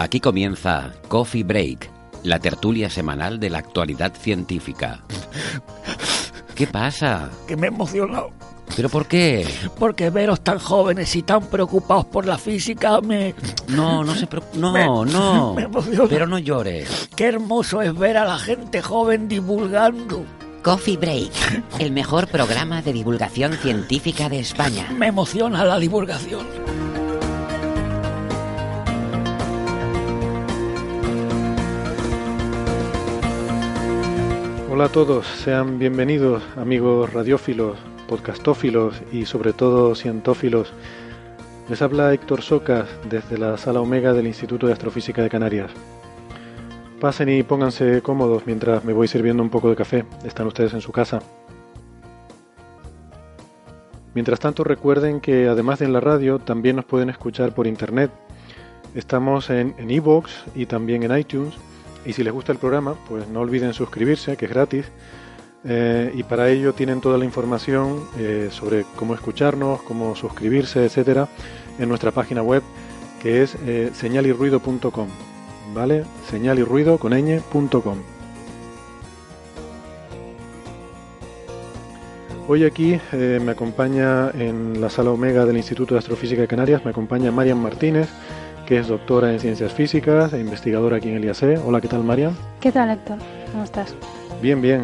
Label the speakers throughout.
Speaker 1: Aquí comienza Coffee Break, la tertulia semanal de la actualidad científica. ¿Qué pasa?
Speaker 2: Que me he emocionado.
Speaker 1: ¿Pero por qué?
Speaker 2: Porque veros tan jóvenes y tan preocupados por la física me...
Speaker 1: No, no se preocupe. No,
Speaker 2: Me-
Speaker 1: no.
Speaker 2: me emociona.
Speaker 1: Pero no llores.
Speaker 2: Qué hermoso es ver a la gente joven divulgando.
Speaker 3: Coffee Break, el mejor programa de divulgación científica de España.
Speaker 2: Me emociona la divulgación.
Speaker 4: Hola a todos, sean bienvenidos amigos radiófilos, podcastófilos y sobre todo cientófilos. Les habla Héctor Socas desde la sala Omega del Instituto de Astrofísica de Canarias. Pasen y pónganse cómodos mientras me voy sirviendo un poco de café. Están ustedes en su casa. Mientras tanto recuerden que además de en la radio también nos pueden escuchar por internet. Estamos en iVoox y también en iTunes. Y si les gusta el programa, pues no olviden suscribirse, que es gratis. Eh, y para ello tienen toda la información eh, sobre cómo escucharnos, cómo suscribirse, etcétera, en nuestra página web que es eh, señalirruido.com. ¿Vale? Señalirruido con. Hoy aquí eh, me acompaña en la sala Omega del Instituto de Astrofísica de Canarias, me acompaña Marian Martínez, que es doctora en ciencias físicas e investigadora aquí en el IAC. Hola, ¿qué tal, Marian?
Speaker 5: ¿Qué tal, Héctor? ¿Cómo estás?
Speaker 4: Bien, bien.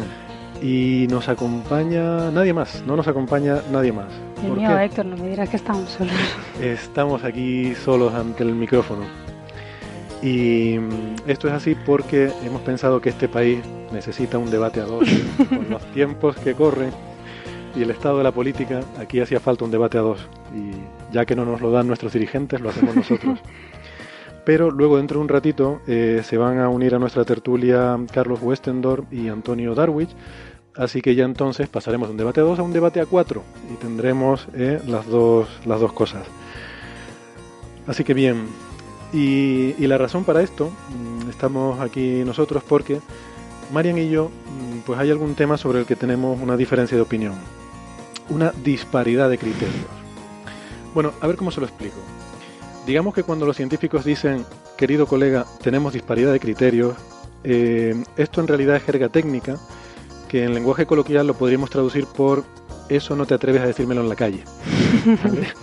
Speaker 4: Y nos acompaña nadie más, no nos acompaña nadie más.
Speaker 5: Dios
Speaker 4: ¿Por
Speaker 5: mío,
Speaker 4: qué?
Speaker 5: Héctor, no me dirás que estamos solos.
Speaker 4: Estamos aquí solos ante el micrófono. Y mm, esto es así porque hemos pensado que este país necesita un debate a dos. Con los tiempos que corren y el estado de la política, aquí hacía falta un debate a dos. Y ya que no nos lo dan nuestros dirigentes, lo hacemos nosotros. Pero luego, dentro de un ratito, eh, se van a unir a nuestra tertulia Carlos Westendorf y Antonio Darwich. Así que ya entonces pasaremos de un debate a dos a un debate a cuatro y tendremos eh, las, dos, las dos cosas. Así que bien, y, la razón para esto, mm, estamos aquí nosotros porque Marian y yo, mm, pues hay algún tema sobre el que tenemos una diferencia de opinión, una disparidad de criterios. Bueno, a ver cómo se lo explico. Digamos que cuando los científicos dicen, querido colega, tenemos disparidad de criterios, eh, esto en realidad es jerga técnica, que en lenguaje coloquial lo podríamos traducir por eso no te atreves a decírmelo en la calle. ¿vale?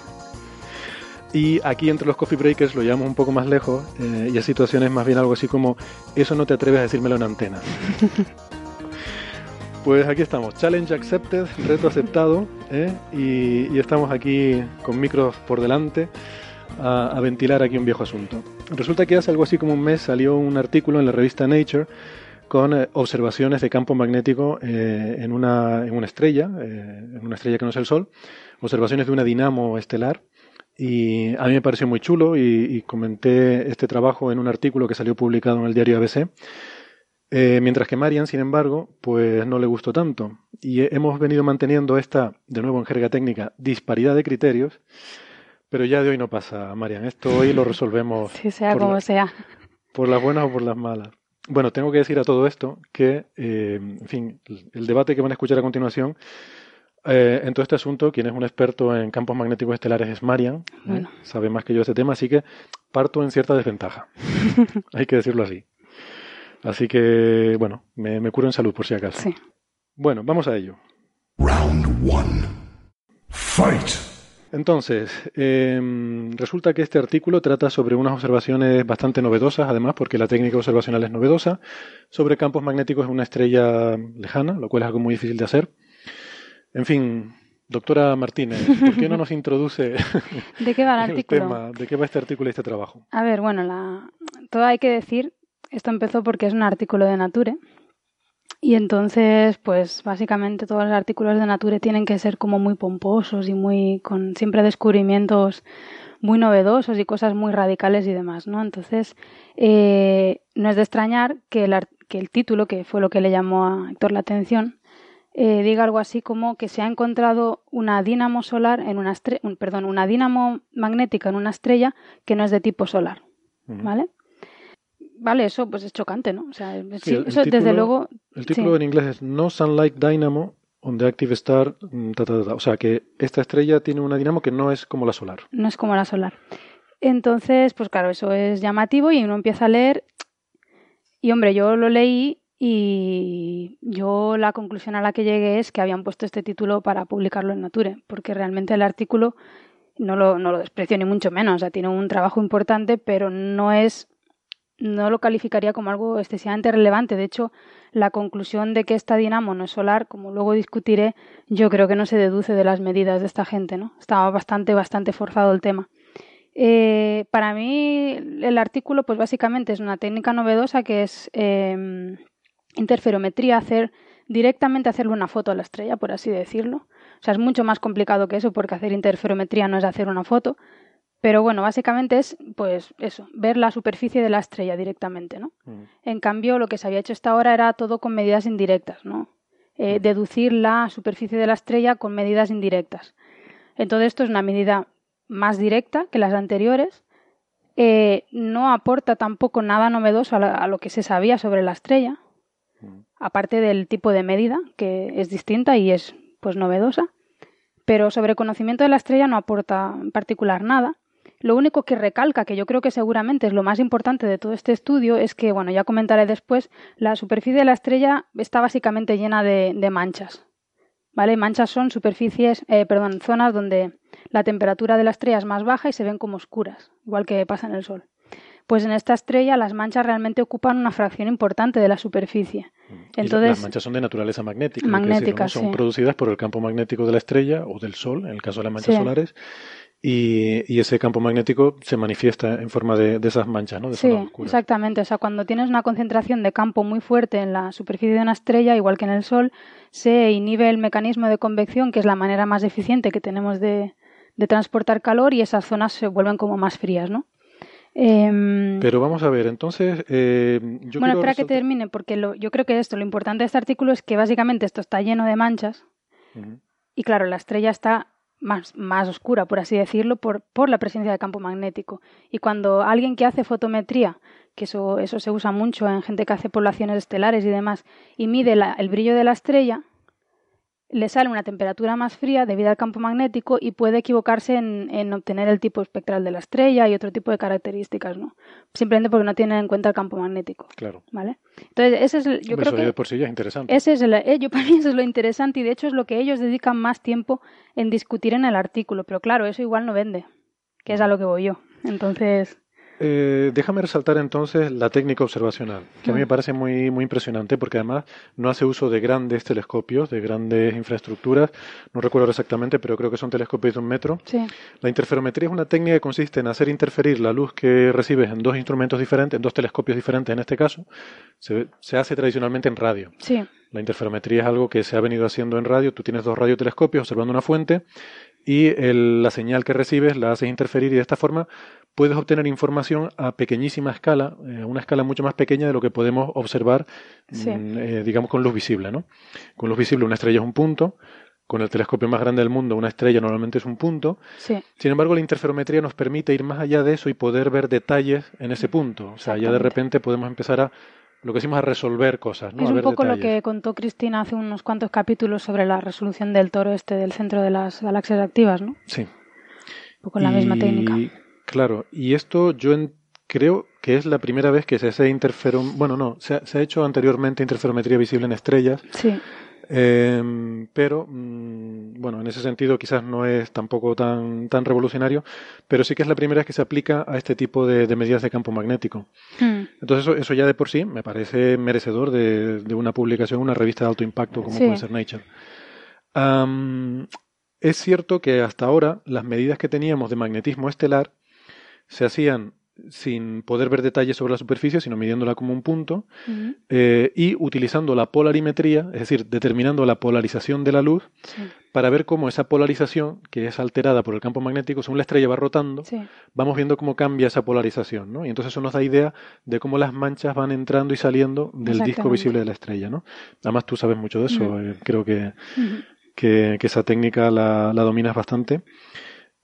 Speaker 4: Y aquí entre los coffee breakers lo llevamos un poco más lejos eh, y hay situaciones más bien algo así como eso no te atreves a decírmelo en antena. Pues aquí estamos, challenge accepted, reto aceptado, ¿eh? y, y estamos aquí con micros por delante a, ventilar aquí un viejo asunto. Resulta que hace algo así como un mes salió un artículo en la revista Nature con eh, observaciones de campo magnético eh, en, una, en una estrella, eh, en una estrella que no es el Sol, observaciones de una dinamo estelar. Y a mí me pareció muy chulo y, comenté este trabajo en un artículo que salió publicado en el diario ABC. Mientras que Marian, sin embargo, pues no le gustó tanto. Y hemos venido manteniendo esta, de nuevo en jerga técnica, disparidad de criterios. Pero ya de hoy no pasa, Marian. Esto hoy lo resolvemos
Speaker 5: Sí, sea como
Speaker 4: la-
Speaker 5: sea.
Speaker 4: por las buenas o por las malas. Bueno, tengo que decir a todo esto que, eh, en fin, el- el debate que van a escuchar a continuación, eh, en todo este asunto, quien es un experto en campos magnéticos estelares es Marian, ¿eh?
Speaker 5: Bueno.
Speaker 4: sabe más que yo de este tema, así que parto en cierta desventaja. Hay que decirlo así. Así que, bueno, me, me curo en salud por si acaso.
Speaker 5: Sí.
Speaker 4: Bueno, vamos a ello.
Speaker 6: Round one. Fight.
Speaker 4: Entonces, eh, resulta que este artículo trata sobre unas observaciones bastante novedosas, además, porque la técnica observacional es novedosa, sobre campos magnéticos en una estrella lejana, lo cual es algo muy difícil de hacer. En fin, doctora Martínez, ¿por qué no nos introduce
Speaker 5: ¿De qué va el
Speaker 4: el
Speaker 5: artículo?
Speaker 4: tema? ¿De qué va este artículo y este trabajo?
Speaker 5: A ver, bueno, la... todo hay que decir, esto empezó porque es un artículo de Nature Y entonces, pues básicamente todos los artículos de Nature tienen que ser como muy pomposos y muy con siempre descubrimientos muy novedosos y cosas muy radicales y demás, ¿no? Entonces, eh, no es de extrañar que el, que el título, que fue lo que le llamó a Héctor la atención, eh, diga algo así como que se ha encontrado una dínamo solar en una estre- un- perdón, una dínamo magnética en una estrella que no es de tipo solar. ¿vale? Vale, eso pues es chocante, ¿no? O sea,
Speaker 4: Sí,
Speaker 5: sí,
Speaker 4: el
Speaker 5: eso desde
Speaker 4: título-
Speaker 5: luego
Speaker 4: El título
Speaker 5: sí.
Speaker 4: en inglés es No Sunlight Dynamo on the Active Star. mm, ta, ta, ta, ta. O sea que esta estrella tiene una dinamo que no es como la solar.
Speaker 5: no es como la solar. Entonces, pues claro, eso es llamativo y uno empieza a leer y hombre, yo lo leí y yo la conclusión a la que llegué es que habían puesto este título para publicarlo en Nature, porque realmente el artículo no lo, no lo desprecio ni mucho menos, o sea, tiene un trabajo importante, pero no es no lo calificaría como algo excesivamente relevante. De hecho, la conclusión de que esta dinamo no es solar, como luego discutiré, yo creo que no se deduce de las medidas de esta gente, ¿no? Estaba bastante, bastante forzado el tema. Eh, para mí, el artículo, pues básicamente es una técnica novedosa que es eh, interferometría, hacer directamente hacerle una foto a la estrella, por así decirlo. O sea, es mucho más complicado que eso, porque hacer interferometría no es hacer una foto. Pero bueno, básicamente es, pues eso, ver la superficie de la estrella directamente, ¿no?
Speaker 4: Mm.
Speaker 5: En cambio, lo que se había hecho hasta ahora era todo con medidas indirectas, ¿no? Eh, deducir la superficie de la estrella con medidas indirectas. Entonces, esto es una medida más directa que las anteriores. Eh, no aporta tampoco nada novedoso a, la- a lo que se sabía sobre la estrella, aparte del tipo de medida, que es distinta y es pues novedosa. Pero sobre conocimiento de la estrella no aporta en particular nada. Lo único que recalca, que yo creo que seguramente es lo más importante de todo este estudio, es que, bueno, ya comentaré después, la superficie de la estrella está básicamente llena de, de manchas. ¿Vale? Manchas son superficies, eh, perdón, zonas donde la temperatura de la estrella es más baja y se ven como oscuras, igual que pasa en el Sol. Pues en esta estrella las manchas realmente ocupan una fracción importante de la superficie. Entonces,
Speaker 4: las manchas son de naturaleza magnética.
Speaker 5: Magnética.
Speaker 4: Son
Speaker 5: sí.
Speaker 4: producidas por el campo magnético de la estrella o del Sol, en el caso de las manchas
Speaker 5: Sí.
Speaker 4: solares. Y, y ese campo magnético se manifiesta en forma de, de esas manchas, ¿no? De
Speaker 5: Sí, exactamente. O sea, cuando tienes una concentración de campo muy fuerte en la superficie de una estrella, igual que en el Sol, se inhibe el mecanismo de convección, que es la manera más eficiente que tenemos de, de transportar calor, y esas zonas se vuelven como más frías, ¿no? Em,
Speaker 4: Pero vamos a ver, entonces. eh, yo
Speaker 5: bueno, espera que termine, porque lo, yo creo que esto, lo importante de este artículo es que básicamente esto está lleno de manchas, y claro, la estrella está más, más oscura, por así decirlo, por, la presencia de campo magnético. Y cuando alguien que hace fotometría, que eso, eso se usa mucho en gente que hace poblaciones estelares y demás, y mide la- el brillo de la estrella, le sale una temperatura más fría debido al campo magnético y puede equivocarse en, en obtener el tipo espectral de la estrella y otro tipo de características, ¿no? Simplemente porque no tiene en cuenta el campo magnético,
Speaker 4: Claro.
Speaker 5: ¿vale? Entonces, ese es el- yo
Speaker 4: Hombre,
Speaker 5: creo que...
Speaker 4: de por sí ya es interesante.
Speaker 5: Ese es el, eh, yo, para mí eso es lo interesante y de hecho es lo que ellos dedican más tiempo en discutir en el artículo. Pero claro, eso igual no vende, que es a lo que voy yo. Entonces,
Speaker 4: Eh, déjame resaltar entonces la técnica observacional, que a mí me parece muy, muy impresionante porque además no hace uso de grandes telescopios, de grandes infraestructuras, no recuerdo exactamente, pero creo que son telescopios de un metro.
Speaker 5: sí,
Speaker 4: La interferometría es una técnica que consiste en hacer interferir la luz que recibes en dos instrumentos diferentes, en dos telescopios diferentes en este caso. Se, se hace tradicionalmente en radio.
Speaker 5: sí,
Speaker 4: La interferometría es algo que se ha venido haciendo en radio. Tú tienes dos radiotelescopios observando una fuente y el- la señal que recibes la haces interferir y de esta forma puedes obtener información a pequeñísima escala, eh, a una escala mucho más pequeña de lo que podemos observar,
Speaker 5: Sí.
Speaker 4: mm, eh, digamos, con luz visible. ¿no? Con luz visible una estrella es un punto, con el telescopio más grande del mundo una estrella normalmente es un punto.
Speaker 5: sí,
Speaker 4: Sin embargo, la interferometría nos permite ir más allá de eso y poder ver detalles en ese punto. O sea, ya de repente podemos empezar a, lo que decimos, a resolver cosas. ¿no?
Speaker 5: es
Speaker 4: a
Speaker 5: un poco lo que contó Cristina hace unos cuantos capítulos sobre la resolución del toro este del centro de las galaxias activas, ¿no? Un
Speaker 4: Sí.
Speaker 5: poco la misma técnica.
Speaker 4: Claro, y esto yo en- creo que es la primera vez que se hace. Bueno, no, se ha, se ha hecho anteriormente interferometría visible en estrellas,
Speaker 5: Sí,
Speaker 4: eh, pero mm, bueno, en ese sentido quizás no es tampoco tan, tan revolucionario, pero sí que es la primera vez que se aplica a este tipo de, de medidas de campo magnético.
Speaker 5: Mm,
Speaker 4: Entonces eso, eso ya de por sí me parece merecedor de, de una publicación, una revista de alto impacto como
Speaker 5: Sí.
Speaker 4: puede ser Nature. Es cierto que hasta ahora las medidas que teníamos de magnetismo estelar se hacían sin poder ver detalles sobre la superficie, sino midiéndola como un punto, eh, y utilizando la polarimetría, es decir, determinando la polarización de la luz,
Speaker 5: Sí,
Speaker 4: para ver cómo esa polarización, que es alterada por el campo magnético, según la estrella va rotando,
Speaker 5: sí.
Speaker 4: vamos viendo cómo cambia esa polarización, ¿no? Y entonces eso nos da idea de cómo las manchas van entrando y saliendo del disco visible de la estrella, ¿no? Además tú sabes mucho de eso, eh, creo que, que esa técnica la, la dominas bastante.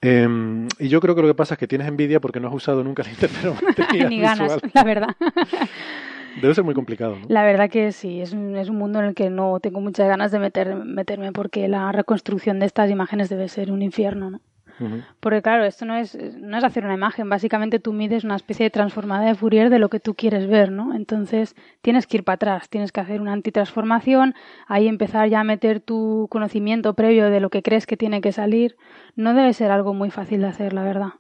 Speaker 4: Em, y yo creo que lo que pasa es que tienes envidia porque no has usado nunca la interferometría
Speaker 5: Ni ganas,
Speaker 4: visual.
Speaker 5: la verdad.
Speaker 4: Debe ser muy complicado, ¿no?
Speaker 5: La verdad que sí, es un, es un mundo en el que no tengo muchas ganas de meter, meterme porque la reconstrucción de estas imágenes debe ser un infierno, ¿no? Porque claro, esto no es, no es hacer una imagen, básicamente tú mides una especie de transformada de Fourier de lo que tú quieres ver, ¿no? Entonces tienes que ir para atrás, tienes que hacer una antitransformación, ahí empezar ya a meter tu conocimiento previo de lo que crees que tiene que salir. No debe ser algo muy fácil de hacer, la verdad.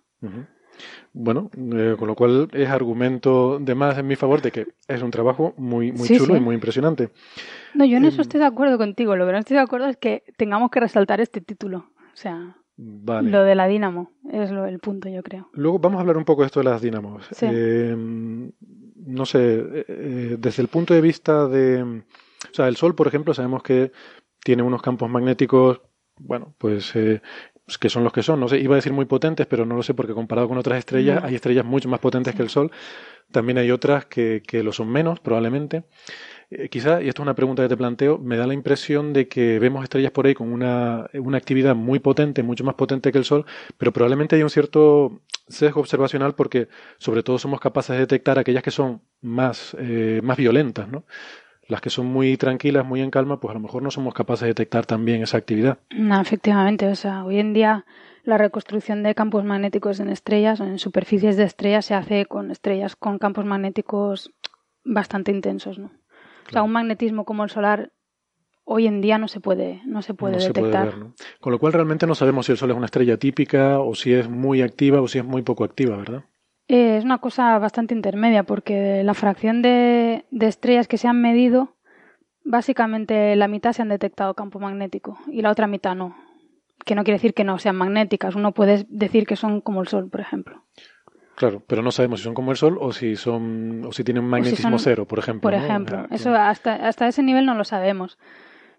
Speaker 4: Bueno, eh, con lo cual es argumento de más en mi favor de que es un trabajo muy, muy
Speaker 5: Sí,
Speaker 4: chulo
Speaker 5: sí.
Speaker 4: y muy impresionante.
Speaker 5: No, yo en
Speaker 4: Em.
Speaker 5: eso estoy de acuerdo contigo, lo que no estoy de acuerdo es que tengamos que resaltar este título. O sea,
Speaker 4: Vale.
Speaker 5: lo de la Dínamo es lo, el punto, yo creo.
Speaker 4: Luego vamos a hablar un poco de esto de las dinamos.
Speaker 5: Sí.
Speaker 4: Eh, no sé, eh, desde el punto de vista de... O sea, el Sol, por ejemplo, sabemos que tiene unos campos magnéticos, bueno, pues eh, pues que son los que son. No sé, iba a decir muy potentes, pero no lo sé porque comparado con otras estrellas,
Speaker 5: No.
Speaker 4: hay estrellas mucho más potentes que el Sol. También hay otras que, que lo son menos, probablemente. Eh, quizá, y esto es una pregunta que te planteo, me da la impresión de que vemos estrellas por ahí con una, una actividad muy potente, mucho más potente que el Sol, pero probablemente hay un cierto sesgo observacional porque sobre todo somos capaces de detectar aquellas que son más, eh, más violentas, ¿no? Las que son muy tranquilas, muy en calma, pues a lo mejor no somos capaces de detectar también esa actividad.
Speaker 5: No, efectivamente, o sea, hoy en día la reconstrucción de campos magnéticos en estrellas, en superficies de estrellas, se hace con estrellas con campos magnéticos bastante intensos, ¿no? O sea, un magnetismo como el solar hoy en día no se puede, no se puede
Speaker 4: no se puede
Speaker 5: detectar.
Speaker 4: ver, ¿no? Con lo cual realmente no sabemos si el Sol es una estrella típica o si es muy activa o si es muy poco activa, ¿verdad?
Speaker 5: Eh, es una cosa bastante intermedia porque la fracción de, de estrellas que se han medido, básicamente la mitad se han detectado campo magnético y la otra mitad no. Que no quiere decir que no sean magnéticas. Uno puede decir que son como el Sol, por ejemplo.
Speaker 4: Claro, pero no sabemos si son como el Sol o si son o si tienen
Speaker 5: si
Speaker 4: magnetismo
Speaker 5: son-
Speaker 4: cero, por ejemplo.
Speaker 5: Por
Speaker 4: ¿no?
Speaker 5: ejemplo,
Speaker 4: Eh,
Speaker 5: eso hasta, hasta ese nivel no lo sabemos.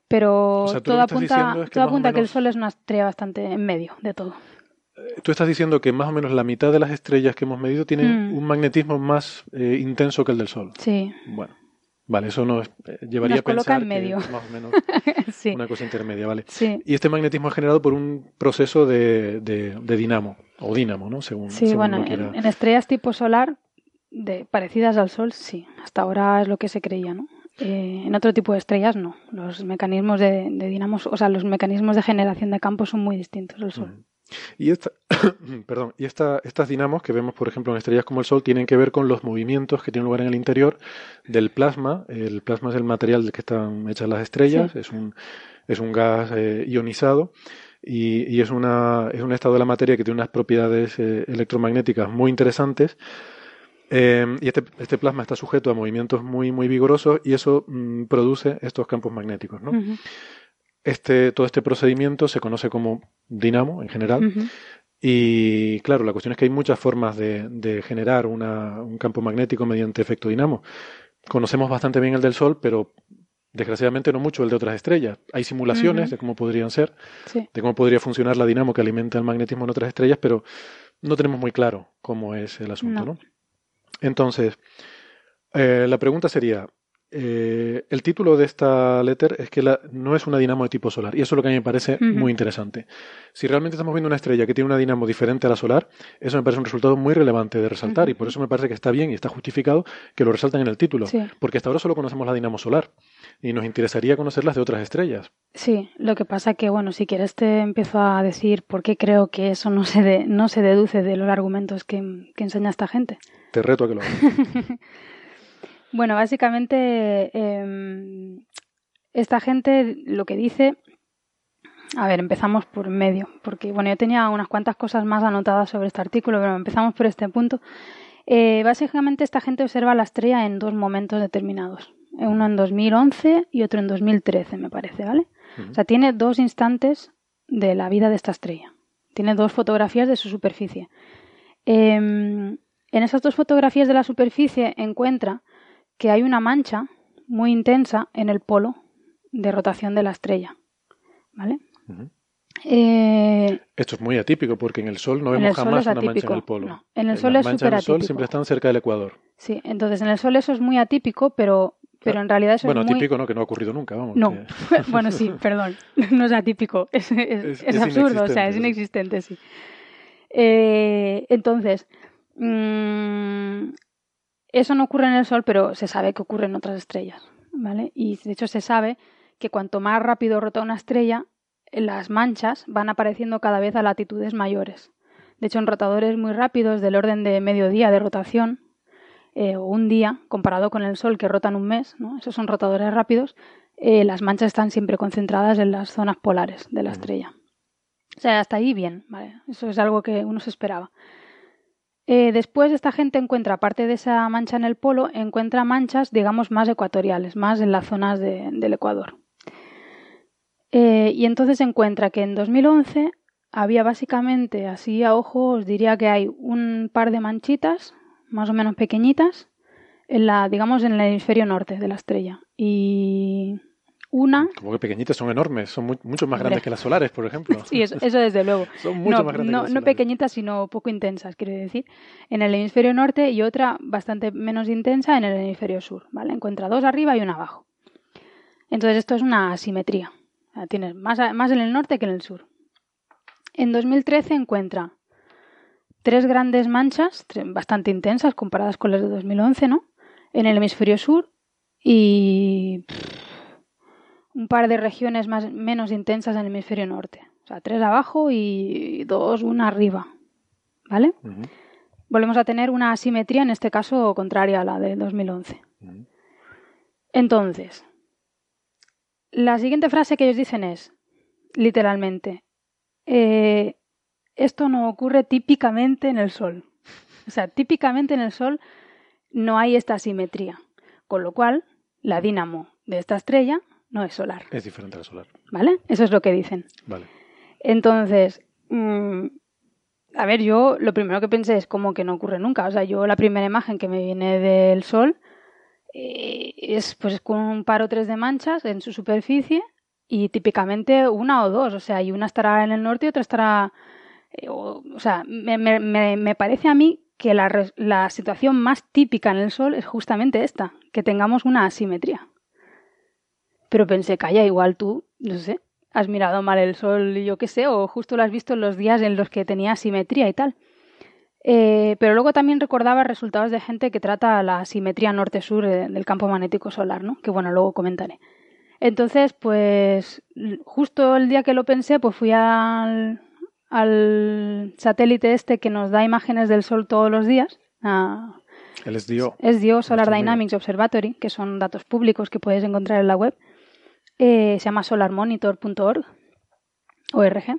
Speaker 5: Pero
Speaker 4: O sea,
Speaker 5: todo apunta,
Speaker 4: es que
Speaker 5: todo apunta que el Sol es una estrella bastante en medio de todo.
Speaker 4: Tú estás diciendo que más o menos la mitad de las estrellas que hemos medido tienen
Speaker 5: Mm.
Speaker 4: un magnetismo más eh, intenso que el del Sol.
Speaker 5: Sí,
Speaker 4: Bueno, vale, eso nos eh, llevaría
Speaker 5: Nos
Speaker 4: a pensar
Speaker 5: en medio.
Speaker 4: que más o menos
Speaker 5: sí,
Speaker 4: una cosa intermedia, ¿vale?
Speaker 5: sí.
Speaker 4: Y este magnetismo es generado por un proceso de, de, de dinamo, o dínamo, ¿no? Según,
Speaker 5: Sí,
Speaker 4: según
Speaker 5: bueno, en, en estrellas tipo solar, de, parecidas al Sol, sí. Hasta ahora es lo que se creía, ¿no? Eh, en otro tipo de estrellas, no. Los mecanismos de, de dinamos, o sea, los mecanismos de generación de campos son muy distintos del Sol.
Speaker 4: Y, esta, perdón, y esta, estas dinamos que vemos, por ejemplo, en estrellas como el Sol, tienen que ver con los movimientos que tienen lugar en el interior del plasma. El plasma es el material del que están hechas las estrellas,
Speaker 5: Sí.
Speaker 4: es, un, es un gas eh, ionizado y, y es, una, es un estado de la materia que tiene unas propiedades eh, electromagnéticas muy interesantes. Eh, y este, este plasma está sujeto a movimientos muy, muy vigorosos y eso mm, produce estos campos magnéticos. ¿no? Este, todo este procedimiento se conoce como dinamo en general. Y claro, la cuestión es que hay muchas formas de, de generar una- un campo magnético mediante efecto dinamo. Conocemos bastante bien el del Sol, pero desgraciadamente no mucho el de otras estrellas. Hay simulaciones de cómo podrían ser,
Speaker 5: Sí.
Speaker 4: de cómo podría funcionar la dinamo que alimenta el magnetismo en otras estrellas, pero no tenemos muy claro cómo es el asunto,
Speaker 5: No.
Speaker 4: ¿no? Entonces, eh, la pregunta sería, eh, el título de esta letter es que la- no es una dinamo de tipo solar, y eso es lo que a mí me parece muy interesante. Si realmente estamos viendo una estrella que tiene una dinamo diferente a la solar, eso me parece un resultado muy relevante de resaltar, y por eso me parece que está bien y está justificado que lo resalten en el título,
Speaker 5: Sí.
Speaker 4: porque hasta ahora solo conocemos la dinamo solar, y nos interesaría conocerlas de otras estrellas.
Speaker 5: Sí, lo que pasa que, bueno, si quieres te empiezo a decir por qué creo que eso no se, de- no se deduce de los argumentos que, que enseña esta gente.
Speaker 4: Te reto a que lo hagas.
Speaker 5: Bueno, básicamente em, esta gente lo que dice... A ver, empezamos por medio, porque bueno, yo tenía unas cuantas cosas más anotadas sobre este artículo, pero empezamos por este punto. Eh, básicamente esta gente observa la estrella en dos momentos determinados, uno en 2011 y otro en 2013, me parece, ¿vale? O sea, tiene dos instantes de la vida de esta estrella. Tiene dos fotografías de su superficie. Em, En esas dos fotografías de la superficie encuentra que hay una mancha muy intensa en el polo de rotación de la estrella. ¿Vale? Eh,
Speaker 4: Esto es muy atípico porque en el Sol no vemos jamás una mancha en
Speaker 5: atípico.
Speaker 4: el polo.
Speaker 5: No, en el Sol
Speaker 4: las
Speaker 5: es
Speaker 4: en el Sol siempre están cerca del Ecuador.
Speaker 5: sí, entonces en el Sol eso es muy atípico, pero, pero en realidad eso
Speaker 4: bueno,
Speaker 5: es muy...
Speaker 4: atípico no, que no ha ocurrido nunca, vamos.
Speaker 5: No,
Speaker 4: que-
Speaker 5: bueno, sí, perdón, no es atípico, es, es-
Speaker 4: Es-
Speaker 5: es
Speaker 4: es
Speaker 5: absurdo, o sea, es
Speaker 4: inexistente,
Speaker 5: inexistente, sí. Eh, entonces, mm, eso no ocurre en el Sol, pero se sabe que ocurre en otras estrellas, ¿vale? Y de hecho se sabe que cuanto más rápido rota una estrella, las manchas van apareciendo cada vez a latitudes mayores. De hecho, en rotadores muy rápidos, del orden de medio día de rotación, eh, o un día, comparado con el Sol que rotan un mes, ¿no? esos son rotadores rápidos, eh, las manchas están siempre concentradas en las zonas polares de la estrella. O sea, hasta ahí bien, ¿vale? Eso es algo que uno se esperaba. Eh, después esta gente encuentra, aparte de esa mancha en el polo, encuentra manchas, digamos, más ecuatoriales, más en las zonas de- del Ecuador. Eh, y entonces encuentra que en 2011 había básicamente, así a ojo, os diría que hay un par de manchitas, más o menos pequeñitas, en la, digamos, en el hemisferio norte de la estrella. Y una
Speaker 4: Como que pequeñitas, son enormes, son mu- mucho más grandes que las solares, por ejemplo.
Speaker 5: Sí, eso, eso desde luego.
Speaker 4: Son mucho
Speaker 5: no,
Speaker 4: más grandes
Speaker 5: no,
Speaker 4: que las
Speaker 5: no pequeñitas, sino poco intensas, quiero decir. En el hemisferio norte y otra bastante menos intensa en el hemisferio sur. ¿vale? Encuentra dos arriba y una abajo. Entonces esto es una asimetría. O sea, tienes más, más en el norte que en el sur. En 2013 encuentra tres grandes manchas, bastante intensas comparadas con las de 2011, ¿no? En el hemisferio sur y un par de regiones más, menos intensas en el hemisferio norte. O sea, tres abajo y dos, una arriba. ¿Vale? Volvemos a tener una asimetría, en este caso contraria a la de 2011.
Speaker 4: ujú.
Speaker 5: Entonces, la siguiente frase que ellos dicen es, literalmente, eh, esto no ocurre típicamente en el Sol. O sea, típicamente en el Sol no hay esta asimetría. Con lo cual, la dínamo de esta estrella no es solar.
Speaker 4: Es diferente a la solar.
Speaker 5: ¿Vale? Eso es lo que dicen.
Speaker 4: Vale.
Speaker 5: Entonces, mm, a ver, yo lo primero que pensé es como que no ocurre nunca. O sea, yo la primera imagen que me viene del Sol eh, es pues con un par o tres de manchas en su superficie y típicamente una o dos. O sea, y una estará en el norte y otra estará... eh, o, o sea, me, me- me- parece a mí que la, la situación más típica en el Sol es justamente esta, que tengamos una asimetría. Pero pensé, calla, igual tú, no sé, has mirado mal el sol, yo qué sé, o justo lo has visto en los días en los que tenía simetría y tal. Eh, pero luego también recordaba resultados de gente que trata la simetría norte-sur eh, del campo magnético solar, ¿no? Que bueno, luego comentaré. Entonces, pues justo el día que lo pensé, pues fui al, al satélite este que nos da imágenes del sol todos los días, a
Speaker 4: El SDO.
Speaker 5: SDO Solar. Dynamics Observatory, que son datos públicos que puedes encontrar en la web. Eh, se llama solarmonitor.org. ORG.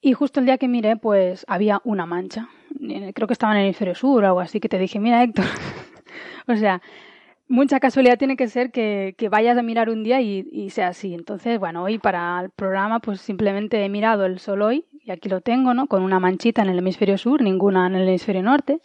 Speaker 5: Y justo el día que miré, pues había una mancha. Eh, Creo que estaba en el hemisferio sur o algo así, que te dije, mira Héctor. o sea, mucha casualidad tiene que ser que, que vayas a mirar un día y, y sea así. Entonces, bueno, hoy para el programa, pues simplemente he mirado el sol hoy, y aquí lo tengo, ¿no? Con una manchita en el hemisferio sur, ninguna en el hemisferio norte.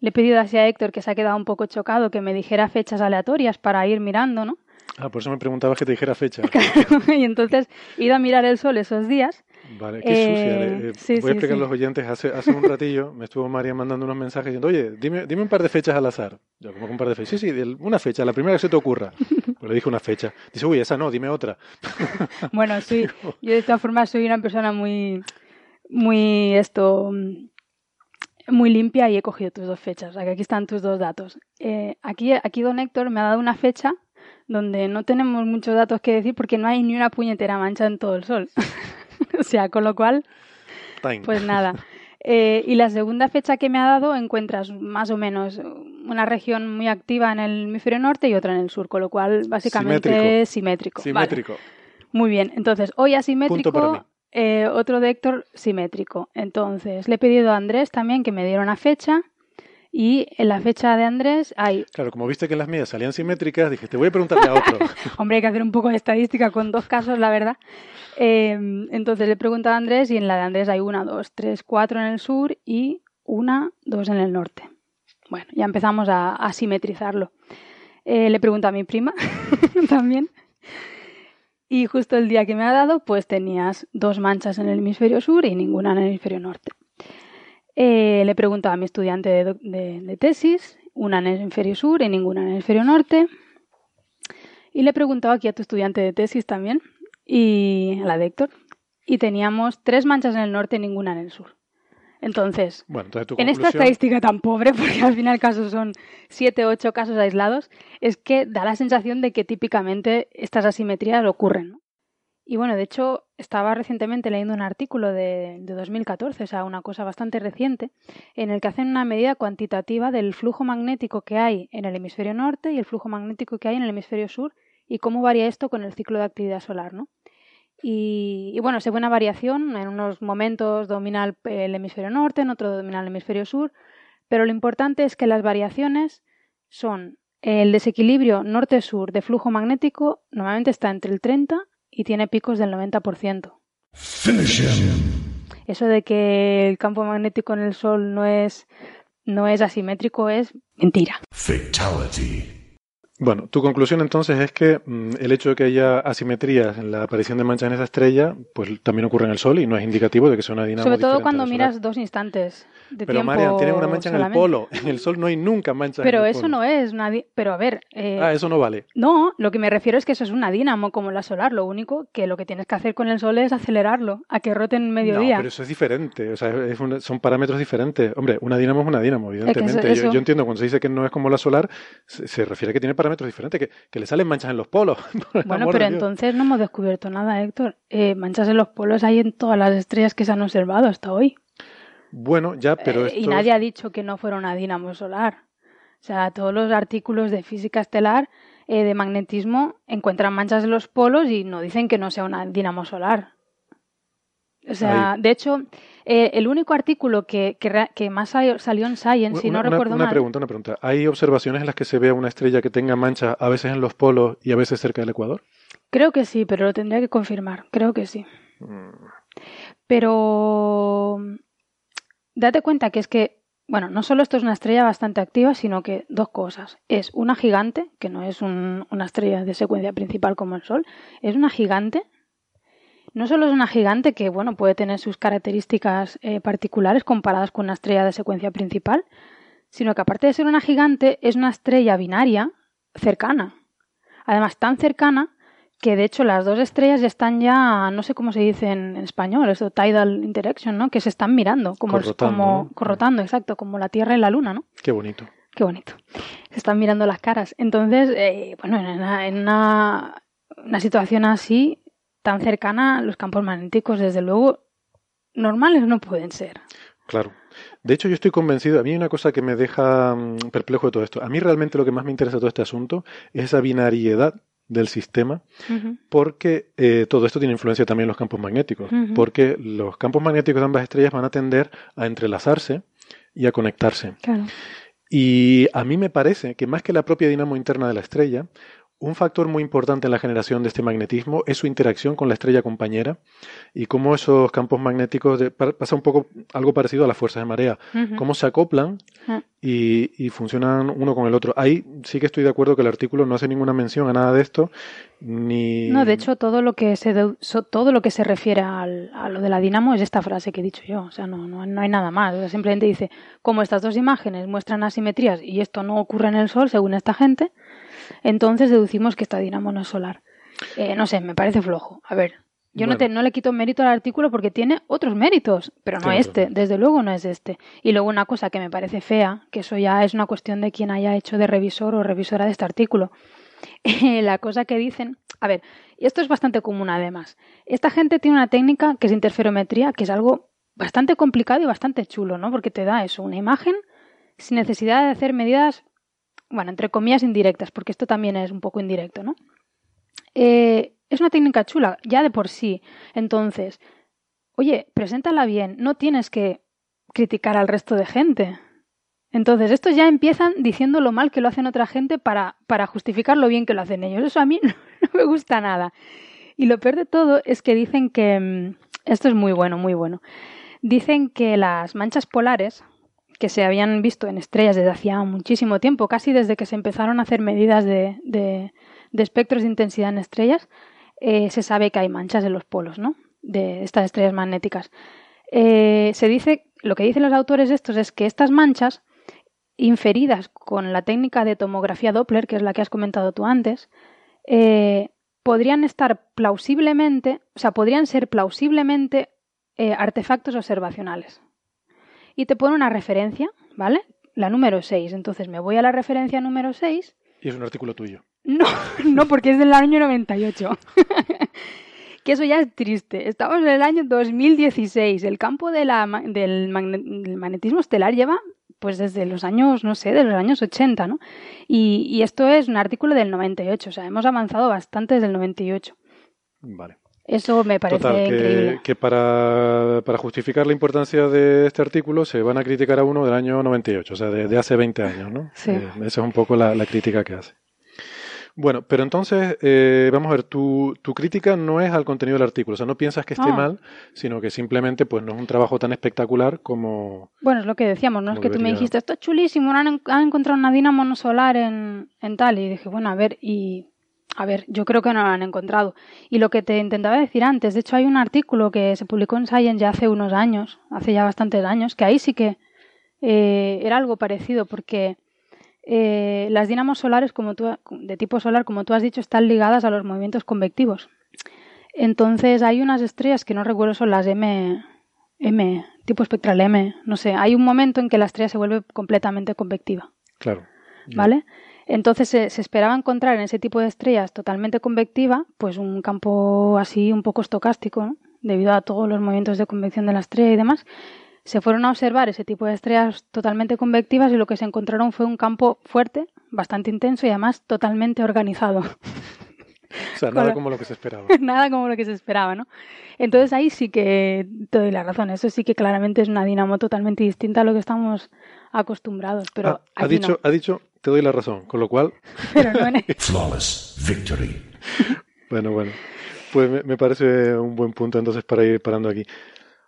Speaker 5: Le he pedido así a Héctor, que se ha quedado un poco chocado, que me dijera fechas aleatorias para ir mirando, ¿no?
Speaker 4: Ah, por eso me preguntabas que te dijera fecha.
Speaker 5: y entonces he ido a mirar el sol esos días.
Speaker 4: Vale, qué
Speaker 5: Eh,
Speaker 4: sucia. le- eh,
Speaker 5: sí,
Speaker 4: voy a explicar
Speaker 5: sí.
Speaker 4: a los oyentes. Hace, hace un ratillo me estuvo María mandando unos mensajes diciendo, oye, dime, dime un par de fechas al azar. Yo, como que un par de fechas. Sí, sí, una fecha, la primera que se te ocurra. Pues le dije una fecha. Dice, uy, esa no, dime otra.
Speaker 5: Bueno, sí, yo de todas formas soy una persona muy, muy esto, muy limpia y he cogido tus dos fechas. O sea, que aquí están tus dos datos. Eh, aquí, aquí don Héctor me ha dado una fecha donde no tenemos muchos datos que decir porque no hay ni una puñetera mancha en todo el sol. o sea, con lo cual,
Speaker 4: Time.
Speaker 5: pues nada. Eh, y la segunda fecha que me ha dado encuentras más o menos una región muy activa en el hemisferio norte y otra en el sur, con lo cual básicamente
Speaker 4: Simétrico.
Speaker 5: es simétrico. Vale.
Speaker 4: Simétrico.
Speaker 5: Muy bien, entonces hoy
Speaker 4: Punto para mí.
Speaker 5: asimétrico, eh, otro de Héctor simétrico. Entonces le he pedido a Andrés también que me diera una fecha y en la fecha de Andrés hay,
Speaker 4: Claro, como viste que las mías salían simétricas, dije, te voy a preguntarle a otro.
Speaker 5: hombre, hay que hacer un poco de estadística con dos casos, la verdad. Eh, entonces le he preguntado a Andrés y en la de Andrés hay una, dos, tres, cuatro en el sur y una, dos en el norte. Bueno, ya empezamos a, a simetrizarlo. Eh, le pregunto a mi prima también. Y justo el día que me ha dado, pues tenías dos manchas en el hemisferio sur y ninguna en el hemisferio norte. Eh, le pregunto a mi estudiante de, doc- de- de tesis, una en el hemisferio sur y ninguna en el hemisferio norte. Y le he preguntado aquí a tu estudiante de tesis también, y a la de Héctor, y teníamos tres manchas en el norte y ninguna en el sur. Entonces,
Speaker 4: Bueno, entonces
Speaker 5: en esta estadística tan pobre, porque al final casos son 7 o 8 casos aislados, es que da la sensación de que típicamente estas asimetrías ocurren. ¿no? Y bueno, de hecho, estaba recientemente leyendo un artículo de, de 2014, o sea, una cosa bastante reciente, en el que hacen una medida cuantitativa del flujo magnético que hay en el hemisferio norte y el flujo magnético que hay en el hemisferio sur y cómo varía esto con el ciclo de actividad solar, ¿no? Y, bueno, se ve una variación, en unos momentos domina el, el hemisferio norte, en otro domina el hemisferio sur, pero lo importante es que las variaciones son el desequilibrio norte-sur de flujo magnético normalmente está entre el 30 y tiene picos del 90%.
Speaker 6: Finish him.
Speaker 5: Eso de que el campo magnético en el Sol no es, no es asimétrico es mentira.
Speaker 6: Fatality.
Speaker 4: Bueno, tu conclusión entonces es que mm, el hecho de que haya asimetrías en la aparición de manchas en esa estrella, pues también ocurre en el Sol y no es indicativo de que sea una dinamo
Speaker 5: Sobre todo cuando miras dos instantes de
Speaker 4: Pero
Speaker 5: tiempo
Speaker 4: Marian, tienen una mancha en el polo. En el Sol no hay nunca manchas
Speaker 5: Pero
Speaker 4: en el
Speaker 5: eso
Speaker 4: polo.
Speaker 5: no es Pero a ver... eh,
Speaker 4: Ah, eso no vale.
Speaker 5: No, lo que me refiero es que eso es una dínamo como la solar. Lo único que lo que tienes que hacer con el sol es acelerarlo a que rote en
Speaker 4: No,
Speaker 5: mediodía.
Speaker 4: pero eso es diferente. O sea, es una- son parámetros diferentes. Hombre, una dinamo es una dinamo,
Speaker 5: eso-
Speaker 4: evidentemente.
Speaker 5: eso-
Speaker 4: Yo, yo entiendo cuando se dice que no es como la solar, se, se refiere a que tiene parámetros diferentes, que, que le salen manchas en los polos.
Speaker 5: Bueno, pero entonces no hemos descubierto nada, Héctor. Eh, manchas en los polos hay en todas las estrellas que se han observado hasta hoy.
Speaker 4: Bueno, ya, pero
Speaker 5: Eh, y nadie ha dicho que no fuera una dínamo solar. O sea, todos los artículos de física estelar eh, de magnetismo encuentran manchas en los polos y no dicen que no sea una dínamo solar. O sea, de hecho, eh, el único artículo que, que, más salió, en Science, si
Speaker 4: Una-
Speaker 5: no
Speaker 4: una-
Speaker 5: recuerdo
Speaker 4: una
Speaker 5: mal,
Speaker 4: pregunta, una pregunta. ¿Hay observaciones en las que se vea una estrella que tenga manchas a veces en los polos y a veces cerca del Ecuador?
Speaker 5: creo que sí, pero lo tendría que confirmar. Creo que sí.
Speaker 4: Mm,
Speaker 5: Pero date cuenta que es que, bueno, no solo esto es una estrella bastante activa, sino que dos cosas. Es una gigante, que no es un- una estrella de secuencia principal como el Sol, es una gigante. No solo es una gigante que, bueno, puede tener sus características eh, particulares comparadas con una estrella de secuencia principal, sino que aparte de ser una gigante, es una estrella binaria cercana. Además, tan cercana que de hecho las dos estrellas ya están ya, no sé cómo se dice en, en español, eso tidal interaction, ¿no? Que se están mirando, como,
Speaker 4: Corrotando,
Speaker 5: como
Speaker 4: ¿no?
Speaker 5: corrotando, exacto, como la Tierra y la Luna, ¿no?
Speaker 4: Qué bonito.
Speaker 5: Qué bonito. Se están mirando las caras. Entonces, eh, bueno, en una, en una, una situación así, tan cercana, los campos magnéticos, desde luego, normales no pueden ser.
Speaker 4: Claro. De hecho, yo estoy convencido, a mí hay una cosa que me deja mm, perplejo de todo esto. A mí realmente lo que más me interesa de todo este asunto es esa binariedad del sistema, porque eh, todo esto tiene influencia también en los campos magnéticos, porque los campos magnéticos de ambas estrellas van a tender a entrelazarse y a conectarse.
Speaker 5: Claro.
Speaker 4: Y a mí me parece que más que la propia dinamo interna de la estrella, un factor muy importante en la generación de este magnetismo es su interacción con la estrella compañera y cómo esos campos magnéticos de- pasa un poco algo parecido a las fuerzas de marea, cómo se acoplan
Speaker 5: Ah.
Speaker 4: y, y funcionan uno con el otro. Ahí sí que estoy de acuerdo que el artículo no hace ninguna mención a nada de esto, ni...
Speaker 5: No, de hecho, todo lo que se todo lo que se refiere al- a lo de la dinamo es esta frase que he dicho yo. O sea, no, no, no hay nada más. O sea, simplemente dice, como estas dos imágenes muestran asimetrías y esto no ocurre en el Sol, según esta gente, entonces deducimos que esta dinamo no es solar. Eh, no sé, me parece flojo. A ver, yo no, te, no le quito mérito al artículo porque tiene otros méritos, pero no este. Desde luego no es este. Y luego una cosa que me parece fea, que eso ya es una cuestión de quien haya hecho de revisor o revisora de este artículo. la cosa que dicen, a ver, y esto es bastante común además. Esta gente tiene una técnica que es interferometría, que es algo bastante complicado y bastante chulo, ¿no? Porque te da eso, una imagen sin necesidad de hacer medidas, bueno, entre comillas indirectas, porque esto también es un poco indirecto, ¿no? Eh, es una técnica chula, ya de por sí. Entonces, oye, preséntala bien, no tienes que criticar al resto de gente. Entonces, estos ya empiezan diciendo lo mal que lo hacen otra gente para, para justificar lo bien que lo hacen ellos. Eso a mí no me gusta nada. Y lo peor de todo es que dicen que... mm, Esto es muy bueno, muy bueno. Dicen que las manchas polares, que se habían visto en estrellas desde hacía muchísimo tiempo, casi desde que se empezaron a hacer medidas de, de, espectros de intensidad en estrellas, eh, se sabe que hay manchas en los polos, ¿no? De estas estrellas magnéticas. Eh, se dice, lo que dicen los autores estos es que estas manchas, inferidas con la técnica de tomografía Doppler, que es la que has comentado tú antes, eh, podrían estar plausiblemente, o sea, podrían ser plausiblemente artefactos observacionales. Y te pone una referencia, ¿vale? La número 6. Entonces me voy a la referencia número 6.
Speaker 4: Y es un artículo tuyo.
Speaker 5: No, no, porque es del año 98. que eso ya es triste. Estamos en el año 2016. El campo de la, del magnetismo estelar lleva pues desde los años, no sé, de los años 80, ¿no? Y, y esto es un artículo del 98, o sea, hemos avanzado bastante desde el 98.
Speaker 4: Vale.
Speaker 5: Eso me parece
Speaker 4: Total,
Speaker 5: increíble.
Speaker 4: que, que para, para justificar la importancia de este artículo se van a criticar a uno del año 98, o sea, de, de hace 20 años, ¿no?
Speaker 5: Sí.
Speaker 4: Eh, esa es un poco la, la crítica que hace. Bueno, pero entonces, eh, vamos a ver, tu, tu crítica no es al contenido del artículo, o sea, no piensas que esté
Speaker 5: No.
Speaker 4: mal, sino que simplemente pues no es un trabajo tan espectacular como...
Speaker 5: Bueno, es lo que decíamos, ¿no? Es que tú me dijiste, esto es chulísimo, han, han encontrado una dinamo solar en, en tal. Y dije, bueno, a ver, y a ver, yo creo que no lo han encontrado. Y lo que te intentaba decir antes, de hecho hay un artículo que se publicó en Science ya hace unos años, hace ya bastantes años, que ahí sí que eh, era algo parecido, porque eh, las dinamos solares como tú, de tipo solar, como tú has dicho, están ligadas a los movimientos convectivos. Entonces hay unas estrellas que no recuerdo son las M, M, tipo espectral M, no sé, hay un momento en que la estrella se vuelve completamente convectiva,
Speaker 4: Claro.
Speaker 5: ¿vale? Entonces se, se esperaba encontrar en ese tipo de estrellas totalmente convectiva, pues un campo así un poco estocástico, ¿no? debido a todos los movimientos de convección de la estrella y demás. Se fueron a observar ese tipo de estrellas totalmente convectivas y lo que se encontraron fue un campo fuerte, bastante intenso y además totalmente organizado.
Speaker 4: O sea, nada como lo que se esperaba.
Speaker 5: Nada como lo que se esperaba, ¿no? Entonces ahí sí que te doy la razón. Eso sí que claramente es una dinamo totalmente distinta a lo que estamos acostumbrados. Pero
Speaker 4: Ah, ha, dicho,
Speaker 5: no.
Speaker 4: ha dicho, te doy la razón, con lo cual,
Speaker 5: Pero no en-
Speaker 6: Flawless victory.
Speaker 4: bueno, bueno, pues me, me parece un buen punto entonces para ir parando aquí.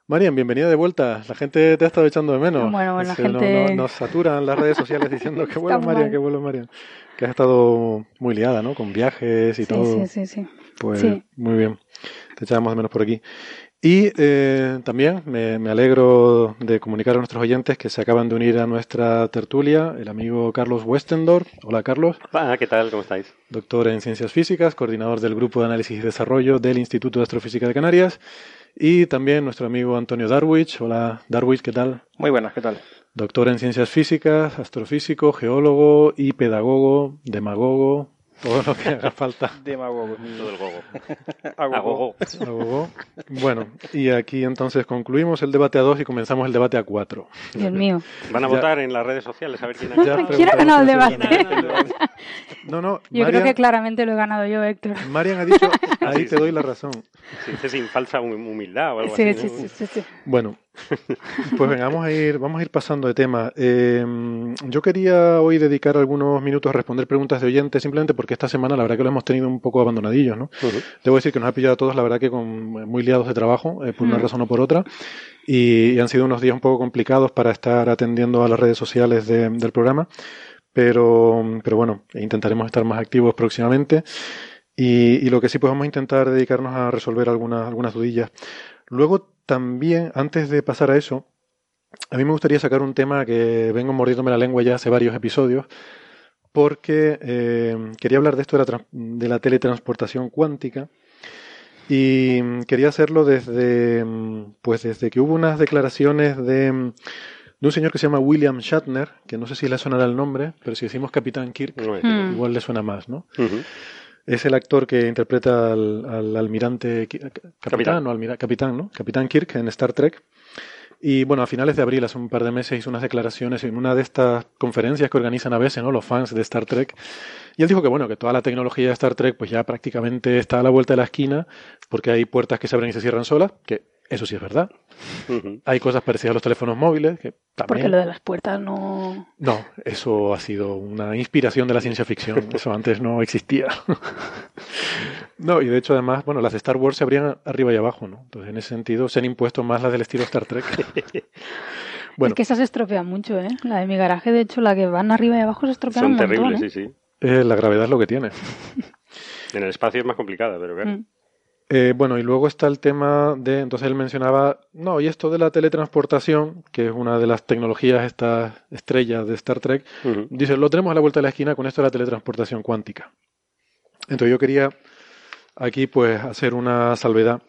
Speaker 4: Marian, bienvenida de vuelta. La gente te ha estado echando de menos.
Speaker 5: Bueno, bueno, la
Speaker 4: Se- no-
Speaker 5: gente-
Speaker 4: no- nos saturan las redes sociales diciendo que vuelva
Speaker 5: Está
Speaker 4: Marian, que vuelva Marian. Que has estado muy liada, ¿no? Con viajes y
Speaker 5: Sí,
Speaker 4: todo.
Speaker 5: sí, sí, sí.
Speaker 4: Pues
Speaker 5: Sí.
Speaker 4: muy bien. Te echábamos de menos por aquí. Y eh, también me, me alegro de comunicar a nuestros oyentes que se acaban de unir a nuestra tertulia el amigo Carlos Westendorf. Hola Carlos,
Speaker 7: Ah, ¿qué tal? ¿Cómo estáis?
Speaker 4: doctor en ciencias físicas, coordinador del Grupo de Análisis y Desarrollo del Instituto de Astrofísica de Canarias. Y también nuestro amigo Antonio Darwich. Hola Darwich, ¿qué tal?
Speaker 7: Muy buenas, ¿qué tal?
Speaker 4: Doctor en ciencias físicas, astrofísico, geólogo y pedagogo, demagogo, todo lo que haga falta.
Speaker 7: Demagogo. Todo el gogo.
Speaker 8: Agogo.
Speaker 4: Agogo. Bueno, y aquí entonces concluimos el debate a dos y comenzamos el debate a cuatro.
Speaker 5: Dios mío.
Speaker 8: Van a
Speaker 4: Ya-
Speaker 8: votar en las redes sociales a ver quién ha ganado.
Speaker 5: ¿Quién ha ganado el debate?
Speaker 4: No, no,
Speaker 5: Yo creo que claramente lo he ganado yo, Héctor.
Speaker 4: Marian ha dicho, ahí
Speaker 8: Sí,
Speaker 4: te
Speaker 8: sí.
Speaker 4: doy la razón.
Speaker 8: Sí, sin falsa hum- humildad o algo
Speaker 5: Sí,
Speaker 8: así.
Speaker 5: sí,
Speaker 8: ¿no?
Speaker 5: sí, sí, sí.
Speaker 4: Bueno, pues venga, vamos a ir, vamos a ir pasando de tema. Eh, yo quería hoy dedicar algunos minutos a responder preguntas de oyentes, simplemente porque esta semana la verdad que lo hemos tenido un poco abandonadillos, ¿no? Debo decir que nos ha pillado a todos, la verdad que con muy liados de trabajo, eh, por una
Speaker 5: Mm.
Speaker 4: razón o por otra, y, y han sido unos días un poco complicados para estar atendiendo a las redes sociales de- del programa, pero, pero bueno, intentaremos estar más activos próximamente. Y, y lo que sí, pues vamos a intentar dedicarnos a resolver algunas, algunas dudillas. Luego también, antes de pasar a eso, a mí me gustaría sacar un tema que vengo mordiéndome la lengua ya hace varios episodios, porque eh, quería hablar de esto de la, trans- de la teletransportación cuántica y quería hacerlo desde, pues desde que hubo unas declaraciones de, de un señor que se llama William Shatner, que no sé si le sonará el nombre, pero si decimos Capitán Kirk,
Speaker 8: No me
Speaker 5: Mm.
Speaker 4: igual le suena más, ¿no? Es el actor que interpreta al, al almirante, capitán,
Speaker 8: Capitán.
Speaker 4: o almira- capitán, ¿no? Capitán Kirk en Star Trek. Y bueno, a finales de abril, hace un par de meses, hizo unas declaraciones en una de estas conferencias que organizan a veces, ¿no? Los fans de Star Trek. Y él dijo que bueno, que toda la tecnología de Star Trek pues ya prácticamente está a la vuelta de la esquina, porque hay puertas que se abren y se cierran solas, que eso sí es verdad. Hay cosas parecidas a los teléfonos móviles, que también...
Speaker 5: Porque lo de las puertas no...
Speaker 4: No, eso ha sido una inspiración de la ciencia ficción. Eso antes no existía. No, y de hecho, además, bueno, las de Star Wars se abrían arriba y abajo, ¿no? Entonces, en ese sentido, se han impuesto más las del estilo Star Trek. Bueno,
Speaker 5: Es que esas se estropean mucho, ¿eh? La de mi garaje, de hecho, la que van arriba y abajo se estropean
Speaker 8: Son
Speaker 5: un montón,
Speaker 8: terribles,
Speaker 5: ¿eh?
Speaker 8: sí, sí.
Speaker 4: eh, la gravedad es lo que tiene.
Speaker 8: En el espacio es más complicada, pero claro.
Speaker 5: Mm.
Speaker 4: Eh, bueno, y luego está el tema de, entonces él mencionaba, no, y esto de la teletransportación, que es una de las tecnologías, estas estrellas de Star Trek, dice, lo tenemos a la vuelta de la esquina con esto de la teletransportación cuántica. Entonces yo quería aquí pues hacer una salvedad,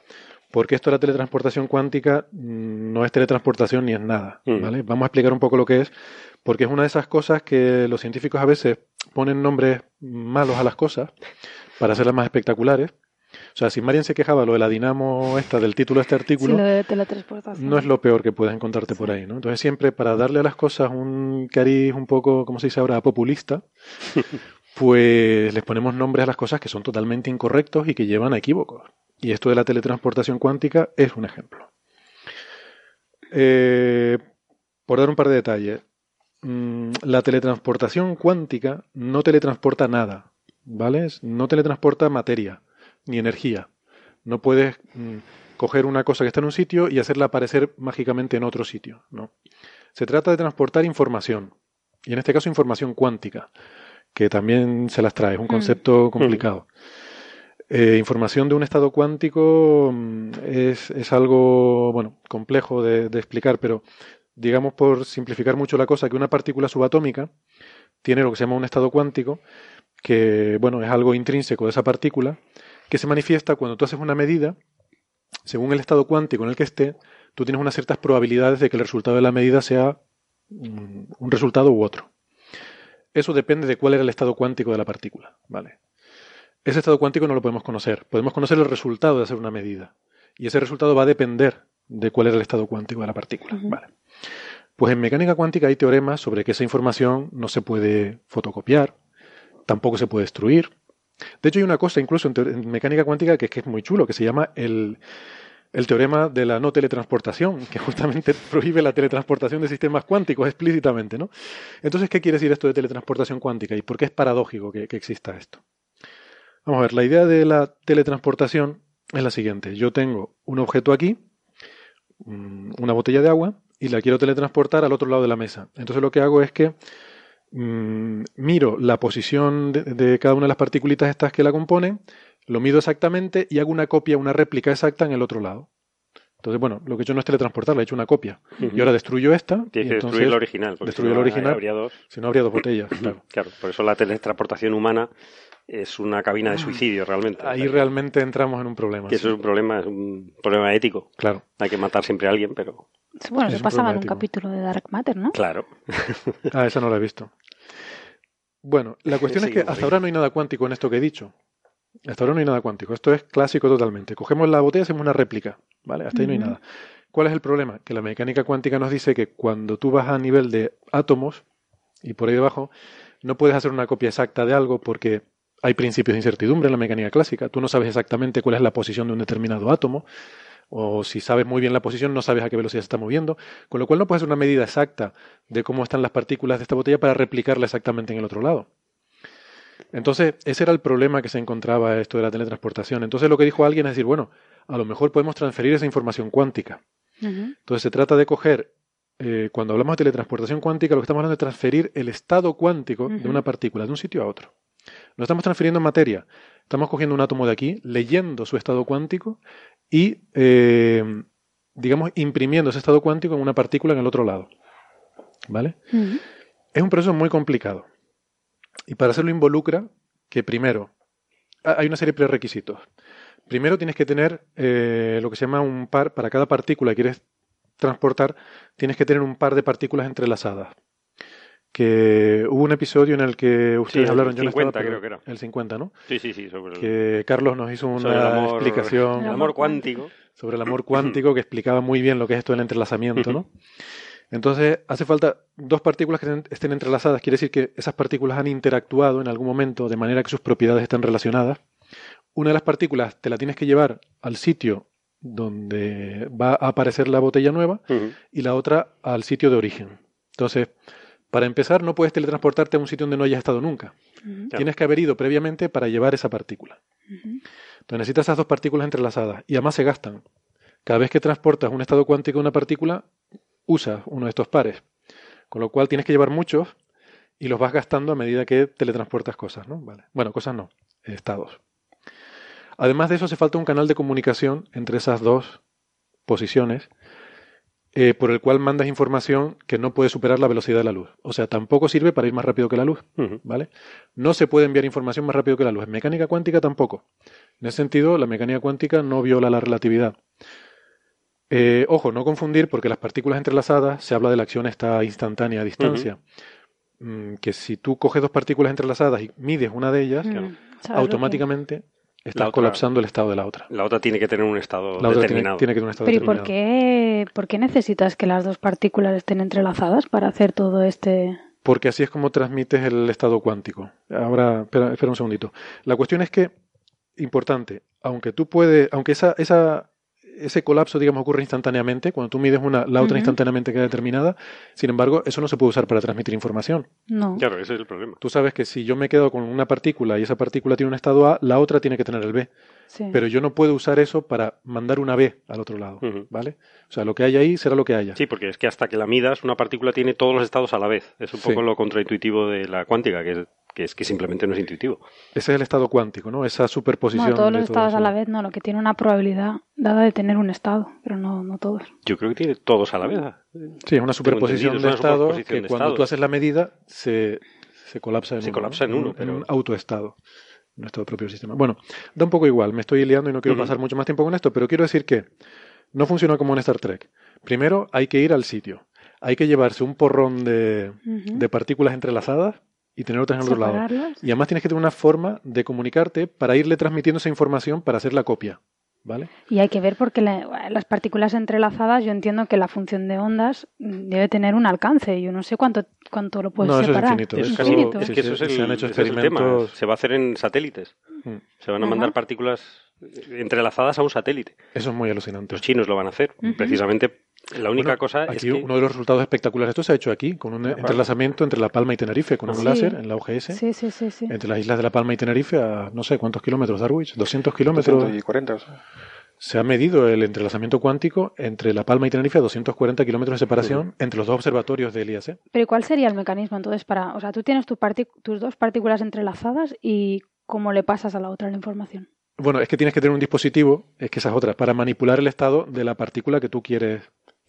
Speaker 4: porque esto de la teletransportación cuántica mm, no es teletransportación ni es nada,
Speaker 8: Mm.
Speaker 4: ¿vale? Vamos a explicar un poco lo que es, porque es una de esas cosas que los científicos a veces ponen nombres malos a las cosas para hacerlas más espectaculares. O sea, si Marian se quejaba lo de la dinamo esta del título de este artículo,
Speaker 5: de
Speaker 4: no es lo peor que puedes encontrarte por ahí, ¿no? Entonces siempre para darle a las cosas un cariz un poco, como se dice ahora, populista, pues les ponemos nombres a las cosas que son totalmente incorrectos y que llevan a equívocos. Y esto de la teletransportación cuántica es un ejemplo. Eh, por dar un par de detalles, mm, la teletransportación cuántica no teletransporta nada, ¿vale? No teletransporta materia ni energía. No puedes mm, coger una cosa que está en un sitio y hacerla aparecer mágicamente en otro sitio, ¿no? Se trata de transportar información, y en este caso información cuántica, que también se las trae, es un concepto complicado. Eh, información de un estado cuántico mm, es, es algo, bueno, complejo de, de explicar, pero digamos por simplificar mucho la cosa, que una partícula subatómica tiene lo que se llama un estado cuántico, que, bueno, es algo intrínseco de esa partícula, que se manifiesta cuando tú haces una medida, según el estado cuántico en el que esté, tú tienes unas ciertas probabilidades de que el resultado de la medida sea mm, un resultado u otro. Eso depende de cuál era el estado cuántico de la partícula, ¿vale? Ese estado cuántico no lo podemos conocer. Podemos conocer el resultado de hacer una medida. Y ese resultado va a depender de cuál era el estado cuántico de la partícula. Vale. Pues en mecánica cuántica hay teoremas sobre que esa información no se puede fotocopiar, tampoco se puede destruir. De hecho, hay una cosa incluso en, mecánica cuántica que es, muy chulo, que se llama el, teorema de la no teletransportación, que justamente prohíbe la teletransportación de sistemas cuánticos explícitamente, ¿no? Entonces, ¿qué quiere decir esto de teletransportación cuántica y por qué es paradójico que, exista esto? Vamos a ver, la idea de la teletransportación es la siguiente. Yo tengo un objeto aquí, una botella de agua, y la quiero teletransportar al otro lado de la mesa. Entonces lo que hago es que mm, miro la posición de, de cada una de las particulitas estas que la componen, lo mido exactamente y hago una copia, una réplica exacta en el otro lado. Entonces, bueno, lo que he hecho no es teletransportarla, he hecho una copia. Y ahora destruyo esta.
Speaker 8: Tienes que
Speaker 4: entonces
Speaker 8: destruir la original.
Speaker 4: Destruyo
Speaker 8: si
Speaker 4: la
Speaker 8: no,
Speaker 4: original.
Speaker 8: Habría dos.
Speaker 4: Si no, habría dos botellas. Claro.
Speaker 8: Claro, por eso la teletransportación humana es una cabina de suicidio realmente.
Speaker 4: Ahí
Speaker 8: O sea, que-
Speaker 4: realmente entramos en un problema.
Speaker 8: que eso es un problema, es un problema ético.
Speaker 4: Claro.
Speaker 8: Hay que matar siempre a alguien, pero
Speaker 5: Bueno,
Speaker 4: Es
Speaker 5: se
Speaker 4: un
Speaker 5: pasaba en un capítulo de Dark Matter, ¿no?
Speaker 8: claro.
Speaker 4: Ah, esa no la he visto. Bueno, la cuestión es que hasta ahora no hay nada cuántico en esto que he dicho. Hasta ahora no hay nada cuántico. Esto es clásico totalmente. Cogemos la botella y hacemos una réplica. ¿Vale? Hasta ahí no hay nada. ¿Cuál es el problema? Que la mecánica cuántica nos dice que cuando tú vas a nivel de átomos y por ahí debajo, no puedes hacer una copia exacta de algo porque hay principios de incertidumbre en la mecánica clásica. Tú no sabes exactamente cuál es la posición de un determinado átomo. O si sabes muy bien la posición, no sabes a qué velocidad se está moviendo. Con lo cual no puedes hacer una medida exacta de cómo están las partículas de esta botella para replicarla exactamente en el otro lado. Entonces, ese era el problema que se encontraba esto de la teletransportación. Entonces, lo que dijo alguien es decir, bueno, a lo mejor podemos transferir esa información cuántica. Entonces, se trata de coger, eh, cuando hablamos de teletransportación cuántica, lo que estamos hablando es de transferir el estado cuántico de una partícula de un sitio a otro. No estamos transfiriendo materia, estamos cogiendo un átomo de aquí, leyendo su estado cuántico y, eh, digamos, imprimiendo ese estado cuántico en una partícula en el otro lado. ¿Vale? Es un proceso muy complicado. Y para hacerlo involucra que primero, ha- hay una serie de prerequisitos. Primero tienes que tener eh, lo que se llama un par, para cada partícula que quieres transportar, tienes que tener un par de partículas entrelazadas. Que hubo un episodio en el que ustedes
Speaker 8: el
Speaker 4: hablaron, yo no estaba,
Speaker 8: 50 creo que era.
Speaker 4: El 50, ¿no?
Speaker 8: Sí, sí, sí. Sobre el,
Speaker 4: Que Carlos nos hizo
Speaker 8: sobre el
Speaker 4: una
Speaker 8: amor,
Speaker 4: explicación
Speaker 8: el amor cuántico.
Speaker 4: sobre el amor cuántico que explicaba muy bien lo que es esto del entrelazamiento, ¿no? Entonces, hace falta dos partículas que estén- entrelazadas. Quiere decir que esas partículas han interactuado en algún momento de manera que sus propiedades están relacionadas. Una de las partículas te la tienes que llevar al sitio donde va a aparecer la botella nueva y la otra al sitio de origen. Entonces, para empezar, no puedes teletransportarte a un sitio donde no hayas estado nunca. Tienes que haber ido previamente para llevar esa partícula. Entonces necesitas esas dos partículas entrelazadas y además se gastan. Cada vez que transportas un estado cuántico de una partícula, usas uno de estos pares. Con lo cual tienes que llevar muchos y los vas gastando a medida que teletransportas cosas, ¿no? Vale. Bueno, cosas no, estados. Además de eso, hace falta un canal de comunicación entre esas dos posiciones eh, por el cual mandas información que no puede superar la velocidad de la luz. O sea, tampoco sirve para ir más rápido que la luz. ¿vale? No se puede enviar información más rápido que la luz. En mecánica cuántica tampoco. En ese sentido, la mecánica cuántica no viola la relatividad. Eh, ojo, no confundir, porque las partículas entrelazadas se habla de la acción esta instantánea a distancia. Mm, que si tú coges dos partículas entrelazadas y mides una de ellas,
Speaker 5: Mm, ¿sabes lo que-
Speaker 4: automáticamente estás
Speaker 8: otra-
Speaker 4: colapsando el estado de la otra.
Speaker 8: La otra tiene que tener un estado
Speaker 4: La otra tiene,
Speaker 8: determinado.
Speaker 4: tiene que tener un estado
Speaker 5: Pero ¿y por qué, por qué necesitas que las dos partículas estén entrelazadas para hacer todo este...?
Speaker 4: Porque así es como transmites el estado cuántico. Ahora, espera, espera un segundito. La cuestión es que, importante, aunque tú puedes, aunque esa, esa, ese colapso, digamos, ocurre instantáneamente, cuando tú mides una, la otra instantáneamente queda determinada, sin embargo, eso no se puede usar para transmitir información.
Speaker 5: No.
Speaker 8: Claro, ese es el problema.
Speaker 4: Tú sabes que si yo me quedo con una partícula y esa partícula tiene un estado A, la otra tiene que tener el B.
Speaker 5: Sí.
Speaker 4: Pero yo no puedo usar eso para mandar una B al otro lado. ¿vale? O sea, lo que hay ahí será lo que haya.
Speaker 8: Sí, porque es que hasta que la midas, una partícula tiene todos los estados a la vez. Es un
Speaker 4: Sí.
Speaker 8: poco lo contraintuitivo de la cuántica, que es, que es que simplemente no es intuitivo.
Speaker 4: Ese es el estado cuántico, ¿no? Esa superposición.
Speaker 5: Bueno, todos los estados
Speaker 4: eso.
Speaker 5: a la vez, no, lo que tiene una probabilidad dada de tener un estado, pero no, no todos.
Speaker 8: Yo creo que tiene todos a la vez.
Speaker 4: Sí, es una superposición de estados que
Speaker 8: de
Speaker 4: cuando tú haces la medida se, se colapsa en
Speaker 8: Se
Speaker 4: uno.
Speaker 8: colapsa en uno,
Speaker 4: un,
Speaker 8: pero-
Speaker 4: un autoestado. Un estado propio sistema. Bueno, da un poco igual, me estoy liando y no quiero pasar mucho más tiempo con esto, pero quiero decir que no funciona como en Star Trek. Primero hay que ir al sitio. Hay que llevarse un porrón de, de partículas entrelazadas y tener otras en el otro lado. Y además tienes que tener una forma de comunicarte para irle transmitiendo esa información para hacer la copia. ¿Vale?
Speaker 5: Y hay que ver porque la- las partículas entrelazadas, yo entiendo que la función de ondas debe tener un alcance. Yo no sé cuánto, cuánto lo puedes
Speaker 4: No, eso es
Speaker 5: separar.
Speaker 4: infinito,
Speaker 8: Es, casi-
Speaker 5: infinito.
Speaker 8: es que eso es el,
Speaker 4: se han hecho
Speaker 8: ese es el tema.
Speaker 4: experimentos-
Speaker 8: Se va a hacer en satélites.
Speaker 4: Mm.
Speaker 8: Se van a
Speaker 5: Ajá.
Speaker 8: mandar partículas entrelazadas a un satélite.
Speaker 4: Eso es muy alucinante.
Speaker 8: Los chinos lo van a hacer. Precisamente, la única
Speaker 4: Bueno,
Speaker 8: cosa es
Speaker 4: aquí
Speaker 8: que...
Speaker 4: uno de los resultados espectaculares, esto se ha hecho aquí, con un entrelazamiento entre La Palma y Tenerife, con un
Speaker 5: Sí.
Speaker 4: láser en la OGS,
Speaker 5: Sí, sí, sí, sí.
Speaker 4: entre las islas de La Palma y Tenerife a no sé cuántos kilómetros, Darwich, 200 kilómetros.
Speaker 9: 240. o sea.
Speaker 4: Se ha medido el entrelazamiento cuántico entre La Palma y Tenerife a 240 kilómetros de separación entre los dos observatorios del IAC.
Speaker 5: Pero ¿y cuál sería el mecanismo entonces para, o sea, tú tienes tu tus dos partículas entrelazadas y cómo le pasas a la otra la información?
Speaker 4: Bueno, es que tienes que tener un dispositivo, es que esa es otra, para manipular el estado de la partícula que tú quieres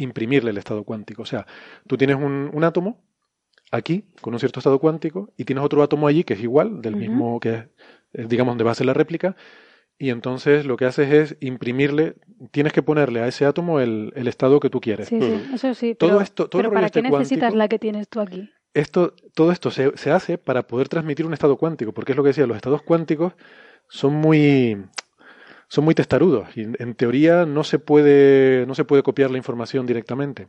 Speaker 4: imprimirle el estado cuántico. O sea, tú tienes un, un átomo aquí con un cierto estado cuántico y tienes otro átomo allí que es igual, del mismo que es, digamos, donde va a ser la réplica. Y entonces lo que haces es imprimirle, tienes que ponerle a ese átomo el, el estado que tú quieres.
Speaker 5: Sí, sí, eso sí.
Speaker 4: Todo
Speaker 5: pero,
Speaker 4: esto- todo
Speaker 5: pero ¿para
Speaker 4: este
Speaker 5: qué necesitas
Speaker 4: cuántico-
Speaker 5: la que tienes tú aquí?
Speaker 4: Esto, todo esto se, se hace para poder transmitir un estado cuántico, porque es lo que decía, los estados cuánticos son muy, son muy testarudos y en, teoría no se, puede, no se puede copiar la información directamente.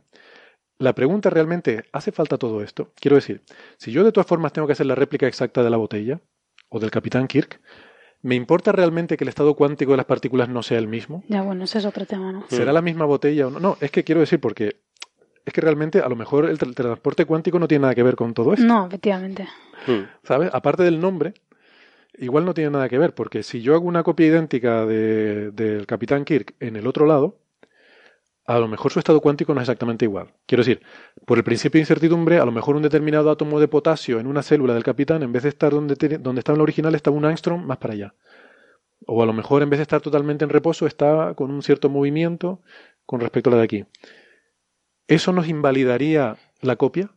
Speaker 4: La pregunta realmente es, ¿hace falta todo esto? Quiero decir, si yo de todas formas tengo que hacer la réplica exacta de la botella o del capitán Kirk, ¿me importa realmente que el estado cuántico de las partículas no sea el mismo?
Speaker 5: Ya, bueno, ese es otro tema, ¿no?
Speaker 4: ¿Será la misma botella o no? No, es que quiero decir porque es que realmente a lo mejor el tra- transporte cuántico no tiene nada que ver con todo esto.
Speaker 5: No, efectivamente.
Speaker 8: Hmm.
Speaker 4: ¿Sabes? Aparte del nombre, igual no tiene nada que ver, porque si yo hago una copia idéntica de- del Capitán Kirk en el otro lado, a lo mejor su estado cuántico no es exactamente igual. Quiero decir, por el principio de incertidumbre, a lo mejor un determinado átomo de potasio en una célula del Capitán, en vez de estar donde, donde estaba en la original, estaba un angstrom más para allá. O a lo mejor en vez de estar totalmente en reposo, está con un cierto movimiento con respecto a la de aquí. ¿Eso nos invalidaría la copia?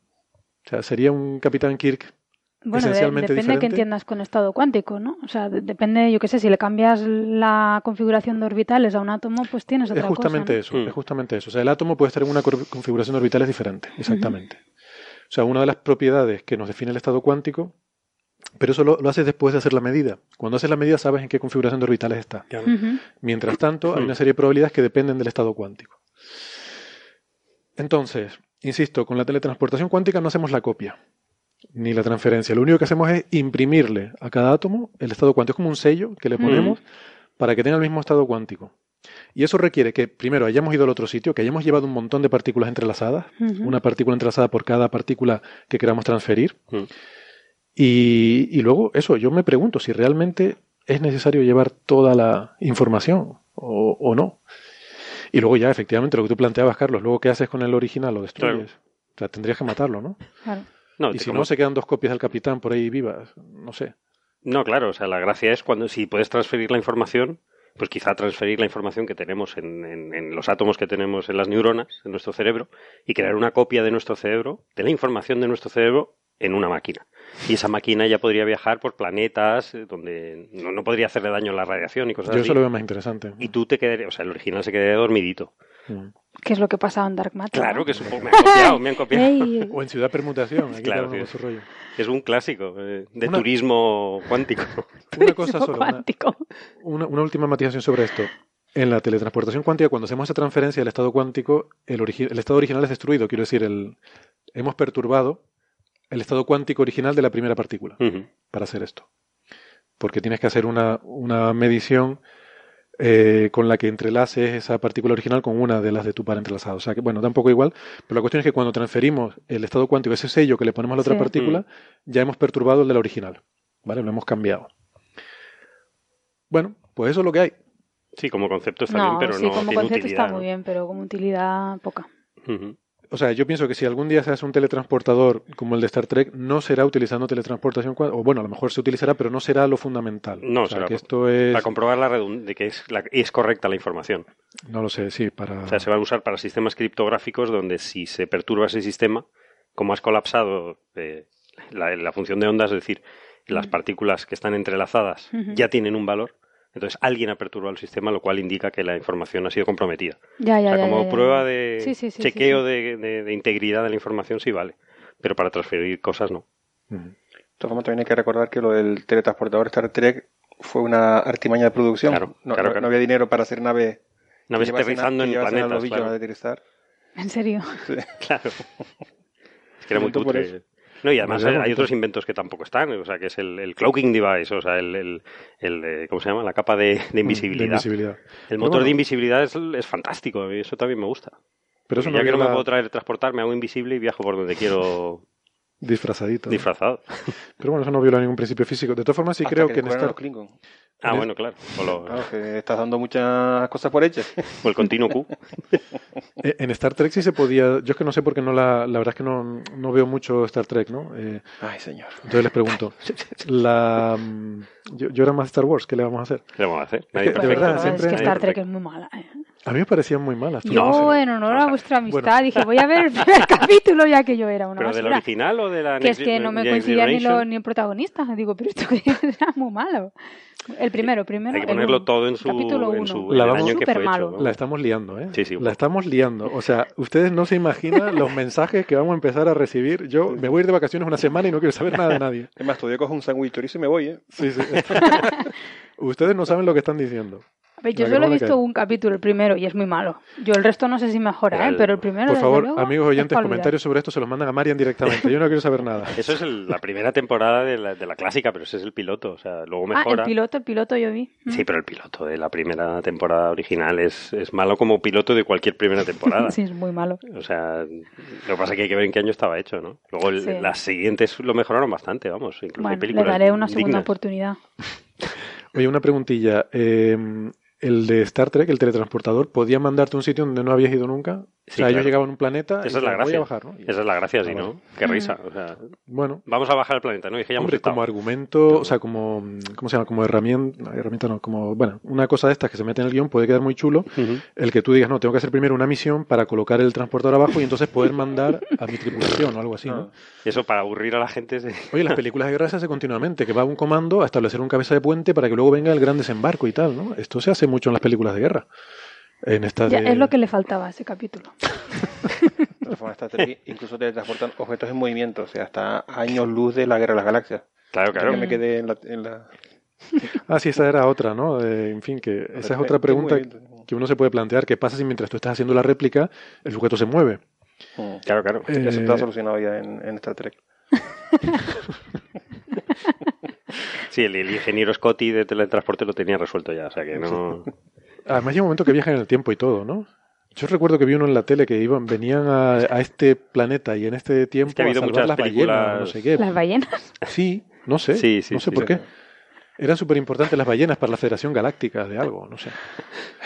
Speaker 4: O sea, sería un Capitán Kirk
Speaker 5: Bueno, de-
Speaker 4: esencialmente
Speaker 5: depende de qué
Speaker 4: diferente.
Speaker 5: entiendas con estado cuántico, ¿no? O sea, de- depende, yo qué sé, si le cambias la configuración de orbitales a un átomo, pues tienes otra
Speaker 4: Es justamente
Speaker 5: cosa.
Speaker 4: eso,
Speaker 8: Mm.
Speaker 4: es justamente eso. O sea, el átomo puede estar en una configuración de orbitales diferente, exactamente. O sea, una de las propiedades que nos define el estado cuántico, pero eso lo, lo haces después de hacer la medida. Cuando haces la medida sabes en qué configuración de orbitales está.
Speaker 8: Ya.
Speaker 5: ¿no? Ujú.
Speaker 4: Mientras tanto, hay
Speaker 8: Mm.
Speaker 4: una serie de probabilidades que dependen del estado cuántico. Entonces, insisto, con la teletransportación cuántica no hacemos la copia ni la transferencia. Lo único que hacemos es imprimirle a cada átomo el estado cuántico. Es como un sello que le
Speaker 5: Mm.
Speaker 4: ponemos para que tenga el mismo estado cuántico. Y eso requiere que primero hayamos ido al otro sitio, que hayamos llevado un montón de partículas entrelazadas, una partícula entrelazada por cada partícula que queramos transferir.
Speaker 8: Mm.
Speaker 4: Y, y luego, eso, yo me pregunto si realmente es necesario llevar toda la información o, o no. Y luego ya, efectivamente, lo que tú planteabas, Carlos, luego qué haces con el original, lo destruyes. O sea, tendrías que matarlo, ¿no?
Speaker 5: Claro.
Speaker 8: No,
Speaker 4: y si
Speaker 8: como-
Speaker 4: no, se quedan dos copias del capitán por ahí vivas, no sé.
Speaker 8: No, claro, o sea, la gracia es cuando si puedes transferir la información, pues quizá transferir la información que tenemos en, en- en los átomos que tenemos en las neuronas, en nuestro cerebro, y crear una copia de nuestro cerebro, de la información de nuestro cerebro, en una máquina. Y esa máquina ya podría viajar por planetas eh, donde no, no podría hacerle daño a la radiación y cosas
Speaker 4: Yo
Speaker 8: así.
Speaker 4: eso lo veo más interesante.
Speaker 8: Y tú te quedarías, o sea, el original se quedaría dormidito.
Speaker 4: Mm.
Speaker 5: Que es lo que pasaba en Dark Matter.
Speaker 8: Claro
Speaker 5: ¿no?
Speaker 8: que es un poco, me han copiado, me han copiado.
Speaker 5: Ey,
Speaker 4: O en Ciudad Permutación, aquí
Speaker 8: Claro,
Speaker 4: con su rollo.
Speaker 8: Es un clásico eh, de
Speaker 4: Una-
Speaker 8: turismo cuántico.
Speaker 4: Una cosa solo, una,
Speaker 5: cuántico.
Speaker 4: una, una última matización sobre esto. En la teletransportación cuántica, cuando hacemos esa transferencia del estado cuántico, el, origi- el estado original es destruido. Quiero decir, el, hemos perturbado el estado cuántico original de la primera partícula para hacer esto. Porque tienes que hacer una, una medición eh, con la que entrelaces esa partícula original con una de las de tu par entrelazado. O sea que, bueno, da un poco igual, pero la cuestión es que cuando transferimos el estado cuántico, ese sello que le ponemos a la otra
Speaker 5: Sí.
Speaker 4: partícula, ya hemos perturbado el de la original. ¿Vale? Lo hemos cambiado. Bueno, pues eso es lo que hay.
Speaker 8: Sí, como concepto está
Speaker 5: No,
Speaker 8: bien, pero
Speaker 5: sí,
Speaker 8: no
Speaker 5: como
Speaker 8: tiene
Speaker 5: concepto
Speaker 8: utilidad.
Speaker 5: está muy bien, pero como utilidad poca.
Speaker 4: O sea, yo pienso que si algún día se hace un teletransportador como el de Star Trek, no será utilizando teletransportación o bueno, a lo mejor se utilizará, pero no será lo fundamental.
Speaker 8: No,
Speaker 4: o sea,
Speaker 8: será
Speaker 4: que esto es,
Speaker 8: Para comprobar la de que es, la- es correcta la información.
Speaker 4: no lo sé, sí, para...
Speaker 8: O sea, se van a usar para sistemas criptográficos donde si se perturba ese sistema, como has colapsado eh, la, la función de ondas, es decir, las partículas que están entrelazadas ya tienen un valor, entonces alguien ha perturbado el sistema, lo cual indica que la información ha sido comprometida.
Speaker 5: Ya, ya,
Speaker 8: o sea,
Speaker 5: ya,
Speaker 8: como
Speaker 5: ya, ya.
Speaker 8: prueba de
Speaker 5: Sí, sí, sí,
Speaker 8: chequeo
Speaker 5: sí, sí.
Speaker 8: De, de- de integridad de la información sí vale, pero para transferir cosas no.
Speaker 4: Ujú.
Speaker 9: De todas formas, también hay que recordar que lo del teletransportador Star Trek fue una artimaña de producción.
Speaker 8: Claro,
Speaker 9: no,
Speaker 8: claro,
Speaker 9: no-
Speaker 8: claro.
Speaker 9: no había dinero para hacer naves. que
Speaker 8: Naves aterrizando en planetas, claro.
Speaker 5: En serio.
Speaker 9: Sí.
Speaker 8: Claro. Es que era muy cutre. No, y además hay otros inventos que tampoco están, o sea, que es el, el cloaking device, o sea, el, el, el, eh, ¿cómo se llama? La capa de, de invisibilidad.
Speaker 4: De invisibilidad.
Speaker 8: El motor
Speaker 4: bueno.
Speaker 8: de invisibilidad es, es fantástico, eso también me gusta.
Speaker 4: Pero eso
Speaker 8: ya
Speaker 4: no
Speaker 8: que no me puedo traer transportar, me hago invisible y viajo por donde quiero
Speaker 4: disfrazadito. ¿no?
Speaker 8: disfrazado.
Speaker 4: Pero bueno, eso no viola ningún principio físico. De todas formas, sí
Speaker 9: Hasta
Speaker 4: creo
Speaker 9: que
Speaker 4: que en Star
Speaker 9: los Klingon.
Speaker 8: Ah,
Speaker 4: Es-
Speaker 8: bueno, claro. O, lo-
Speaker 9: Claro, que estás dando muchas cosas por hechas.
Speaker 8: o el continuo Q.
Speaker 4: Eh, En Star Trek sí se podía. Yo es que no sé por qué no la. La verdad es que no, no veo mucho Star Trek, ¿no? Eh,
Speaker 9: Ay, señor.
Speaker 4: entonces les pregunto. La, yo, yo era más Star Wars, ¿qué le vamos a hacer?
Speaker 8: ¿Qué le vamos a hacer?
Speaker 4: que,
Speaker 8: Nadie
Speaker 4: de
Speaker 8: perfecto.
Speaker 4: verdad,
Speaker 5: Pero
Speaker 4: siempre-
Speaker 5: es que Star Trek es muy mala. ¿eh?
Speaker 4: A mí me parecían muy malas. tú
Speaker 5: Yo,
Speaker 4: no sé.
Speaker 5: en honor a
Speaker 8: a-
Speaker 5: vuestra amistad,
Speaker 4: bueno.
Speaker 5: dije, voy a ver el primer capítulo ya que yo era una
Speaker 8: ¿Pero del
Speaker 5: basura.
Speaker 8: original o de la
Speaker 5: Que es que no me coincidía ni, lo, ni el protagonista. Digo, pero esto que era muy malo. El primero, primero.
Speaker 8: Hay que ponerlo todo en su,
Speaker 5: Capítulo
Speaker 8: en
Speaker 5: uno.
Speaker 8: su
Speaker 4: La vamos-
Speaker 8: año que fue hecho. ¿no?
Speaker 4: La estamos liando, ¿eh?
Speaker 8: Sí, sí,
Speaker 4: La estamos liando. O sea, ustedes no se imaginan los mensajes que vamos a empezar a recibir. Yo me voy a ir de vacaciones una semana y no quiero saber nada de nadie.
Speaker 9: Es más, todavía cojo un sándwich chorizo y me voy, ¿eh?
Speaker 4: Sí, sí. ustedes no saben lo que están diciendo.
Speaker 5: A ver, yo solo he visto un capítulo, el primero, y es muy malo. Yo el resto no sé si mejora, ¿eh? pero el primero,
Speaker 4: Por favor,
Speaker 5: luego,
Speaker 4: amigos
Speaker 5: es
Speaker 4: oyentes, comentarios sobre esto se los mandan a Marian directamente. Yo no quiero saber nada.
Speaker 8: Eso es el- la primera temporada de la, de la clásica, pero ese es el piloto. O sea, luego
Speaker 5: Ah,
Speaker 8: mejora.
Speaker 5: el piloto, el piloto yo vi. Mm.
Speaker 8: Sí, pero el piloto de la primera temporada original es, es malo como piloto de cualquier primera temporada.
Speaker 5: Sí, es muy malo.
Speaker 8: O sea, lo que pasa es que hay que ver en qué año estaba hecho, ¿no? Luego el-
Speaker 5: Sí.
Speaker 8: las siguientes lo mejoraron bastante, vamos. Incluso hay
Speaker 5: Bueno, le
Speaker 8: películas
Speaker 5: daré una segunda
Speaker 8: dignas.
Speaker 5: oportunidad.
Speaker 4: Oye, una preguntilla. Eh, el de Star Trek, el teletransportador, ¿podía mandarte a un sitio donde no habías ido nunca? O
Speaker 8: Sí,
Speaker 4: sea, ellos llegaban a un planeta y
Speaker 8: Esa es la
Speaker 4: voy
Speaker 8: gracia.
Speaker 4: a bajar, ¿no? Y-
Speaker 8: Esa es la gracia, sí,
Speaker 4: Ah,
Speaker 8: ¿no? Qué risa. O sea,
Speaker 4: Bueno,
Speaker 8: vamos a bajar al planeta, ¿no? Y que ya
Speaker 4: hombre, como argumento, o sea, como, ¿cómo se llama? Como herramienta, no, herramienta no, como, bueno, una cosa de estas que se mete en el guion puede quedar muy chulo, el que tú digas, no, tengo que hacer primero una misión para colocar el transportador abajo y entonces poder mandar a mi tripulación o algo así, ¿no?
Speaker 8: Y eso para aburrir a la gente.
Speaker 4: Oye, las películas de guerra se hace continuamente, que va un comando a establecer un cabeza de puente para que luego venga el gran desembarco y tal, ¿no? Esto se hace mucho en las películas de guerra. En estas
Speaker 5: Ya,
Speaker 4: de-
Speaker 5: Es lo que le faltaba a ese capítulo.
Speaker 9: Incluso teletransportan objetos en movimiento, o sea, hasta años luz de la Guerra de las Galaxias.
Speaker 8: Claro, claro.
Speaker 9: que me quedé en la... en la-
Speaker 4: Ah, sí, esa era otra, ¿no? Eh, en fin, que esa es otra
Speaker 9: ¿Qué
Speaker 4: pregunta que uno se puede plantear. ¿Qué pasa si mientras tú estás haciendo la réplica el sujeto se mueve?
Speaker 9: Mm.
Speaker 8: Claro, claro.
Speaker 9: Eso
Speaker 4: Eh,
Speaker 9: está solucionado ya en, en Star Trek.
Speaker 8: Sí, el, el ingeniero Scotty de teletransporte lo tenía resuelto ya, o sea que no...
Speaker 4: Además llega un momento que viajan en el tiempo y todo, ¿no? Yo recuerdo que vi uno en la tele que iban, venían a, a este planeta y en este tiempo
Speaker 8: que ha
Speaker 4: a
Speaker 8: habido
Speaker 4: salvar las ballenas, no sé qué.
Speaker 5: Las ballenas.
Speaker 4: Sí, no sé,
Speaker 8: Sí, sí,
Speaker 4: no sé
Speaker 8: sí,
Speaker 4: por
Speaker 8: sí.
Speaker 4: qué. Eran súper importantes las ballenas para la Federación Galáctica de algo, no sé.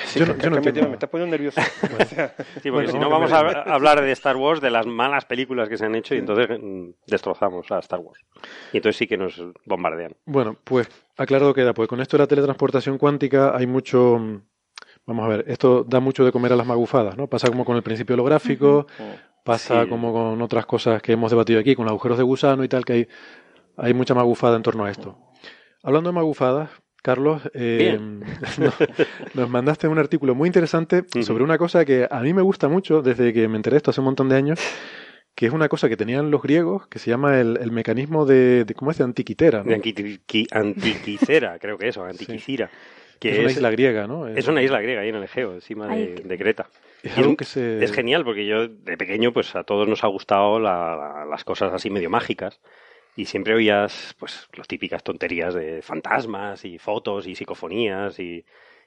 Speaker 9: Sí,
Speaker 4: Yo no-
Speaker 9: que-
Speaker 4: yo no
Speaker 9: que me, estás poniendo nervioso.
Speaker 8: Sí, porque
Speaker 4: Bueno,
Speaker 8: si no
Speaker 4: vamos a
Speaker 8: hablar de Star Wars, de las malas películas que se han hecho y entonces mm, destrozamos a Star Wars. Y entonces sí que nos bombardean.
Speaker 4: Bueno, pues aclarado queda, pues con esto de la teletransportación cuántica hay mucho... Vamos a ver, esto da mucho de comer a las magufadas, ¿no? Pasa como con el principio holográfico, pasa
Speaker 8: Sí.
Speaker 4: como con otras cosas que hemos debatido aquí, con los agujeros de gusano y tal, que hay, hay mucha magufada en torno a esto. Hablando de magufadas, Carlos, eh, nos, nos mandaste un artículo muy interesante sobre una cosa que a mí me gusta mucho desde que me enteré de esto hace un montón de años, que es una cosa que tenían los griegos que se llama el, el mecanismo de, de- ¿cómo es? De antiquitera, ¿no?
Speaker 8: De Antiqui- Antiquicera, creo que eso, Antiquicira. Que
Speaker 4: es una isla griega, ¿no?
Speaker 8: Es una isla griega ahí en el Egeo, encima de,
Speaker 5: Ay,
Speaker 8: de Creta.
Speaker 4: Es
Speaker 8: Y
Speaker 4: algo
Speaker 8: un-
Speaker 4: que se...
Speaker 8: Es genial porque yo de pequeño pues a todos nos ha gustado la- la- las cosas así medio mágicas y siempre oías pues las típicas tonterías de fantasmas y fotos y psicofonías y,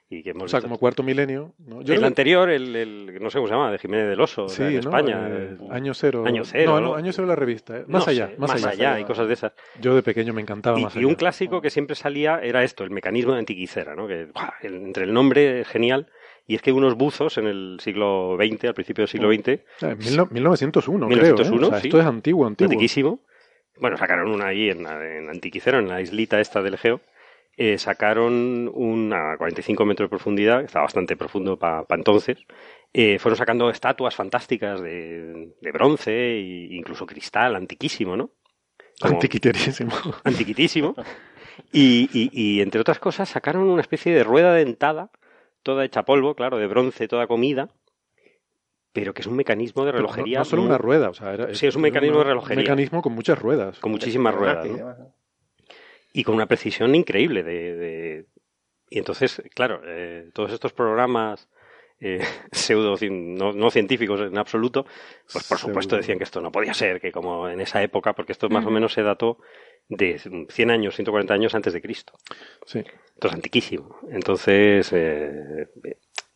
Speaker 8: y que hemos
Speaker 4: O sea,
Speaker 8: visto-
Speaker 4: como cuarto milenio. ¿no? Yo
Speaker 8: el
Speaker 4: creo-
Speaker 8: anterior, el, el- no sé cómo se llama, de Jiménez del Oso,
Speaker 4: Sí,
Speaker 8: en
Speaker 4: ¿no?
Speaker 8: España.
Speaker 4: Eh, año cero.
Speaker 8: Año cero,
Speaker 4: No,
Speaker 8: ¿no?
Speaker 4: año cero la revista. eh. Más allá,
Speaker 8: sé,
Speaker 4: más,
Speaker 8: más allá, y cosas de esas.
Speaker 4: Yo de pequeño me encantaba
Speaker 8: Y,
Speaker 4: más
Speaker 8: y
Speaker 4: allá.
Speaker 8: un clásico que siempre salía era esto, el mecanismo de Antiquicera, ¿no? Que ¡buah! el- entre el nombre es genial y es que unos buzos en el siglo XX, al principio del siglo XX,
Speaker 4: Eh, mil no- 1901,
Speaker 8: 1901,
Speaker 4: creo. ¿eh? O sea,
Speaker 8: sí.
Speaker 4: Esto es antiguo, antiguo.
Speaker 8: antiquísimo. Bueno, sacaron una ahí en, en Antiquicero, en la islita esta del Egeo. Eh, sacaron una a 45 metros de profundidad, que estaba bastante profundo para entonces. Eh, fueron sacando estatuas fantásticas de, de bronce e incluso cristal, antiquísimo, ¿no? Como-
Speaker 4: Antiquiterísimo.
Speaker 8: antiquitísimo. Y, y- y, entre otras cosas sacaron una especie de rueda dentada, toda hecha polvo, claro, de bronce, toda comida, pero que es un mecanismo de
Speaker 4: Pero no-
Speaker 8: relojería.
Speaker 4: No, solo
Speaker 8: muy-
Speaker 4: una rueda, o sea, era,
Speaker 8: Sí, es un mecanismo de relojería.
Speaker 4: Un mecanismo con muchas ruedas.
Speaker 8: con muchísimas ruedas, ¿no? Y con una precisión increíble de, de- y entonces claro eh, todos estos programas eh, pseudo no, no científicos en absoluto pues por supuesto decían que esto no podía ser que como en esa época porque esto más o menos se dató de 100 años 140 años antes de Cristo.
Speaker 4: Sí.
Speaker 8: entonces antiquísimo. Entonces eh,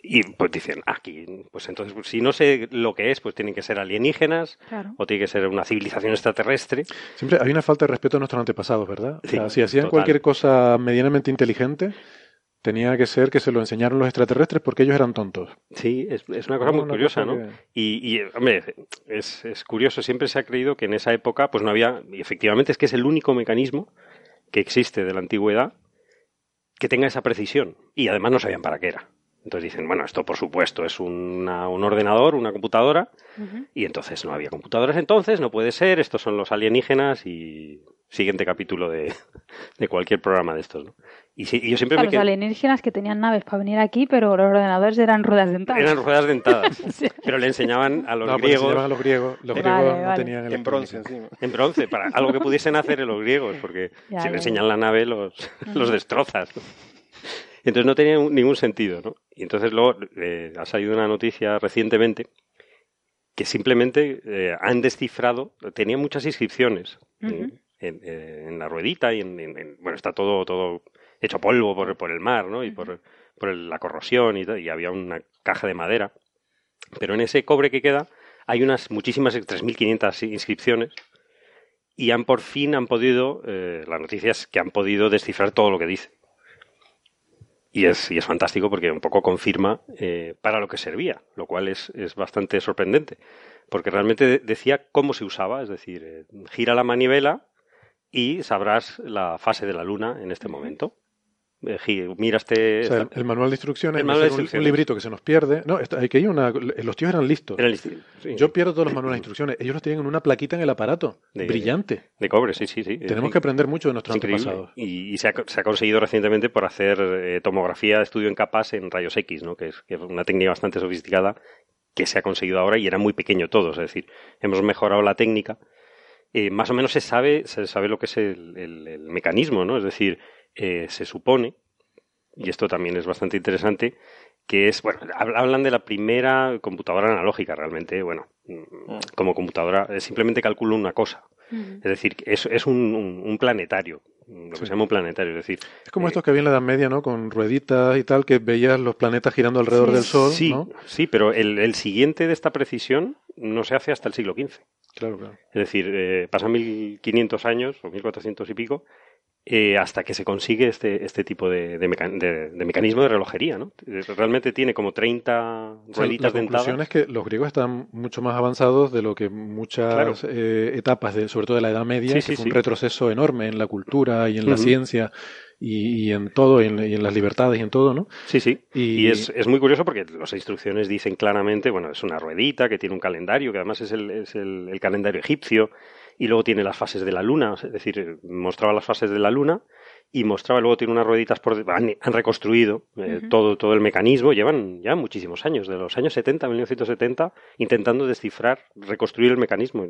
Speaker 8: y pues dicen aquí pues entonces pues, si no sé lo que es pues tienen que ser alienígenas
Speaker 5: Claro.
Speaker 8: o tiene que ser una civilización extraterrestre
Speaker 4: Siempre hay una falta de respeto a nuestros antepasados, ¿verdad? O sea,
Speaker 8: Sí,
Speaker 4: si hacían
Speaker 8: total.
Speaker 4: cualquier cosa medianamente inteligente, tenía que ser que se lo enseñaron los extraterrestres porque ellos eran tontos.
Speaker 8: Sí, es, es una cosa muy
Speaker 4: una
Speaker 8: curiosa,
Speaker 4: cosa
Speaker 8: ¿no?
Speaker 4: que-
Speaker 8: Y, y, hombre, es, es curioso, siempre se ha creído que en esa época pues no había, y efectivamente es que es el único mecanismo que existe de la antigüedad que tenga esa precisión. Y además no sabían para qué era. Entonces dicen, bueno, esto por supuesto es una- un ordenador, una computadora, y entonces no había computadoras entonces, no puede ser, estos son los alienígenas y siguiente capítulo de, de cualquier programa de estos, ¿no? Y, yo siempre me
Speaker 5: los alienígenas que tenían naves para venir aquí, pero los ordenadores eran ruedas dentadas.
Speaker 8: Eran ruedas dentadas,
Speaker 5: Sí.
Speaker 8: pero le enseñaban a los
Speaker 4: no,
Speaker 8: griegos...
Speaker 4: enseñaban a los griegos. Los
Speaker 5: Vale,
Speaker 4: griegos no
Speaker 5: vale.
Speaker 4: tenían
Speaker 9: En bronce encima.
Speaker 8: En bronce, para algo que pudiesen hacer los griegos, porque
Speaker 5: Ya,
Speaker 8: si
Speaker 5: ya,
Speaker 8: le
Speaker 5: ya.
Speaker 8: enseñan la nave los, los destrozas. Entonces no tenía ningún sentido, ¿no? Y entonces luego eh, ha salido una noticia recientemente que simplemente eh, han descifrado, tenía muchas inscripciones en, eh, en la ruedita y en, en- en- bueno, está todo, todo hecho polvo por, por el mar, ¿no? Y por, por el- la corrosión y y había una caja de madera. Pero en ese cobre que queda hay unas muchísimas, 3.500 inscripciones y han por fin han podido, eh, la noticia es que han podido descifrar todo lo que dice. Y es, y es fantástico porque un poco confirma eh, para lo que servía, lo cual es, es bastante sorprendente. Porque realmente de- decía cómo se usaba, es decir, eh, gira la manivela y sabrás la fase de la luna en este momento. Eh, mira este...
Speaker 4: O sea, el, el manual de instrucciones,
Speaker 8: El manual de
Speaker 4: ser un- un,
Speaker 8: instrucciones.
Speaker 4: librito que se nos pierde. No, hay que ir una, los tíos eran listos.
Speaker 8: era el insti- sí,
Speaker 4: Yo pierdo todos los manuales de instrucciones. Ellos los tienen en una plaquita en el aparato.
Speaker 8: De-
Speaker 4: brillante.
Speaker 8: de cobre, sí, sí, sí.
Speaker 4: Tenemos
Speaker 8: Sí.
Speaker 4: que aprender mucho de nuestros antepasados.
Speaker 8: Y, y se, ha, se ha conseguido recientemente por hacer eh, tomografía de estudio en capas en rayos X, ¿no? que, es, que es una técnica bastante sofisticada que se ha conseguido ahora y era muy pequeño todo. Es decir, hemos mejorado la técnica. Eh, más o menos se sabe, se sabe lo que es el, el- el mecanismo, ¿no? Es decir, eh, se supone, y esto también es bastante interesante, que es, bueno, hab- hablan de la primera computadora analógica realmente, bueno, mm, como computadora, eh, simplemente calcula una cosa.
Speaker 5: Ujú.
Speaker 8: Es decir, es, es un, un- un planetario, lo que
Speaker 4: Sí.
Speaker 8: se llama un planetario. Es decir,
Speaker 4: Es como
Speaker 8: eh,
Speaker 4: estos que había en la Edad Media, ¿no? Con rueditas y tal, que veías los planetas girando alrededor
Speaker 5: Sí.
Speaker 4: del Sol,
Speaker 8: sí,
Speaker 4: ¿no?
Speaker 8: sí, pero el, el siguiente de esta precisión no se hace hasta el siglo XV.
Speaker 4: Claro, claro.
Speaker 8: Es decir, eh, pasan 1500 años o 1400 y pico eh, hasta que se consigue este, este tipo de, de, meca- de- de mecanismo de relojería, ¿no? Eh, Realmente tiene como 30
Speaker 4: O sea,
Speaker 8: rueditas
Speaker 4: la conclusión
Speaker 8: dentadas.
Speaker 4: es que los griegos están mucho más avanzados de lo que muchas
Speaker 8: Claro.
Speaker 4: eh, etapas, de, sobre todo de la Edad Media,
Speaker 8: Sí,
Speaker 4: que
Speaker 8: sí,
Speaker 4: fue
Speaker 8: sí.
Speaker 4: un retroceso enorme en la cultura y en la ciencia y, y en todo, y en, y en las libertades y en todo, ¿no?
Speaker 8: Sí, sí.
Speaker 4: Y,
Speaker 8: Y es, es muy curioso porque las instrucciones dicen claramente, bueno, es una ruedita que tiene un calendario, que además es el, es el, el calendario egipcio, y luego tiene las fases de la luna, es decir, mostraba las fases de la luna y mostraba, luego tiene unas rueditas por... Han, han reconstruido eh, todo, todo el mecanismo, llevan ya muchísimos años, de los años 70, 1970, intentando descifrar, reconstruir el mecanismo.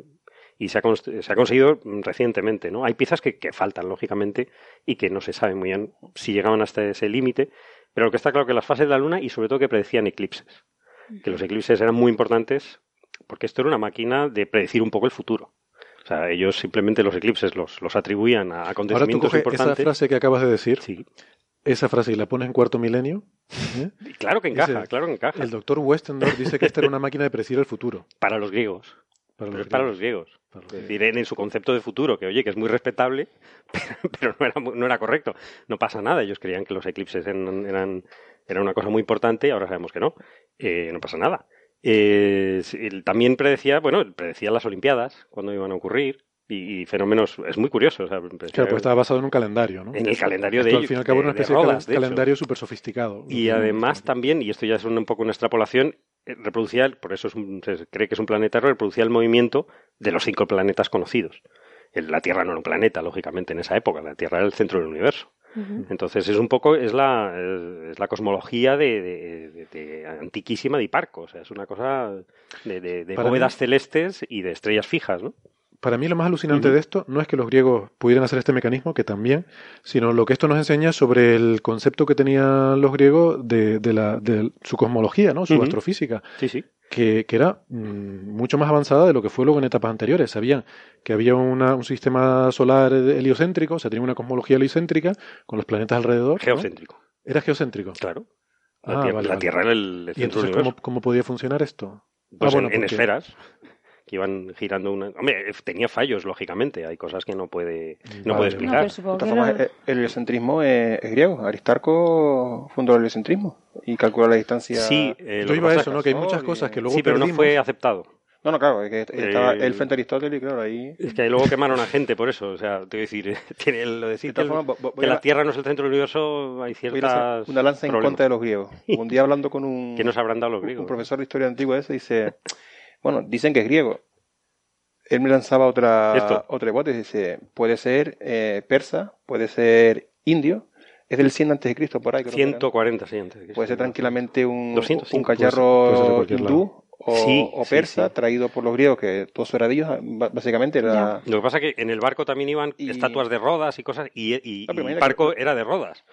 Speaker 8: Y se ha, se ha conseguido recientemente, ¿no? Hay piezas que, que faltan, lógicamente, y que no se sabe muy bien si llegaban hasta ese límite, pero lo que está claro que las fases de la Luna y sobre todo que predecían eclipses. Que los eclipses eran muy importantes porque esto era una máquina de predecir un poco el futuro. O sea, ellos simplemente los eclipses los, los atribuían a
Speaker 4: ahora tú
Speaker 8: acontecimientos
Speaker 4: coges esa
Speaker 8: importantes.
Speaker 4: frase que acabas de decir,
Speaker 8: Sí,
Speaker 4: esa frase y la pones en cuarto milenio. ¿eh?
Speaker 8: claro que encaja,
Speaker 4: Ese-
Speaker 8: claro que encaja.
Speaker 4: El doctor Westendorf dice que esta era una máquina de predecir el futuro.
Speaker 8: Para los griegos.
Speaker 4: Para
Speaker 8: Pero
Speaker 4: los
Speaker 8: es para
Speaker 4: griegos.
Speaker 8: los griegos.
Speaker 4: Para los
Speaker 8: Es
Speaker 4: griegos.
Speaker 8: decir, en su concepto de futuro, que oye, que es muy respetable, pero, pero no, era, no era correcto. No pasa nada. Ellos creían que los eclipses eran, eran, eran una cosa muy importante y ahora sabemos que no. Eh, no pasa nada. Eh, él también predecía, bueno, predecía las Olimpiadas, cuando iban a ocurrir, y, y fenómenos, es muy curioso. o sea,
Speaker 4: Claro, pues estaba basado en un calendario, ¿no?
Speaker 8: En el calendario de
Speaker 4: al
Speaker 8: ellos,
Speaker 4: fin y al cabo,
Speaker 8: de-
Speaker 4: una especie de,
Speaker 8: Rodas, de hecho.
Speaker 4: calendario súper sofisticado.
Speaker 8: Y además también, y esto ya es un, un poco una extrapolación, eh, reproducía, por eso es un- se cree que es un planeta, reproducía el movimiento de los cinco planetas conocidos. La Tierra no era un planeta, lógicamente, en esa época. La Tierra era el centro del universo. Entonces es un poco, es la, es, la cosmología de, de- de- de antiquísima de Hiparco. O sea, es una cosa de, de- de
Speaker 4: Para mí-
Speaker 8: bóvedas celestes y de estrellas fijas, ¿no?
Speaker 4: Para mí lo más alucinante de esto no es que los griegos pudieran hacer este mecanismo, que también, sino lo que esto nos enseña sobre el concepto que tenían los griegos de, de la, de su cosmología, ¿no? Su astrofísica,
Speaker 8: Sí, sí.
Speaker 4: Que, que era mm, mucho más avanzada de lo que fue luego en etapas anteriores. Sabían que había una- un sistema solar heliocéntrico, o sea, tenía una cosmología heliocéntrica con los planetas alrededor. ¿no?
Speaker 8: Geocéntrico.
Speaker 4: Era geocéntrico.
Speaker 8: Claro. La,
Speaker 4: Ah,
Speaker 8: tierra,
Speaker 4: vale,
Speaker 8: la
Speaker 4: vale.
Speaker 8: Tierra era el, el
Speaker 4: ¿Y
Speaker 8: centro del
Speaker 4: entonces
Speaker 8: universo.
Speaker 4: cómo, cómo podía funcionar esto?
Speaker 8: Pues
Speaker 4: Ah, bueno,
Speaker 8: en, en esferas que iban girando una. Hombre, tenía fallos, lógicamente. Hay cosas que no puede, no
Speaker 4: Vale.
Speaker 8: puede
Speaker 5: No,
Speaker 8: explicar.
Speaker 5: pero
Speaker 9: De
Speaker 5: supongo que
Speaker 9: todas formas,
Speaker 5: era-
Speaker 9: eh, el heliocentrismo es, es griego. Aristarco fundó el heliocentrismo y calculó la distancia.
Speaker 8: sí, eh,
Speaker 4: Yo iba a eso, ¿no? Que hay muchas cosas que luego
Speaker 8: sí, pero no
Speaker 4: perdimos.
Speaker 8: fue aceptado.
Speaker 9: No, no, claro, es que estaba
Speaker 8: Eh,
Speaker 9: él frente a Aristóteles y claro, ahí.
Speaker 8: Es que ahí luego quemaron a gente por eso. O sea, te voy a decir, tiene lo de decir
Speaker 9: De todas
Speaker 8: que, el-
Speaker 9: formas, vo- voy
Speaker 8: que
Speaker 9: a-
Speaker 8: la Tierra no es el centro del universo, hay ciertas.
Speaker 9: una lanza en
Speaker 8: problemas.
Speaker 9: contra de los griegos. Un día hablando con un,
Speaker 8: que nos habrán dado los
Speaker 9: un
Speaker 8: griegos.
Speaker 9: profesor de historia antigua ese dice, bueno, dicen que es griego. Él me lanzaba otra
Speaker 8: Esto.
Speaker 9: otra hipótesis, dice, puede ser eh, persa, puede ser indio, es del 100 antes de Cristo por ahí. creo que era.
Speaker 8: 140, sí, antes. de que
Speaker 9: Puede ser tranquilamente un,
Speaker 8: 205,
Speaker 9: un cacharro hindú o,
Speaker 8: Sí,
Speaker 9: o
Speaker 8: sí,
Speaker 9: persa
Speaker 8: sí.
Speaker 9: traído por los griegos, que todo eso era de ellos, básicamente era...
Speaker 8: Lo que pasa es que en el barco también iban
Speaker 9: Y-
Speaker 8: estatuas de Rodas y cosas, y, y,
Speaker 9: Ah,
Speaker 8: y Parco
Speaker 9: que-
Speaker 8: era de Rodas.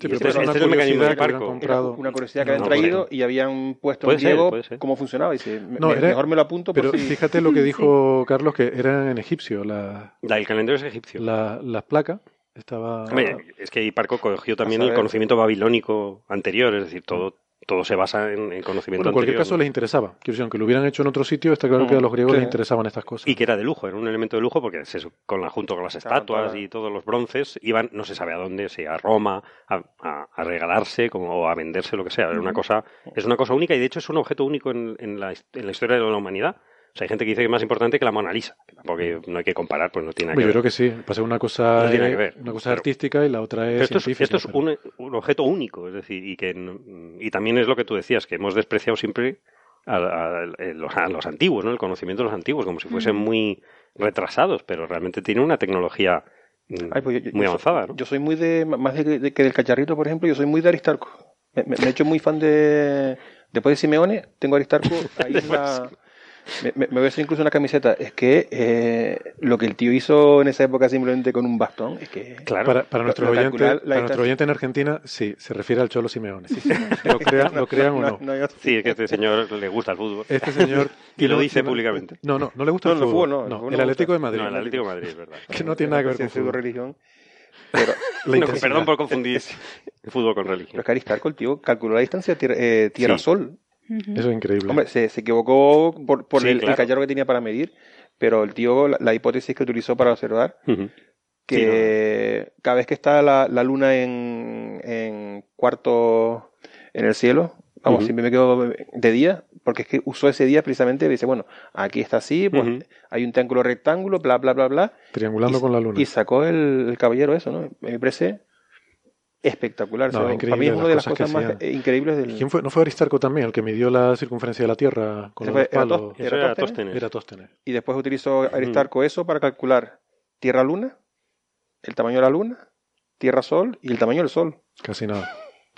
Speaker 4: Sí,
Speaker 8: Y
Speaker 4: pero
Speaker 8: este, es- este el mecanismo
Speaker 4: curiosidad
Speaker 8: del barco.
Speaker 9: Era una curiosidad que
Speaker 4: No,
Speaker 9: habían
Speaker 8: no,
Speaker 9: traído
Speaker 8: puede-
Speaker 9: y habían puesto en
Speaker 8: ser.
Speaker 9: cómo funcionaba. Y dice, me-
Speaker 4: No,
Speaker 9: me-
Speaker 4: era-
Speaker 9: mejor me lo apunto por
Speaker 4: Pero
Speaker 9: si...
Speaker 4: fíjate lo que dijo Carlos, que eran en egipcio la,
Speaker 8: La- el calendario es egipcio.
Speaker 4: la, las placas. Estaba...
Speaker 8: Hombre, es que Hiparco cogió también el conocimiento babilónico anterior, es decir, todo, todo se basa en, en conocimiento
Speaker 4: Bueno, en cualquier
Speaker 8: anterior.
Speaker 4: caso
Speaker 8: ¿no?
Speaker 4: les interesaba. Quiero decir, aunque lo hubieran hecho en otro sitio, está claro que a los griegos
Speaker 9: Sí.
Speaker 4: les interesaban estas cosas.
Speaker 8: Y que era de lujo, era un elemento de lujo porque se, con la, junto con las
Speaker 9: Claro,
Speaker 8: estatuas
Speaker 9: toda-
Speaker 8: y todos los bronces iban, no se sabe a dónde, si a Roma, a, a- a regalarse como, o a venderse, lo que sea. Era una cosa, es una cosa única y de hecho es un objeto único en, en la, en la historia de la humanidad. Sea, hay gente que dice que es más importante que la Mona Lisa, que tampoco hay- no hay que comparar, pues no tiene nada que
Speaker 4: yo
Speaker 8: ver.
Speaker 4: creo que sí. Pasa una cosa,
Speaker 8: No tiene nada
Speaker 4: eh,
Speaker 8: que ver,
Speaker 4: una cosa
Speaker 8: pero-
Speaker 4: artística y la otra es
Speaker 8: esto es, esto es
Speaker 4: pero-
Speaker 8: un, un objeto único, es decir, y que y también es lo que tú decías, que hemos despreciado siempre a, a- a los, a los antiguos, ¿no? El conocimiento de los antiguos, como si fuesen
Speaker 5: Ujú.
Speaker 8: muy retrasados, pero realmente tiene una tecnología mm,
Speaker 9: Ay, pues yo- yo-
Speaker 8: muy
Speaker 9: yo
Speaker 8: avanzada,
Speaker 9: soy,
Speaker 8: ¿no?
Speaker 9: Yo soy muy de, más de, de- que del cacharrito, por ejemplo, yo soy muy de Aristarco. Me, me- me he hecho muy fan de... Después de Simeone, tengo a Aristarco ahí en la... Me, me- me voy a hacer incluso una camiseta. Es que eh, lo que el tío hizo en esa época simplemente con un bastón, es que...
Speaker 8: Claro.
Speaker 4: Para, para nuestro
Speaker 9: lo
Speaker 4: oyente,
Speaker 9: la
Speaker 4: para nuestro oyente en Argentina, sí, se refiere al Cholo Simeone. Lo crean, lo crean o no.
Speaker 9: otro.
Speaker 8: Sí, es que este señor le gusta el fútbol.
Speaker 4: Este señor...
Speaker 8: Y lo dice públicamente.
Speaker 4: No, no, no le gusta
Speaker 9: No,
Speaker 4: el
Speaker 9: el
Speaker 4: fútbol.
Speaker 9: no, el
Speaker 4: No,
Speaker 9: fútbol
Speaker 4: el
Speaker 9: no
Speaker 4: Atlético de. Madrid.
Speaker 8: No, el Atlético de Madrid, es verdad.
Speaker 4: Que no tiene nada que ver con fútbol.
Speaker 9: religión. Pero,
Speaker 8: No, perdón por confundir fútbol con
Speaker 9: pero
Speaker 8: religión.
Speaker 9: es que Aristarco, el tío, calculó la distancia tierra- eh,
Speaker 4: Eso es increíble.
Speaker 9: Hombre, se, se equivocó por, por
Speaker 8: Sí,
Speaker 9: el, el
Speaker 8: claro.
Speaker 9: cacharro que tenía para medir, pero el tío, la, la hipótesis que utilizó para observar, que cada vez que está la, la luna en, en cuarto en el cielo, vamos, siempre me quedo de día, porque es que usó ese día precisamente, dice, bueno, aquí está así, pues hay un triángulo rectángulo, bla, bla, bla, bla,
Speaker 4: Triangulando
Speaker 9: y,
Speaker 4: con la luna.
Speaker 9: y sacó el, el caballero eso, ¿no? Me parece espectacular.
Speaker 4: No,
Speaker 9: O sea,
Speaker 4: increíble
Speaker 9: para mí es una de las
Speaker 4: cosas que
Speaker 9: cosas más increíbles del...
Speaker 4: ¿Quién fue? ¿No fue Aristarco también el que midió la circunferencia de la Tierra con los palos?
Speaker 8: Era
Speaker 9: Eratóstenes.
Speaker 8: Tóstenes.
Speaker 4: Eratóstenes.
Speaker 9: Y después utilizó Aristarco eso para calcular Tierra-Luna, el tamaño de la Luna, Tierra-Sol y el tamaño del Sol.
Speaker 4: Casi nada.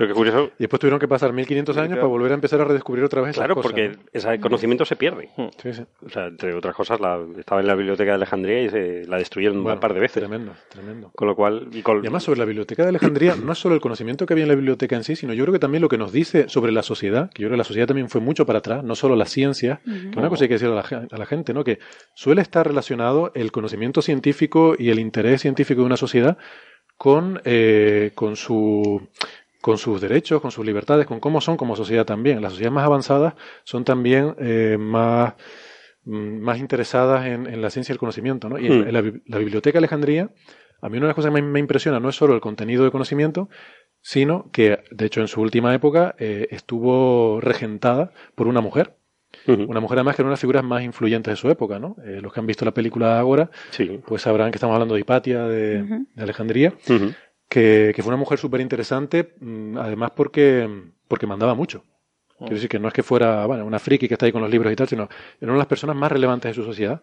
Speaker 8: Pero qué curioso,
Speaker 4: Y después tuvieron que pasar 1500 años
Speaker 9: Claro.
Speaker 4: para volver a empezar a redescubrir otra vez esas
Speaker 8: claro,
Speaker 4: cosas,
Speaker 8: porque
Speaker 4: ¿no?
Speaker 8: ese conocimiento se pierde.
Speaker 4: Sí, sí.
Speaker 8: O sea, entre otras cosas, la, estaba en la biblioteca de Alejandría y se la destruyeron
Speaker 4: Bueno,
Speaker 8: un par de veces.
Speaker 4: Tremendo, tremendo.
Speaker 8: Con lo cual, y con-
Speaker 4: Y además sobre la biblioteca de Alejandría, no es solo el conocimiento que había en la biblioteca en sí, sino yo creo que también lo que nos dice sobre la sociedad, que yo creo que la sociedad también fue mucho para atrás, no solo la ciencia, que una cosa hay que decir a la, gen- a la gente, ¿no? Que suele estar relacionado el conocimiento científico y el interés científico de una sociedad con, eh, con su con sus derechos, con sus libertades, con cómo son como sociedad también. Las sociedades más avanzadas son también eh, más, mm, más interesadas en, en la ciencia y el conocimiento. ¿no? Y en-
Speaker 8: Hmm.
Speaker 4: en la, la Biblioteca de Alejandría, a mí una de las cosas que me, me impresiona no es solo el contenido de conocimiento, sino que, de hecho, en su última época eh, estuvo regentada por una mujer. Una mujer además que era una de las figuras más influyentes de su época, ¿no? Eh, los que han visto la película ahora,
Speaker 8: Sí.
Speaker 4: pues sabrán que estamos hablando de Hipatia de, Alejandría. Que, que fue una mujer súper interesante, mm, además porque, porque mandaba mucho. Quiero decir que no es que fuera bueno, una friki que está ahí con los libros y tal, sino era una de las personas más relevantes de su sociedad.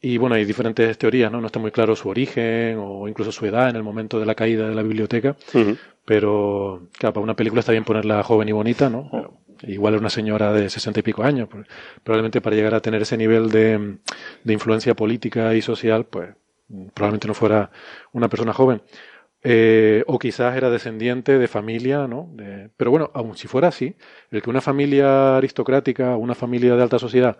Speaker 4: Y bueno, hay diferentes teorías, ¿no? No está muy claro su origen o incluso su edad en el momento de la caída de la biblioteca. Pero, claro, para una película está bien ponerla joven y bonita, ¿no? Pero igual era una señora de sesenta y pico años. pues, probablemente para llegar a tener ese nivel de, de influencia política y social, pues probablemente no fuera una persona joven. Eh, o quizás era descendiente de familia, ¿no? De- pero bueno, aun si fuera así, el que una familia aristocrática, una familia de alta sociedad,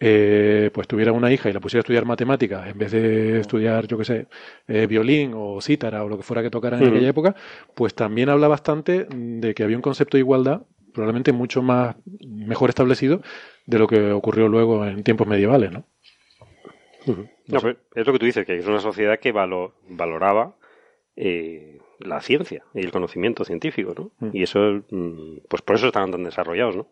Speaker 4: eh, pues tuviera una hija y la pusiera a estudiar matemáticas en vez de estudiar, yo qué sé, eh, violín o cítara o lo que fuera que tocara en aquella época, pues también habla bastante de que había un concepto de igualdad probablemente mucho más mejor establecido de lo que ocurrió luego en tiempos medievales, ¿no?
Speaker 8: No, pero es lo que tú dices, que es una sociedad que valo- valoraba eh, la ciencia y el conocimiento científico, ¿no?
Speaker 4: Mm.
Speaker 8: Y eso, mm, pues por eso estaban tan desarrollados, ¿no?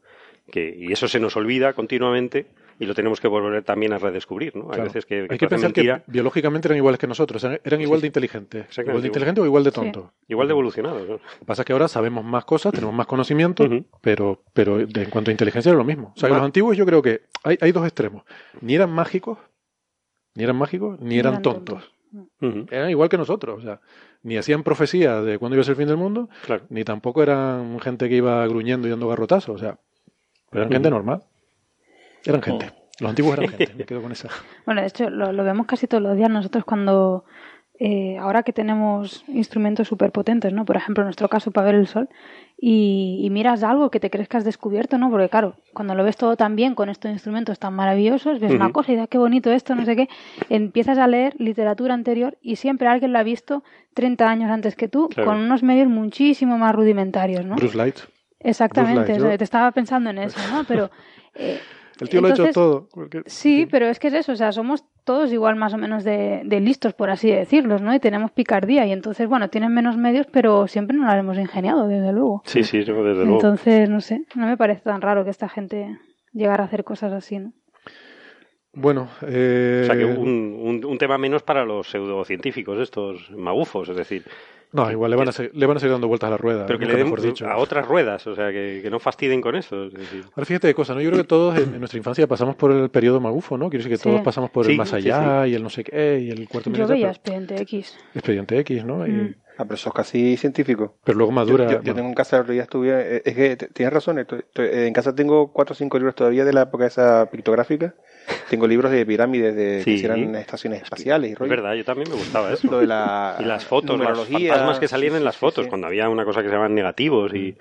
Speaker 8: Que, y eso se nos olvida continuamente y lo tenemos que volver también a redescubrir, ¿no? Hay
Speaker 4: Claro.
Speaker 8: veces que,
Speaker 4: Hay que pensar
Speaker 8: mentira,
Speaker 4: que biológicamente eran iguales que nosotros, eran, igual de inteligentes. Igual de inteligentes o igual de
Speaker 5: Sí.
Speaker 4: tontos.
Speaker 8: igual de evolucionados, ¿no?
Speaker 4: Lo que pasa es que ahora sabemos más cosas, tenemos más conocimiento, pero, pero de- en cuanto a inteligencia era lo mismo. O sea, que
Speaker 8: Ma-
Speaker 4: los antiguos yo creo que hay, hay dos extremos. Ni eran mágicos, ni eran mágicos, ni eran
Speaker 5: eran
Speaker 4: tontos. Eran igual que nosotros. O sea, ni hacían profecías de cuándo iba a ser el fin del mundo,
Speaker 8: Claro.
Speaker 4: ni tampoco eran gente que iba gruñendo y dando garrotazos. O sea, pero eran gente normal. Eran gente. Los antiguos eran gente. Me quedo con esa.
Speaker 5: Bueno, de hecho, lo, lo vemos casi todos los días nosotros cuando, eh, ahora que tenemos instrumentos súper potentes, ¿no? Por ejemplo, en nuestro caso, para ver el sol, y, y miras algo que te crees que has descubierto, ¿no? Porque claro, cuando lo ves todo tan bien con estos instrumentos tan maravillosos, ves una cosa y dices, "Ah, qué bonito esto, no sé qué, empiezas a leer literatura anterior y siempre alguien lo ha visto 30 años antes que tú,
Speaker 8: Claro.
Speaker 5: con unos medios muchísimo más rudimentarios, ¿no?
Speaker 4: Bruce Light.
Speaker 5: Exactamente,
Speaker 4: Bruce Light,
Speaker 5: te estaba pensando en eso, ¿no? Pero... eh,
Speaker 4: El tío lo ha hecho todo. Porque-
Speaker 5: Sí, pero es que es eso, o sea, somos todos igual más o menos de, de listos, por así decirlo, ¿no? Y tenemos picardía y entonces, bueno, tienen menos medios, pero siempre nos la hemos ingeniado, desde luego.
Speaker 8: Sí, sí, desde luego.
Speaker 5: Entonces, no sé, no me parece tan raro que esta gente llegara a hacer cosas así, ¿no?
Speaker 4: Bueno, eh,
Speaker 8: O sea, que un, un, un tema menos para los pseudocientíficos, estos magufos, es decir,
Speaker 4: no, igual le van, a seguir, le van a seguir dando vueltas a la rueda.
Speaker 8: pero que le den
Speaker 4: mejor dicho.
Speaker 8: a otras ruedas, o sea, que, que no fastiden con eso. Es decir,
Speaker 4: Ahora fíjate de cosas, ¿no? Yo creo que todos en, en nuestra infancia pasamos por el periodo magufo, ¿no? Quiero decir que
Speaker 5: Sí.
Speaker 4: todos pasamos por
Speaker 8: Sí,
Speaker 4: el más
Speaker 8: sí,
Speaker 4: allá y el no sé qué y el cuarto
Speaker 5: Yo veía Expediente X.
Speaker 4: Expediente X, ¿no? Y-
Speaker 5: Mm.
Speaker 9: Ah, pero eso es casi científico.
Speaker 4: pero luego madura.
Speaker 9: yo- yo
Speaker 4: bueno,
Speaker 9: tengo en casa, el otro día estuve, eh, es que tienes razón, estoy- estoy- eh, en casa tengo cuatro o cinco libros todavía de la época esa pictográfica. Tengo libros de pirámides de
Speaker 8: Sí.
Speaker 9: que hicieran estaciones espaciales y
Speaker 8: es
Speaker 9: rollo.
Speaker 8: verdad, yo también me gustaba eso.
Speaker 9: Lo de la
Speaker 8: Y las fotos, los fantasmas que salían en las fotos, cuando había una cosa que se llamaban negativos y,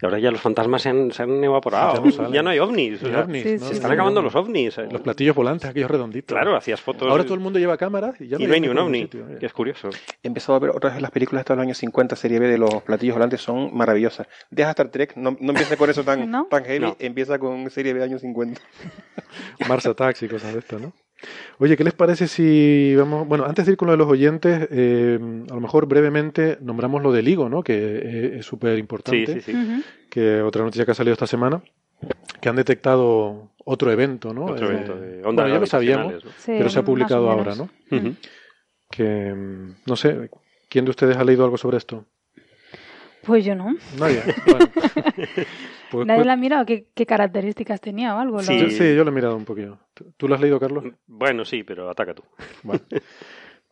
Speaker 8: y ahora ya los fantasmas se han, se han evaporado.
Speaker 4: Ya no.
Speaker 8: Ya no hay ovnis. o
Speaker 4: Ni
Speaker 8: sea,
Speaker 4: ovnis,
Speaker 5: sí,
Speaker 4: ¿no?
Speaker 5: sí,
Speaker 8: Se
Speaker 5: sí.
Speaker 8: están acabando los ovnis. eh.
Speaker 4: Los platillos volantes, aquellos redonditos.
Speaker 8: Claro, hacías fotos
Speaker 4: Ahora todo el mundo lleva cámaras y ya
Speaker 8: y no hay ni un
Speaker 4: ningún
Speaker 8: ovni,
Speaker 4: sitio, eh.
Speaker 8: que es curioso.
Speaker 9: He empezado a ver otra vez las películas de los años 50, serie B de los platillos volantes, son maravillosas. Deja Star Trek, no, no empieza con eso tan,
Speaker 5: ¿No?
Speaker 9: tan heavy,
Speaker 8: No.
Speaker 9: empieza con serie B de años 50.
Speaker 4: Mars Attacks y cosas de estas, ¿no? Oye, ¿qué les parece si vamos, bueno, antes de ir con lo de los oyentes, eh, a lo mejor brevemente nombramos lo del higo, ¿no? Que eh, es súper importante.
Speaker 8: Sí, sí, sí.
Speaker 4: Que otra noticia que ha salido esta semana, que han detectado otro evento, ¿no?
Speaker 8: Otro
Speaker 4: Eh,
Speaker 8: evento de ondas
Speaker 4: bueno, ya lo sabíamos, pero se ha publicado ahora. ¿no? Que, mm, no sé, ¿quién de ustedes ha leído algo sobre esto?
Speaker 5: Pues yo no.
Speaker 4: Nadie. Bueno. Pues-
Speaker 5: Nadie
Speaker 4: pues-
Speaker 5: la ha mirado qué, qué características tenía o algo.
Speaker 8: Sí.
Speaker 5: lo-
Speaker 4: yo, sí, yo lo he mirado un poquillo. ¿Tú- ¿Tú lo has leído, Carlos?
Speaker 8: Bueno, sí, pero ataca tú.
Speaker 4: Vale.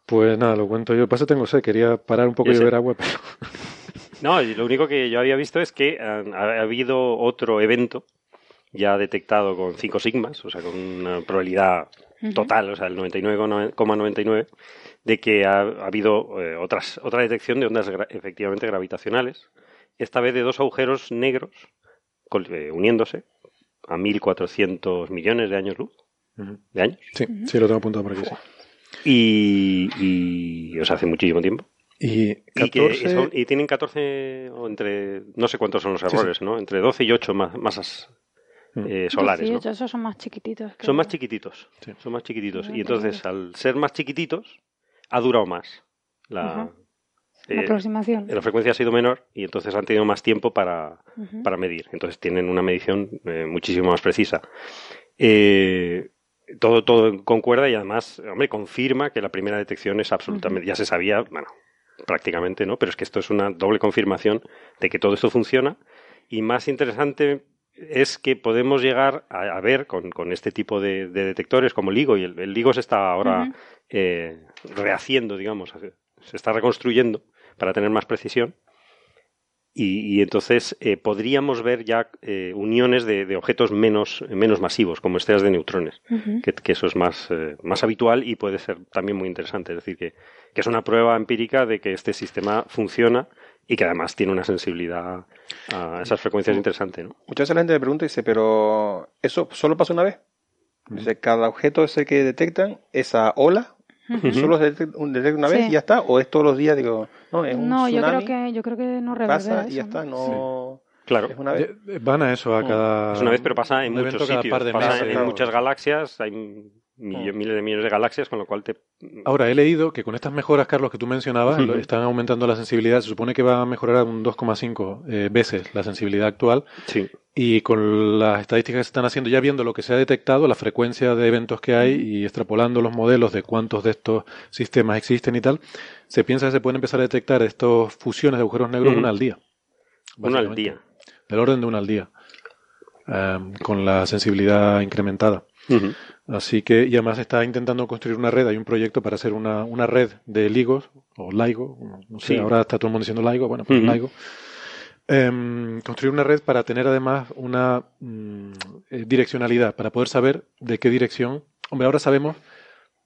Speaker 4: Pues nada, lo cuento yo. Pasa tengo sed, quería parar un poco y beber agua, pero
Speaker 8: No, y lo único que yo había visto es que han- ha, ha habido otro evento ya detectado con 5 sigmas, o sea, con una probabilidad total, o sea, el 99,99, de que ha, ha habido eh, otras, otra detección de ondas gra- efectivamente gravitacionales, esta vez de dos agujeros negros col- eh, uniéndose a 1.400 millones de años luz, de años,
Speaker 4: sí, sí lo tengo apuntado por aquí. sí.
Speaker 8: y, y o sea, hace muchísimo tiempo.
Speaker 4: Y
Speaker 8: Y, que
Speaker 4: 14,
Speaker 8: son- y tienen 14, o entre, no sé cuántos son los
Speaker 4: Sí, sí.
Speaker 8: errores, ¿no? Entre 12 y 8 ma- masas
Speaker 4: Mm.
Speaker 8: eh, solares, ¿no?
Speaker 5: 18, esos son más chiquititos.
Speaker 8: Son más chiquititos,
Speaker 4: Sí.
Speaker 8: son más chiquititos. Y entonces, al ser más chiquititos, ha durado más. La, eh,
Speaker 5: La aproximación.
Speaker 8: la frecuencia ha sido menor y entonces han tenido más tiempo para, para medir. Entonces tienen una medición eh, muchísimo más precisa. Eh, todo, todo concuerda y además, hombre, confirma que la primera detección es absolutamente, ya se sabía, bueno, prácticamente, ¿no? Pero es que esto es una doble confirmación de que todo esto funciona y más interesante es que podemos llegar a, a ver con, con este tipo de, de detectores como el LIGO, y el, el LIGO se está ahora eh, rehaciendo, digamos, se está reconstruyendo para tener más precisión. Y, y entonces eh, podríamos ver ya eh, uniones de, de objetos menos, menos masivos, como estrellas de neutrones, que, que eso es más, eh, más habitual y puede ser también muy interesante. Es decir, que, que es una prueba empírica de que este sistema funciona y que además tiene una sensibilidad a esas frecuencias interesante. ¿no?
Speaker 9: Muchas veces la gente me pregunta y dice, pero ¿eso solo pasa una vez? Dice, cada objeto ese que detectan, esa ola, solo se detecta un- detecta una vez
Speaker 5: Sí.
Speaker 9: y ya está, o es todos los días, digo, no, es un
Speaker 5: No, yo creo que yo creo que no
Speaker 9: pasa y ya está,
Speaker 5: ¿no?
Speaker 8: Claro.
Speaker 9: es una vez.
Speaker 4: Van a eso, a
Speaker 9: Mm.
Speaker 4: cada.
Speaker 8: Es una vez, pero pasa en muchos sitios.
Speaker 4: par de
Speaker 8: pasa
Speaker 4: meses.
Speaker 8: en
Speaker 9: claro.
Speaker 8: muchas galaxias, hay millo-
Speaker 9: Mm.
Speaker 8: miles de millones de galaxias, con lo cual te...
Speaker 4: Ahora, he leído que con estas mejoras, Carlos, que tú mencionabas, están aumentando la sensibilidad. Se supone que va a mejorar un 2,5 eh, veces la sensibilidad actual.
Speaker 8: Sí.
Speaker 4: Y con las estadísticas que se están haciendo, ya viendo lo que se ha detectado, la frecuencia de eventos que hay y extrapolando los modelos de cuántos de estos sistemas existen y tal, se piensa que se pueden empezar a detectar estas fusiones de agujeros negros
Speaker 8: Ujú.
Speaker 4: una al día.
Speaker 8: Uno al día.
Speaker 4: Del orden de una al día. em, con la sensibilidad incrementada.
Speaker 8: Ujú.
Speaker 4: Así que, y además está intentando construir una red, hay un proyecto para hacer una, una red de ligos, o LIGO, no- sé,
Speaker 8: Sí.
Speaker 4: ahora está todo el mundo diciendo LIGO, bueno, pues
Speaker 8: Ujú.
Speaker 4: LIGO. Em, construir una red para tener además una mm, eh, direccionalidad, para poder saber de qué dirección, hombre, ahora sabemos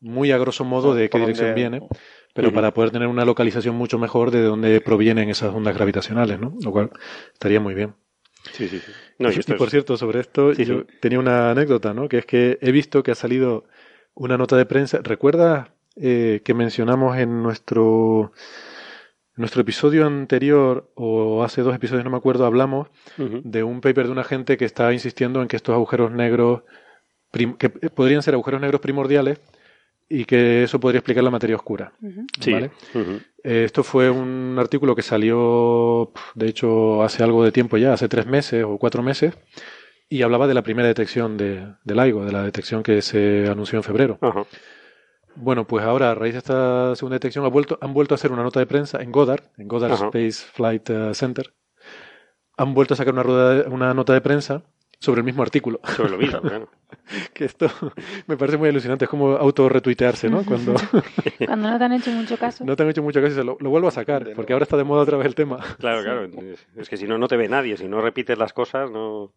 Speaker 4: muy a grosso modo de qué dirección
Speaker 9: dónde-
Speaker 4: viene, pero para poder tener una localización mucho mejor de dónde provienen esas ondas gravitacionales, ¿no? Lo cual estaría muy bien.
Speaker 8: Sí, sí, sí. No, y
Speaker 4: por
Speaker 8: es-
Speaker 4: cierto, sobre esto,
Speaker 8: Sí,
Speaker 4: yo
Speaker 8: sí.
Speaker 4: tenía una anécdota, ¿no? Que es que he visto que ha salido una nota de prensa. ¿Recuerdas eh, que mencionamos en nuestro, nuestro episodio anterior, o hace dos episodios, no me acuerdo, hablamos de un paper de una gente que está insistiendo en que estos agujeros negros, que podrían ser agujeros negros primordiales, y que eso podría explicar la materia oscura.
Speaker 8: Sí.
Speaker 4: Eh, Esto fue un artículo que salió, de hecho, hace algo de tiempo ya, hace tres meses o cuatro meses, y hablaba de la primera detección de, del LIGO, de la detección que se anunció en febrero.
Speaker 8: Ajá.
Speaker 4: Bueno, pues ahora, a raíz de esta segunda detección, ha vuelto, han vuelto a hacer una nota de prensa en Goddard, en Goddard. Space Flight eh, Center. Han vuelto a sacar una, rueda de- una nota de prensa sobre el mismo artículo.
Speaker 8: Sobre lo mismo, claro.
Speaker 4: que esto me parece muy alucinante, es como auto-retuitearse, ¿no? Cuando
Speaker 5: Cuando no te han hecho mucho caso.
Speaker 4: no te han hecho mucho caso, y se lo, lo vuelvo a sacar,
Speaker 9: De
Speaker 4: porque ahora está de moda otra vez el tema.
Speaker 8: Claro, claro. Es- que si no, no te ve nadie. Si no repites las cosas, no...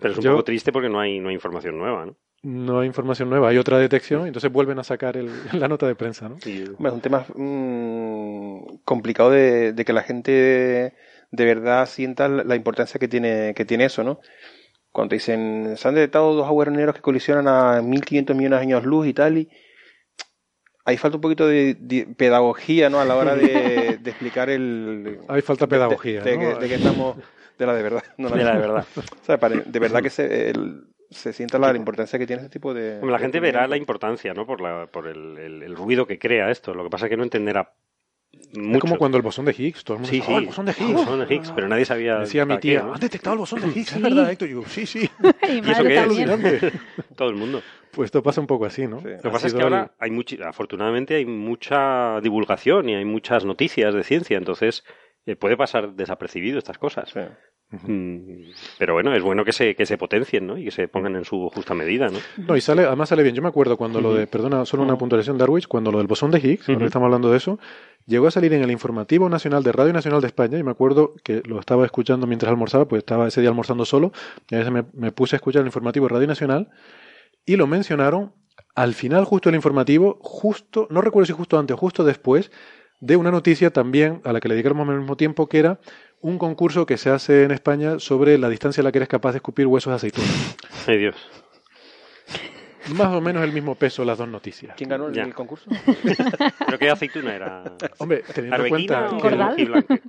Speaker 8: Pero es un
Speaker 4: Yo-
Speaker 8: poco triste porque no hay, no hay información nueva, ¿no?
Speaker 4: No hay información nueva, hay otra detección, y entonces vuelven a sacar el- la nota de prensa, ¿no?
Speaker 9: Es un tema mm, complicado de, de que la gente de verdad sienta la la importancia que tiene, que tiene eso, ¿no? Cuando te dicen, se han detectado dos agujeros negros que colisionan a 1500 millones de años luz y tal, y ahí falta un poquito de, de pedagogía, ¿no? A la hora de, de explicar el...
Speaker 4: Hay falta
Speaker 9: de-
Speaker 4: pedagogía,
Speaker 9: de, de
Speaker 4: ¿no?
Speaker 9: que, de que estamos... De la de verdad. No
Speaker 8: De la de verdad.
Speaker 9: O sea, pare- de verdad que se, el- se sienta la, la importancia que tiene este tipo de...
Speaker 8: Hombre, la gente verá la importancia, ¿no? Por, la, por el, el- el ruido que crea esto. Lo que pasa es que no entenderá mucho.
Speaker 4: Es como cuando el bosón de Higgs, todo el mundo
Speaker 8: Sí,
Speaker 4: dice,
Speaker 8: sí.
Speaker 4: "Oh, el bosón de Higgs.
Speaker 8: El bosón de Higgs, pero nadie sabía
Speaker 4: Decía mi tía,
Speaker 8: ¿no?
Speaker 4: han detectado el bosón de Higgs,
Speaker 5: Sí.
Speaker 4: es verdad, Héctor. Y yo, sí, sí.
Speaker 5: Y
Speaker 8: ¿Y eso qué es? Todo el mundo.
Speaker 4: Pues esto pasa un poco así, ¿no?
Speaker 9: Sí.
Speaker 8: Lo que pasa es que ahora hay muchi- afortunadamente hay mucha divulgación y hay muchas noticias de ciencia, entonces eh, puede pasar desapercibido estas cosas.
Speaker 9: Sí.
Speaker 8: Mm, Pero bueno, es bueno que se, que se potencien, ¿no? Y que se pongan en su justa medida, ¿no?
Speaker 4: No, y sale, además sale bien. Yo me acuerdo cuando lo de, perdona, solo una puntualización de Darwich, cuando lo del bosón de Higgs, ahora estamos hablando de eso, llegó a salir en el informativo nacional de Radio Nacional de España, y me acuerdo que lo estaba escuchando mientras almorzaba, pues estaba ese día almorzando solo, y a veces me, me puse a escuchar el informativo de Radio Nacional, y lo mencionaron al final justo del informativo, justo, no recuerdo si justo antes o justo después, de una noticia también a la que le menos al mismo tiempo, que era un concurso que se hace en España sobre la distancia a la que eres capaz de escupir huesos de aceituna.
Speaker 8: Ay Dios.
Speaker 4: Más o menos el mismo peso las dos noticias.
Speaker 9: ¿Quién ganó el, concurso?
Speaker 8: ¿Pero qué aceituna era?
Speaker 4: Hombre, teniendo en
Speaker 8: ¿Arbequina
Speaker 4: cuenta que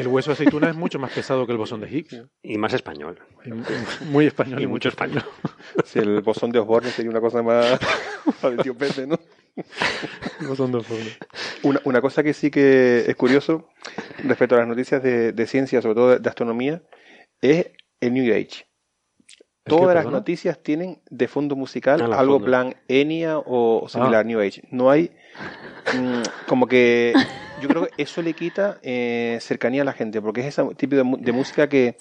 Speaker 4: el, hueso de aceituna es mucho más pesado que el bosón de Higgs.
Speaker 8: Y más español.
Speaker 4: Y Muy español y,
Speaker 8: Y
Speaker 4: mucho
Speaker 8: mucho
Speaker 4: español.
Speaker 9: Si el bosón de Osborne sería una cosa más para el tío Pepe, ¿no? Una, una cosa que sí que es curioso respecto a las noticias de, de ciencia, sobre todo de, astronomía, es el New Age.
Speaker 4: ¿El
Speaker 9: Todas las noticias tienen de fondo musical
Speaker 8: Ah,
Speaker 9: algo
Speaker 8: fondo.
Speaker 9: plan Enya o similar
Speaker 4: Ah.
Speaker 9: New Age. No hay mm, como que yo creo que eso le quita eh, cercanía a la gente porque es ese tipo de, de música que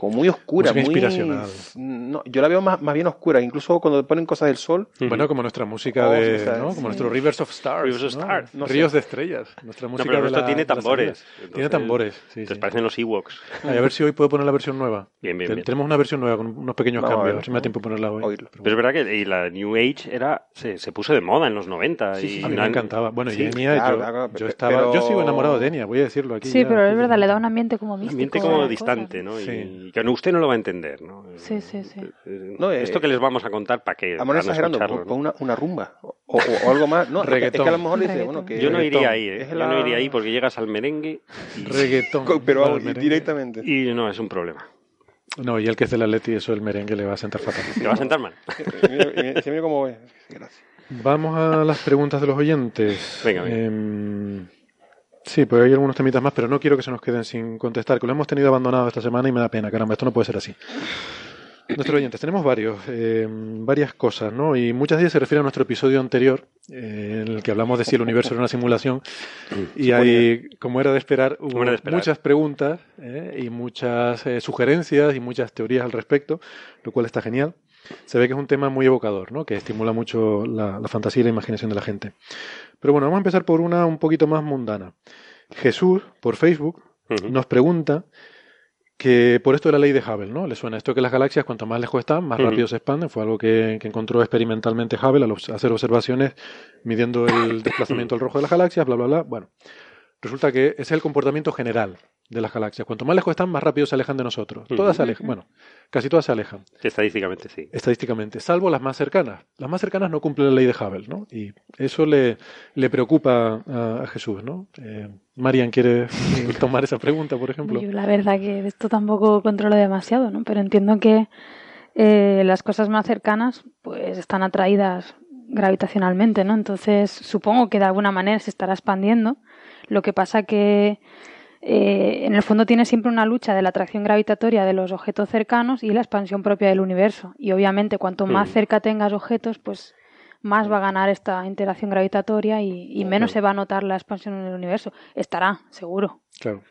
Speaker 9: como muy oscura,
Speaker 4: Música
Speaker 9: muy
Speaker 4: inspiracional.
Speaker 9: no, yo la veo más, más bien oscura, incluso cuando ponen cosas del sol.
Speaker 4: Bueno, como nuestra música
Speaker 9: Oh,
Speaker 4: de,
Speaker 9: sí, sí,
Speaker 4: ¿no? Como
Speaker 9: sí.
Speaker 4: nuestro Rivers of Stars.
Speaker 8: Rivers of. Stars,
Speaker 9: no sé.
Speaker 4: Ríos de estrellas. Nuestra
Speaker 8: No,
Speaker 4: música
Speaker 8: pero
Speaker 4: de
Speaker 8: esto
Speaker 4: la-
Speaker 8: tiene tambores. Entonces,
Speaker 4: Tiene tambores, sí,
Speaker 8: ¿Te
Speaker 4: sí.
Speaker 8: parecen los Ewoks?
Speaker 4: Ay, a ver si hoy puedo poner la versión nueva.
Speaker 8: Bien, bien, bien.
Speaker 4: Tenemos una versión nueva con unos pequeños
Speaker 9: Vamos
Speaker 4: cambios.
Speaker 9: ver,
Speaker 4: A ver si me da tiempo de ponerla hoy.
Speaker 9: Oírlo.
Speaker 4: Pero
Speaker 8: Pero es verdad que y la New Age era se, se puso de moda en los 90.
Speaker 9: Sí,
Speaker 8: y
Speaker 9: sí,
Speaker 4: A mí me encantaba. Bueno,
Speaker 8: Sí,
Speaker 4: y Enya,
Speaker 9: claro,
Speaker 4: yo,
Speaker 9: claro,
Speaker 4: yo
Speaker 9: pero-
Speaker 4: estaba, yo sigo enamorado de Enya, voy a decirlo aquí.
Speaker 5: Sí, pero es verdad, le da un ambiente como místico.
Speaker 8: ambiente
Speaker 5: a
Speaker 8: como distante. ¿no?
Speaker 4: Sí.
Speaker 8: Y que no, usted no lo va a entender, ¿no?
Speaker 5: Sí, sí, sí.
Speaker 8: Eh,
Speaker 9: No, eh,
Speaker 8: Esto que les vamos a contar para que
Speaker 9: a exagerando,
Speaker 8: ¿no?
Speaker 9: una, una rumba o, o- o algo más. No, que- es
Speaker 4: Reggaetón.
Speaker 9: que a lo mejor dice,
Speaker 5: Reggaetón.
Speaker 9: bueno, que
Speaker 8: Yo no
Speaker 4: reggaetón.
Speaker 8: iría ahí, ¿eh? Yo
Speaker 9: la-
Speaker 8: no iría ahí porque llegas al merengue y,
Speaker 4: Reggaetón.
Speaker 9: Pero vamos,
Speaker 4: merengue.
Speaker 9: directamente.
Speaker 8: y no, es un problema.
Speaker 4: No, y el que es del Atleti, eso el merengue le va a sentar fatal.
Speaker 8: Te va a sentar mal.
Speaker 9: Mira, y mira cómo es. Gracias.
Speaker 4: Vamos a las preguntas de los oyentes.
Speaker 8: Venga, venga.
Speaker 4: Em, sí, pues hay algunos temitas más, pero no quiero que se nos queden sin contestar, que lo hemos tenido abandonado esta semana y me da pena, caramba, esto no puede ser así. Nuestros oyentes, tenemos varios, em, varias cosas, ¿no? Y muchas de ellas se refieren a nuestro episodio anterior, eh, en el que hablamos de si el universo era una simulación. Y hay, como era de esperar, hubo
Speaker 8: de esperar.
Speaker 4: muchas preguntas eh, y muchas eh, sugerencias y muchas teorías al respecto, lo cual está genial. Se ve que es un tema muy evocador, ¿no? que estimula mucho la, la fantasía y la imaginación de la gente. Pero bueno, vamos a empezar por una un poquito más mundana. Jesús, por Facebook, nos pregunta que por esto de la ley de Hubble, ¿no? Le suena esto que las galaxias, cuanto más lejos están, más
Speaker 8: Ujú.
Speaker 4: rápido se expanden. Fue algo que, que encontró experimentalmente Hubble al obs- hacer observaciones midiendo el desplazamiento al rojo de las galaxias, bla, bla, bla. Bueno, resulta que ese es el comportamiento general de las galaxias. Cuanto más lejos están, más rápido se alejan de nosotros. Todas se alejan, bueno, casi todas se alejan
Speaker 8: Estadísticamente sí.
Speaker 4: estadísticamente, salvo las más cercanas. Las más cercanas no cumplen la ley de Hubble, ¿no? Y eso le, le preocupa a, a Jesús, ¿no? Eh, Marian quiere tomar esa pregunta, por ejemplo.
Speaker 5: Yo la verdad que esto tampoco controlo demasiado, ¿no? Pero entiendo que eh, las cosas más cercanas pues están atraídas gravitacionalmente, ¿no? Entonces supongo que de alguna manera se estará expandiendo. Lo que pasa que eh, en el fondo tiene siempre una lucha de la atracción gravitatoria de los objetos cercanos y la expansión propia del universo. Y obviamente cuanto más
Speaker 8: Mm.
Speaker 5: cerca tengas objetos, pues más va a ganar esta interacción gravitatoria y, y menos se va a notar la expansión en el universo. Estará, seguro
Speaker 4: Claro.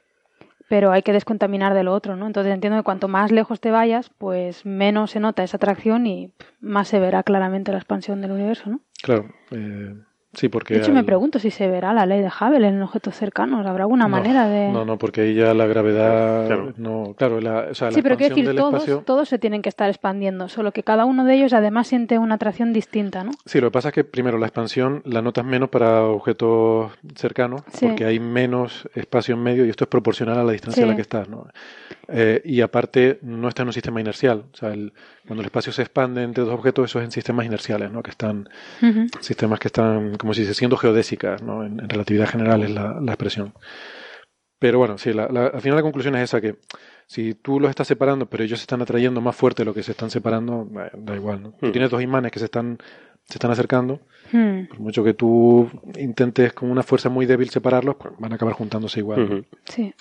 Speaker 5: pero hay que descontaminar de lo otro, ¿no? Entonces entiendo que cuanto más lejos te vayas, pues menos se nota esa atracción y más se verá claramente la expansión del universo, ¿no?
Speaker 4: Claro. eh, sí, porque.
Speaker 5: De hecho, me pregunto si se verá la ley de Hubble en objetos cercanos. ¿Habrá alguna
Speaker 4: No,
Speaker 5: manera de...?
Speaker 4: No, no, porque ahí ya la gravedad.
Speaker 8: Claro.
Speaker 4: No, claro, la, o sea, la
Speaker 5: sí, pero quiero decir, todos,
Speaker 4: espacio.
Speaker 5: todos se tienen que estar expandiendo, solo que cada uno de ellos además siente una atracción distinta, ¿no?
Speaker 4: Sí, lo que pasa es que primero la expansión la notas menos para objetos cercanos,
Speaker 5: Sí.
Speaker 4: porque hay menos espacio en medio y esto es proporcional a la distancia a la que estás, ¿no? Eh, y aparte no está en un sistema inercial, o sea, el- cuando el espacio se expande entre dos objetos, eso es en sistemas inerciales, ¿no? Que están sistemas que están, como si se siendo geodésicas, ¿no? En, en relatividad general es la, la expresión. Pero bueno, sí, la, la- al final la conclusión es esa, que si tú los estás separando, pero ellos se están atrayendo más fuerte de lo que se están separando, da igual, ¿no? Tú
Speaker 8: Hmm.
Speaker 4: tienes dos imanes que se están, se están acercando,
Speaker 5: Hmm.
Speaker 4: por mucho que tú intentes con una fuerza muy débil separarlos, pues van a acabar juntándose igual. ¿no?
Speaker 8: Ujú.
Speaker 5: Sí.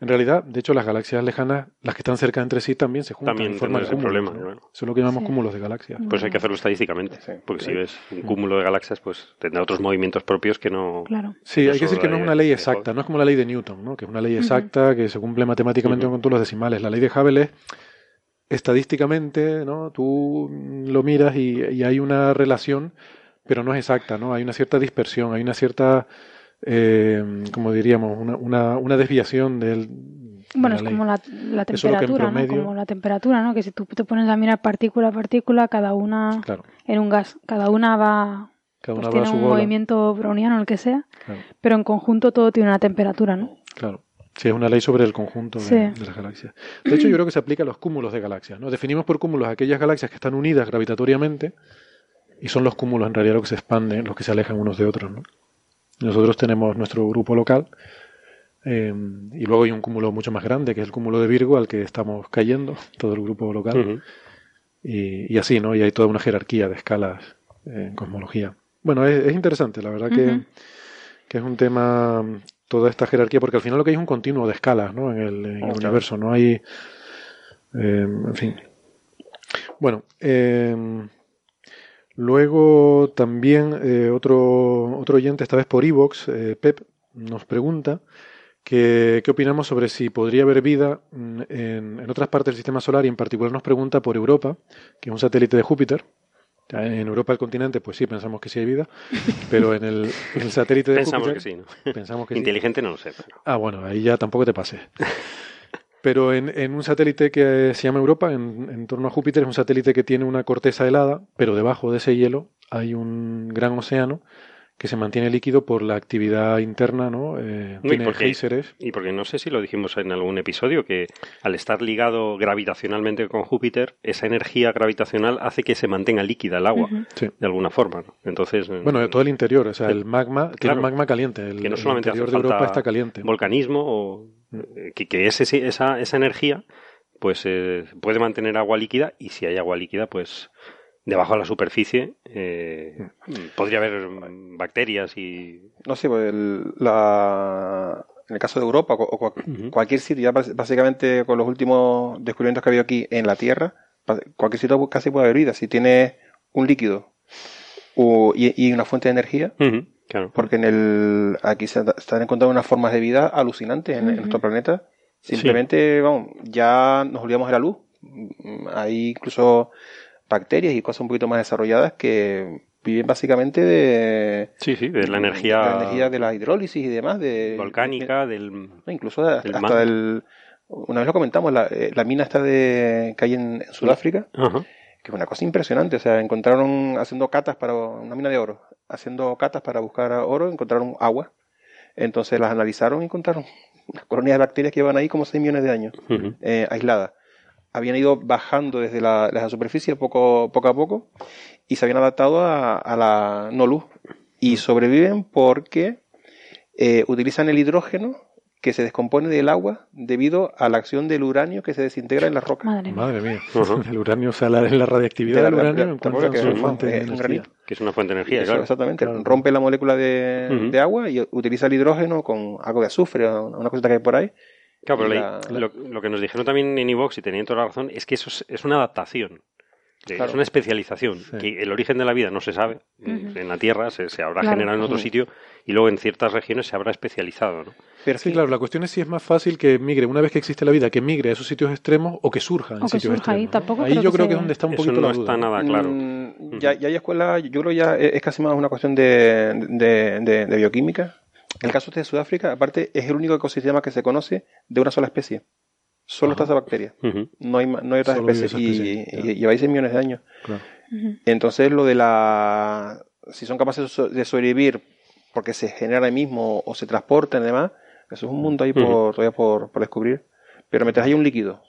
Speaker 4: En realidad, de hecho, las galaxias lejanas, las que están cerca entre sí, también se juntan
Speaker 8: También
Speaker 4: en forma de
Speaker 8: tendrá ese
Speaker 4: cúmulos,
Speaker 8: problema,
Speaker 4: ¿no? Eso es lo que llamamos
Speaker 5: Sí.
Speaker 4: cúmulos de galaxias.
Speaker 8: Pues hay que hacerlo estadísticamente.
Speaker 9: Sí.
Speaker 8: Porque si ves un cúmulo de galaxias, pues tendrá otros movimientos propios que no.
Speaker 5: Claro.
Speaker 4: Sí,
Speaker 8: No
Speaker 4: hay que decir que no es una ley exacta, no es como la ley de Newton, ¿no? que es una ley exacta que se cumple matemáticamente
Speaker 8: Ujú.
Speaker 4: con todos los decimales. La ley de Hubble es estadísticamente, ¿no? Tú lo miras y, y hay una relación, pero no es exacta, ¿no? Hay una cierta dispersión, hay una cierta, eh, como diríamos, una, una, una desviación del. de
Speaker 5: Bueno,
Speaker 4: la
Speaker 5: es como la, la
Speaker 4: Eso es
Speaker 5: temperatura, ¿no?
Speaker 4: promedio-
Speaker 5: Como la temperatura, ¿no? Que si tú te pones a mirar partícula a partícula, cada una
Speaker 4: Claro,
Speaker 5: en un gas, cada una va,
Speaker 4: cada
Speaker 5: pues
Speaker 4: una va a
Speaker 5: tiene
Speaker 4: su
Speaker 5: un
Speaker 4: bola.
Speaker 5: movimiento browniano, el que sea,
Speaker 4: Claro,
Speaker 5: pero en conjunto todo tiene una temperatura, ¿no?
Speaker 4: claro. Sí, es una ley sobre el conjunto de,
Speaker 5: Sí.
Speaker 4: de las galaxias. De hecho, yo creo que se aplica a los cúmulos de galaxias. ¿no? Definimos por cúmulos aquellas galaxias que están unidas gravitatoriamente y son los cúmulos en realidad los que se expanden, los que se alejan unos de otros. ¿no? Nosotros tenemos nuestro grupo local eh, y luego hay un cúmulo mucho más grande que es el cúmulo de Virgo al que estamos cayendo, todo el grupo local. Y, y así, ¿no? Y hay toda una jerarquía de escalas eh, en cosmología. Bueno, es, es interesante, la verdad que, que es un tema, toda esta jerarquía, porque al final lo que hay es un continuo de escalas, ¿no? En el, en el
Speaker 9: claro.
Speaker 4: universo, no hay, eh, en fin. Bueno, eh, luego también eh, otro, otro oyente, esta vez por Evox, eh, Pep, nos pregunta que, qué opinamos sobre si podría haber vida mm, en, en otras partes del sistema solar y en particular nos pregunta por Europa, que es un satélite de Júpiter. En Europa, el continente, pues sí, pensamos que sí hay vida, pero en el, en el satélite de
Speaker 8: Pensamos
Speaker 4: Júpiter...
Speaker 8: que sí, ¿no?
Speaker 4: Pensamos que sí.
Speaker 8: Inteligente no lo sé. pero-
Speaker 4: Ah, bueno, ahí ya tampoco te pases. Pero en, en un satélite que se llama Europa, en, en torno a Júpiter, es un satélite que tiene una corteza helada, pero debajo de ese hielo hay un gran océano que se mantiene líquido por la actividad interna, ¿no? Eh,
Speaker 8: y
Speaker 4: tiene
Speaker 8: porque-
Speaker 4: géiseres.
Speaker 8: Y porque no sé si lo dijimos en algún episodio, que al estar ligado gravitacionalmente con Júpiter, esa energía gravitacional hace que se mantenga líquida el agua.
Speaker 4: Sí.
Speaker 8: de alguna forma. ¿no? Entonces, eh,
Speaker 4: Bueno, de todo el interior, o sea, el magma, tiene
Speaker 8: Claro.
Speaker 4: un magma caliente. El,
Speaker 8: que no
Speaker 4: el
Speaker 8: solamente hace
Speaker 4: interior de Europa está caliente.
Speaker 8: volcanismo, o, eh, que, que ese- esa, esa energía pues eh, puede mantener agua líquida y si hay agua líquida, pues debajo de la superficie eh, podría haber mm, bacterias y...
Speaker 9: No sé, pues el- la, en el caso de Europa o, cualquier sitio, ya básicamente con los últimos descubrimientos que ha habido aquí en la Tierra, cualquier sitio casi puede haber vida. Si tiene un líquido o- y, y una fuente de energía,
Speaker 8: claro.
Speaker 9: porque en el aquí se están encontrando unas formas de vida alucinantes en, nuestro planeta. Simplemente, vamos, ya nos olvidamos de la luz. Mm, Hay incluso bacterias y cosas un poquito más desarrolladas que viven básicamente de,
Speaker 8: Sí, sí, de la energía,
Speaker 9: de la energía de la hidrólisis y demás, de
Speaker 8: volcánica, del...
Speaker 9: incluso de-
Speaker 8: del
Speaker 9: hasta del una vez lo comentamos, la, eh, la mina esta de que hay en, en Sudáfrica, que es una cosa impresionante, o sea, encontraron haciendo catas para una mina de oro, haciendo catas para buscar oro, encontraron agua, entonces las analizaron y encontraron unas colonias de bacterias que llevan ahí como 6 millones de años, eh, aisladas. Habían ido bajando desde la, desde la superficie poco, poco a poco y se habían adaptado a, a la no luz. Y sobreviven porque eh, utilizan el hidrógeno que se descompone del agua debido a la acción del uranio que se desintegra en las rocas.
Speaker 5: Madre mía.
Speaker 4: Madre mía.
Speaker 8: Ujú.
Speaker 4: El uranio, o sea, la, la radioactividad
Speaker 9: De la-
Speaker 4: del uranio
Speaker 9: ¿te
Speaker 4: encuentran
Speaker 9: acuerdas
Speaker 4: su
Speaker 9: que
Speaker 4: fuente de
Speaker 9: es un
Speaker 4: energía.
Speaker 9: granito?
Speaker 8: Que es una fuente de energía,
Speaker 9: Eso,
Speaker 8: claro.
Speaker 9: Exactamente.
Speaker 4: Claro.
Speaker 9: Rompe la molécula de, de agua y utiliza el hidrógeno con algo de azufre, una cosita que hay por ahí.
Speaker 8: Claro, pero
Speaker 9: Y
Speaker 8: la-
Speaker 9: la-
Speaker 8: lo, lo que nos dijeron también en Evox, y tenían toda la razón, es que eso es, es una adaptación.
Speaker 9: Claro.
Speaker 8: Es una especialización.
Speaker 4: Sí.
Speaker 8: Que el origen de la vida no se sabe. En-. En la Tierra se, se habrá
Speaker 5: Claro.
Speaker 8: generado en otro sitio y luego en ciertas regiones se habrá especializado. ¿no?
Speaker 9: Pero
Speaker 4: Sí, claro, la cuestión es si es más fácil que migre, una vez que existe la vida, que migre a esos sitios extremos o que surja en
Speaker 5: O que
Speaker 4: sitios
Speaker 5: surja ahí, tampoco
Speaker 4: Ahí
Speaker 5: creo
Speaker 4: yo
Speaker 5: que
Speaker 4: creo que es donde está un
Speaker 8: Eso
Speaker 4: poquito
Speaker 8: no
Speaker 4: la duda.
Speaker 8: está nada claro.
Speaker 9: Mm, ya, ya hay escuelas, yo creo ya es es casi más una cuestión de, de, de- de bioquímica. En el caso este de Sudáfrica, aparte, es el único ecosistema que se conoce de una sola especie. Solo
Speaker 4: Ajá.
Speaker 9: está esa bacteria. No hay, ma- no hay otras
Speaker 4: Solo
Speaker 9: especies.
Speaker 4: esa
Speaker 9: Y,
Speaker 4: especie,
Speaker 9: y lleváis 100 millones de años.
Speaker 4: Claro.
Speaker 9: Entonces, lo de la. Si son capaces de so- de sobrevivir porque se genera ahí mismo o se transportan y demás, eso es un mundo ahí por, todavía por, por descubrir. Pero mientras hay un líquido,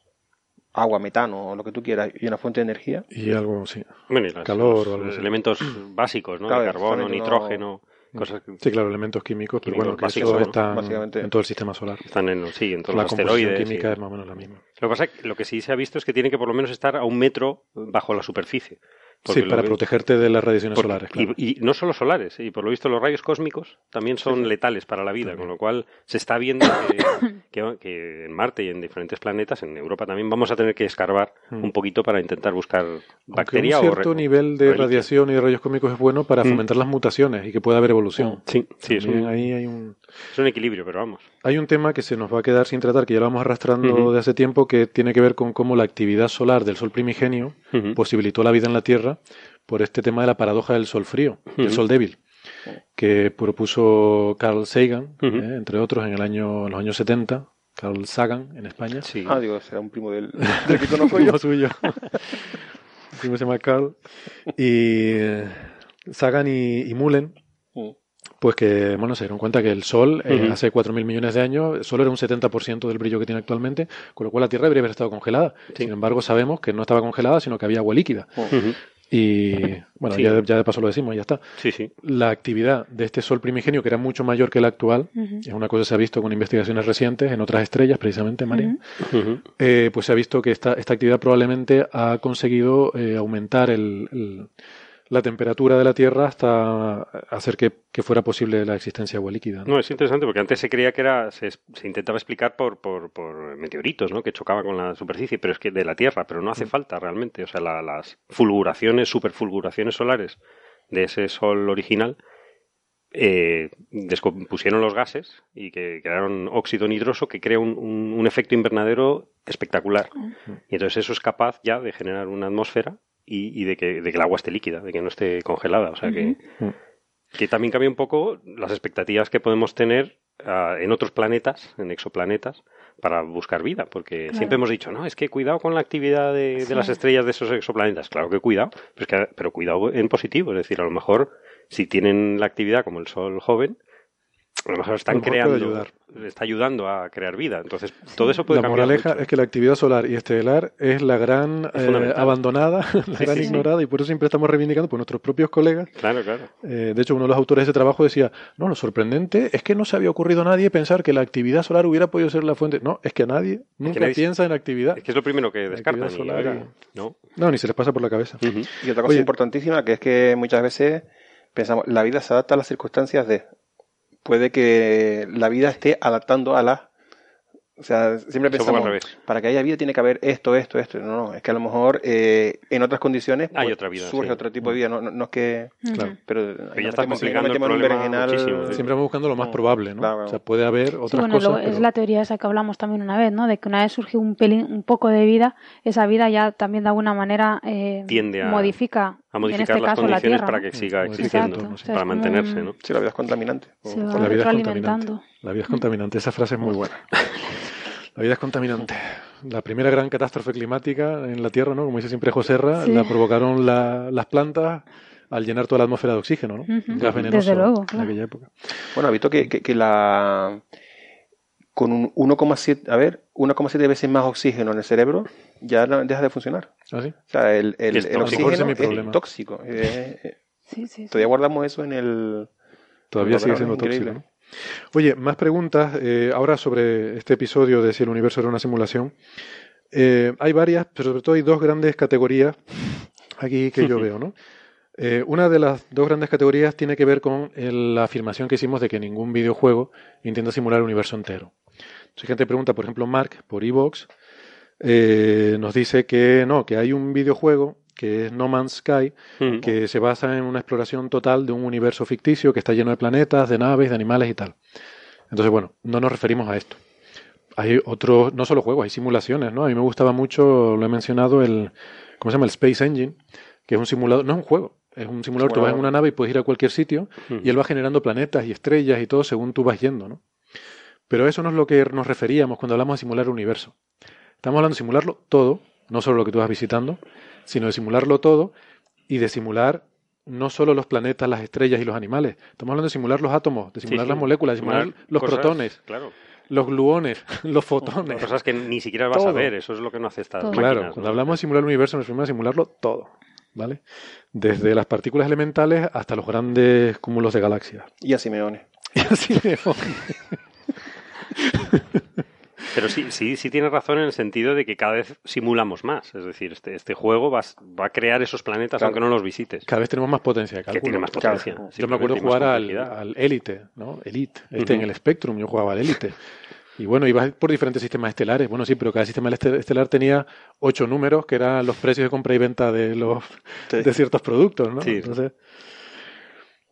Speaker 9: agua, metano, o lo que tú quieras, y una fuente de energía,
Speaker 4: Y algo, sí.
Speaker 8: Bueno, y las-
Speaker 4: Calor
Speaker 8: los
Speaker 4: o algo así.
Speaker 8: elementos básicos, ¿no?
Speaker 9: Claro,
Speaker 8: De carbono,
Speaker 9: no-
Speaker 8: nitrógeno, Cosas que
Speaker 4: Sí, claro, elementos químicos, pero
Speaker 8: Químicos
Speaker 4: bueno, que
Speaker 8: básicos,
Speaker 4: están
Speaker 9: Básicamente.
Speaker 4: en todo el sistema solar.
Speaker 8: están en, sí, en todos
Speaker 4: La
Speaker 8: los asteroides.
Speaker 4: química
Speaker 8: y-
Speaker 4: es más o menos la misma.
Speaker 8: Lo que pasa es que lo que sí se ha visto es que tiene que por lo menos estar a un metro bajo la superficie.
Speaker 4: Sí, para
Speaker 8: que-
Speaker 4: protegerte de las radiaciones
Speaker 8: porque-
Speaker 4: solares, claro.
Speaker 8: y, y no solo solares, y por lo visto los rayos cósmicos también son letales para la vida, con lo cual se está viendo que, que- que en Marte y en diferentes planetas, en Europa también, vamos a tener que escarbar
Speaker 4: Mm.
Speaker 8: un poquito para intentar buscar
Speaker 4: Aunque
Speaker 8: bacteria
Speaker 4: un
Speaker 8: o
Speaker 4: cierto
Speaker 8: re-
Speaker 4: nivel de radiación y de rayos cósmicos es bueno para
Speaker 8: Mm.
Speaker 4: fomentar las mutaciones y que pueda haber evolución.
Speaker 8: Sí, sí, es
Speaker 4: También
Speaker 8: un,
Speaker 4: ahí hay un,
Speaker 8: es un equilibrio, pero vamos.
Speaker 4: hay un tema que se nos va a quedar sin tratar, que ya lo vamos arrastrando de hace tiempo, que tiene que ver con cómo la actividad solar del Sol primigenio posibilitó la vida en la Tierra por este tema de la paradoja del Sol frío, del
Speaker 8: Ujú.
Speaker 4: Sol débil, que propuso Carl Sagan, eh, entre otros, en, el año, en los años 70. Carl Sagan, en España.
Speaker 8: Sí.
Speaker 9: Ah, digo, será un primo del, del que conozco yo.
Speaker 4: primo suyo. El primo se llama Carl. Y eh, Sagan y, y Mullen. Pues que, bueno, se dieron cuenta que el Sol, eh,
Speaker 8: Ujú.
Speaker 4: hace 4.000 millones de años, solo era un 70% del brillo que tiene actualmente, con lo cual la Tierra debería haber estado congelada.
Speaker 8: Sí.
Speaker 4: Sin embargo, sabemos que no estaba congelada, sino que había agua líquida.
Speaker 8: Ujú.
Speaker 4: Y, bueno,
Speaker 8: Sí.
Speaker 4: ya, de- ya de paso lo decimos, ya está.
Speaker 8: Sí, sí.
Speaker 4: La actividad de este Sol primigenio, que era mucho mayor que la actual, es una cosa que se ha visto con investigaciones recientes en otras estrellas, precisamente, María. Eh, pues se ha visto que esta, esta actividad probablemente ha conseguido eh, aumentar el- el- la temperatura de la Tierra hasta hacer que, que fuera posible la existencia de agua líquida. ¿no?
Speaker 8: No, es interesante porque antes se creía que era, se, se intentaba explicar por, por, por meteoritos, ¿no? Que chocaban con la superficie, pero es que de la Tierra, pero no
Speaker 4: Mm.
Speaker 8: hace falta realmente. O sea, la- las fulguraciones, superfulguraciones solares de ese sol original eh, descompusieron los gases y que crearon óxido nitroso que crea un, un- un efecto invernadero espectacular. Y entonces eso es capaz ya de generar una atmósfera y, y de, que, de que el agua esté líquida, de que no esté congelada. O sea que,
Speaker 4: Ujú.
Speaker 8: que también cambia un poco las expectativas que podemos tener ah, en otros planetas, en exoplanetas, para buscar vida. Porque
Speaker 5: Claro.
Speaker 8: siempre hemos dicho, no, es que cuidado con la actividad de, las estrellas de esos exoplanetas. Claro que cuidado, pero, es que- pero cuidado en positivo. Es decir, a lo mejor si tienen la actividad como el Sol joven, a lo mejor están
Speaker 4: A lo mejor puede
Speaker 8: creando,
Speaker 4: ayudar.
Speaker 8: está ayudando a crear vida. Entonces, todo eso puede
Speaker 4: La
Speaker 8: cambiar.
Speaker 4: moraleja
Speaker 8: mucho.
Speaker 4: es que la actividad solar y estelar es la gran
Speaker 8: Es
Speaker 4: eh, abandonada, la
Speaker 8: Sí,
Speaker 4: gran
Speaker 8: sí, sí.
Speaker 4: ignorada, y por eso siempre estamos reivindicando por nuestros propios colegas.
Speaker 8: Claro, claro.
Speaker 4: Eh, de hecho, uno de los autores de ese trabajo decía, no, lo sorprendente es que no se había ocurrido a nadie pensar que la actividad solar hubiera podido ser la fuente. No, es que a nadie nunca
Speaker 8: nadie-
Speaker 4: piensa en actividad.
Speaker 8: Es que es lo primero que descartan.
Speaker 4: solar y-
Speaker 8: ¿no?
Speaker 4: No, ni se les pasa por la cabeza.
Speaker 9: Y otra cosa
Speaker 4: Oye.
Speaker 9: importantísima que es que muchas veces pensamos, la vida se adapta a las circunstancias de. Puede que la vida esté adaptando a las. O sea, siempre
Speaker 8: Es
Speaker 9: pensamos, para que haya vida tiene que haber esto, esto, esto. No, no, es que a lo mejor eh, en otras condiciones
Speaker 8: Hay
Speaker 9: pues,
Speaker 8: otra vida,
Speaker 9: surge
Speaker 8: sí.
Speaker 9: otro tipo de vida. No, no, no es que.
Speaker 4: Claro.
Speaker 9: Pero, ahí
Speaker 8: ya
Speaker 9: nos
Speaker 8: está
Speaker 9: metemos- ahí nos
Speaker 8: complicando el problema
Speaker 9: berenjenal-
Speaker 8: muchísimo, sí.
Speaker 4: Siempre vamos buscando lo más probable, ¿no?
Speaker 9: Claro.
Speaker 4: O sea, puede haber
Speaker 5: Sí,
Speaker 4: otras
Speaker 5: bueno,
Speaker 4: cosas.
Speaker 5: es
Speaker 4: pero-
Speaker 5: la teoría esa que hablamos también una vez, ¿no? De que una vez surge un pelín, un poco de vida, esa vida ya también de alguna manera eh,
Speaker 8: Tiende a-
Speaker 5: modifica,
Speaker 8: A
Speaker 5: en
Speaker 8: modificar
Speaker 5: este
Speaker 8: las
Speaker 5: la
Speaker 8: condiciones para que siga
Speaker 4: Exacto.
Speaker 8: existiendo,
Speaker 5: O sea,
Speaker 8: para
Speaker 5: como
Speaker 8: mantenerse, ¿no?
Speaker 9: Sí, la vida es contaminante.
Speaker 5: Se va
Speaker 4: La vida es contaminante. La vida es contaminante. Esa frase es muy buena. La vida es contaminante. La primera gran catástrofe climática en la Tierra, ¿no? Como dice siempre José Serra,
Speaker 5: Sí.
Speaker 4: la provocaron la- las plantas al llenar toda la atmósfera de oxígeno, ¿no? Gas venenoso
Speaker 5: Desde luego,
Speaker 4: en
Speaker 5: claro.
Speaker 4: aquella época.
Speaker 9: Bueno, ha visto que, que, que la con un 1,7 a ver 1,7 veces más oxígeno en el cerebro ya no- deja de funcionar.
Speaker 4: ¿Ah, sí?
Speaker 9: O sea, el, el, el
Speaker 8: tóxico.
Speaker 9: oxígeno
Speaker 4: es mi
Speaker 9: es
Speaker 4: problema.
Speaker 9: tóxico. Eh, eh,
Speaker 5: Sí, sí, sí.
Speaker 9: todavía guardamos eso en el
Speaker 4: Todavía sigue siendo
Speaker 9: increíble.
Speaker 4: tóxico. ¿no? Oye, más preguntas eh, ahora sobre este episodio de si el universo era una simulación. Eh, hay varias, pero sobre todo hay dos grandes categorías aquí que yo veo, ¿no? Eh, una de las dos grandes categorías tiene que ver con el- la afirmación que hicimos de que ningún videojuego intenta simular el universo entero. Entonces, gente pregunta, por ejemplo, Mark, por Evox, eh, nos dice que no, que hay un videojuego que es No Man's Sky,
Speaker 8: Ujú.
Speaker 4: que se basa en una exploración total de un universo ficticio que está lleno de planetas, de naves, de animales y tal. Entonces, bueno, no nos referimos a esto. Hay otros, no solo juegos, hay simulaciones, ¿no? A mí me gustaba mucho, lo he mencionado, el, ¿cómo se llama? El Space Engine, que es un simulador, no es un juego, es un simulador, tú vas en una nave y puedes ir a cualquier sitio
Speaker 8: Ujú.
Speaker 4: y él va generando planetas y estrellas y todo según tú vas yendo, ¿no? Pero eso no es lo que nos referíamos cuando hablamos de simular el universo. Estamos hablando de simularlo todo, no solo lo que tú vas visitando, sino de simularlo todo y de simular no solo los planetas, las estrellas y los animales. Estamos hablando de simular los átomos, de simular
Speaker 8: sí.
Speaker 4: las moléculas, de simular
Speaker 8: Simular
Speaker 4: los
Speaker 8: cosas,
Speaker 4: protones,
Speaker 8: Claro.
Speaker 4: los gluones, los fotones.
Speaker 8: Cosas que ni siquiera vas a ver, eso es lo que no hace
Speaker 5: Todo.
Speaker 8: máquinas.
Speaker 4: Claro,
Speaker 8: ¿no?
Speaker 4: cuando hablamos de simular el universo, nos referimos a simularlo todo. ¿vale? Desde las partículas elementales hasta los grandes cúmulos de galaxias.
Speaker 9: Y a Simeone.
Speaker 4: Y así de-
Speaker 8: Pero sí, sí, sí tienes razón en el sentido de que cada vez simulamos más. Es decir, este, este juego va, a- va a crear esos planetas aunque no los visites.
Speaker 4: Cada vez tenemos más potencia
Speaker 8: Que tiene más potencia.
Speaker 4: Yo me acuerdo jugar al, al Elite, ¿no? Elite. Este
Speaker 8: Ujú.
Speaker 4: en el Spectrum, yo jugaba al Elite. Y bueno, ibas por diferentes sistemas estelares. Bueno, sí, pero cada sistema este- estelar tenía ocho números que eran los precios de compra y venta de los
Speaker 9: Sí.
Speaker 4: de ciertos productos, ¿no?
Speaker 8: Sí.
Speaker 4: Entonces,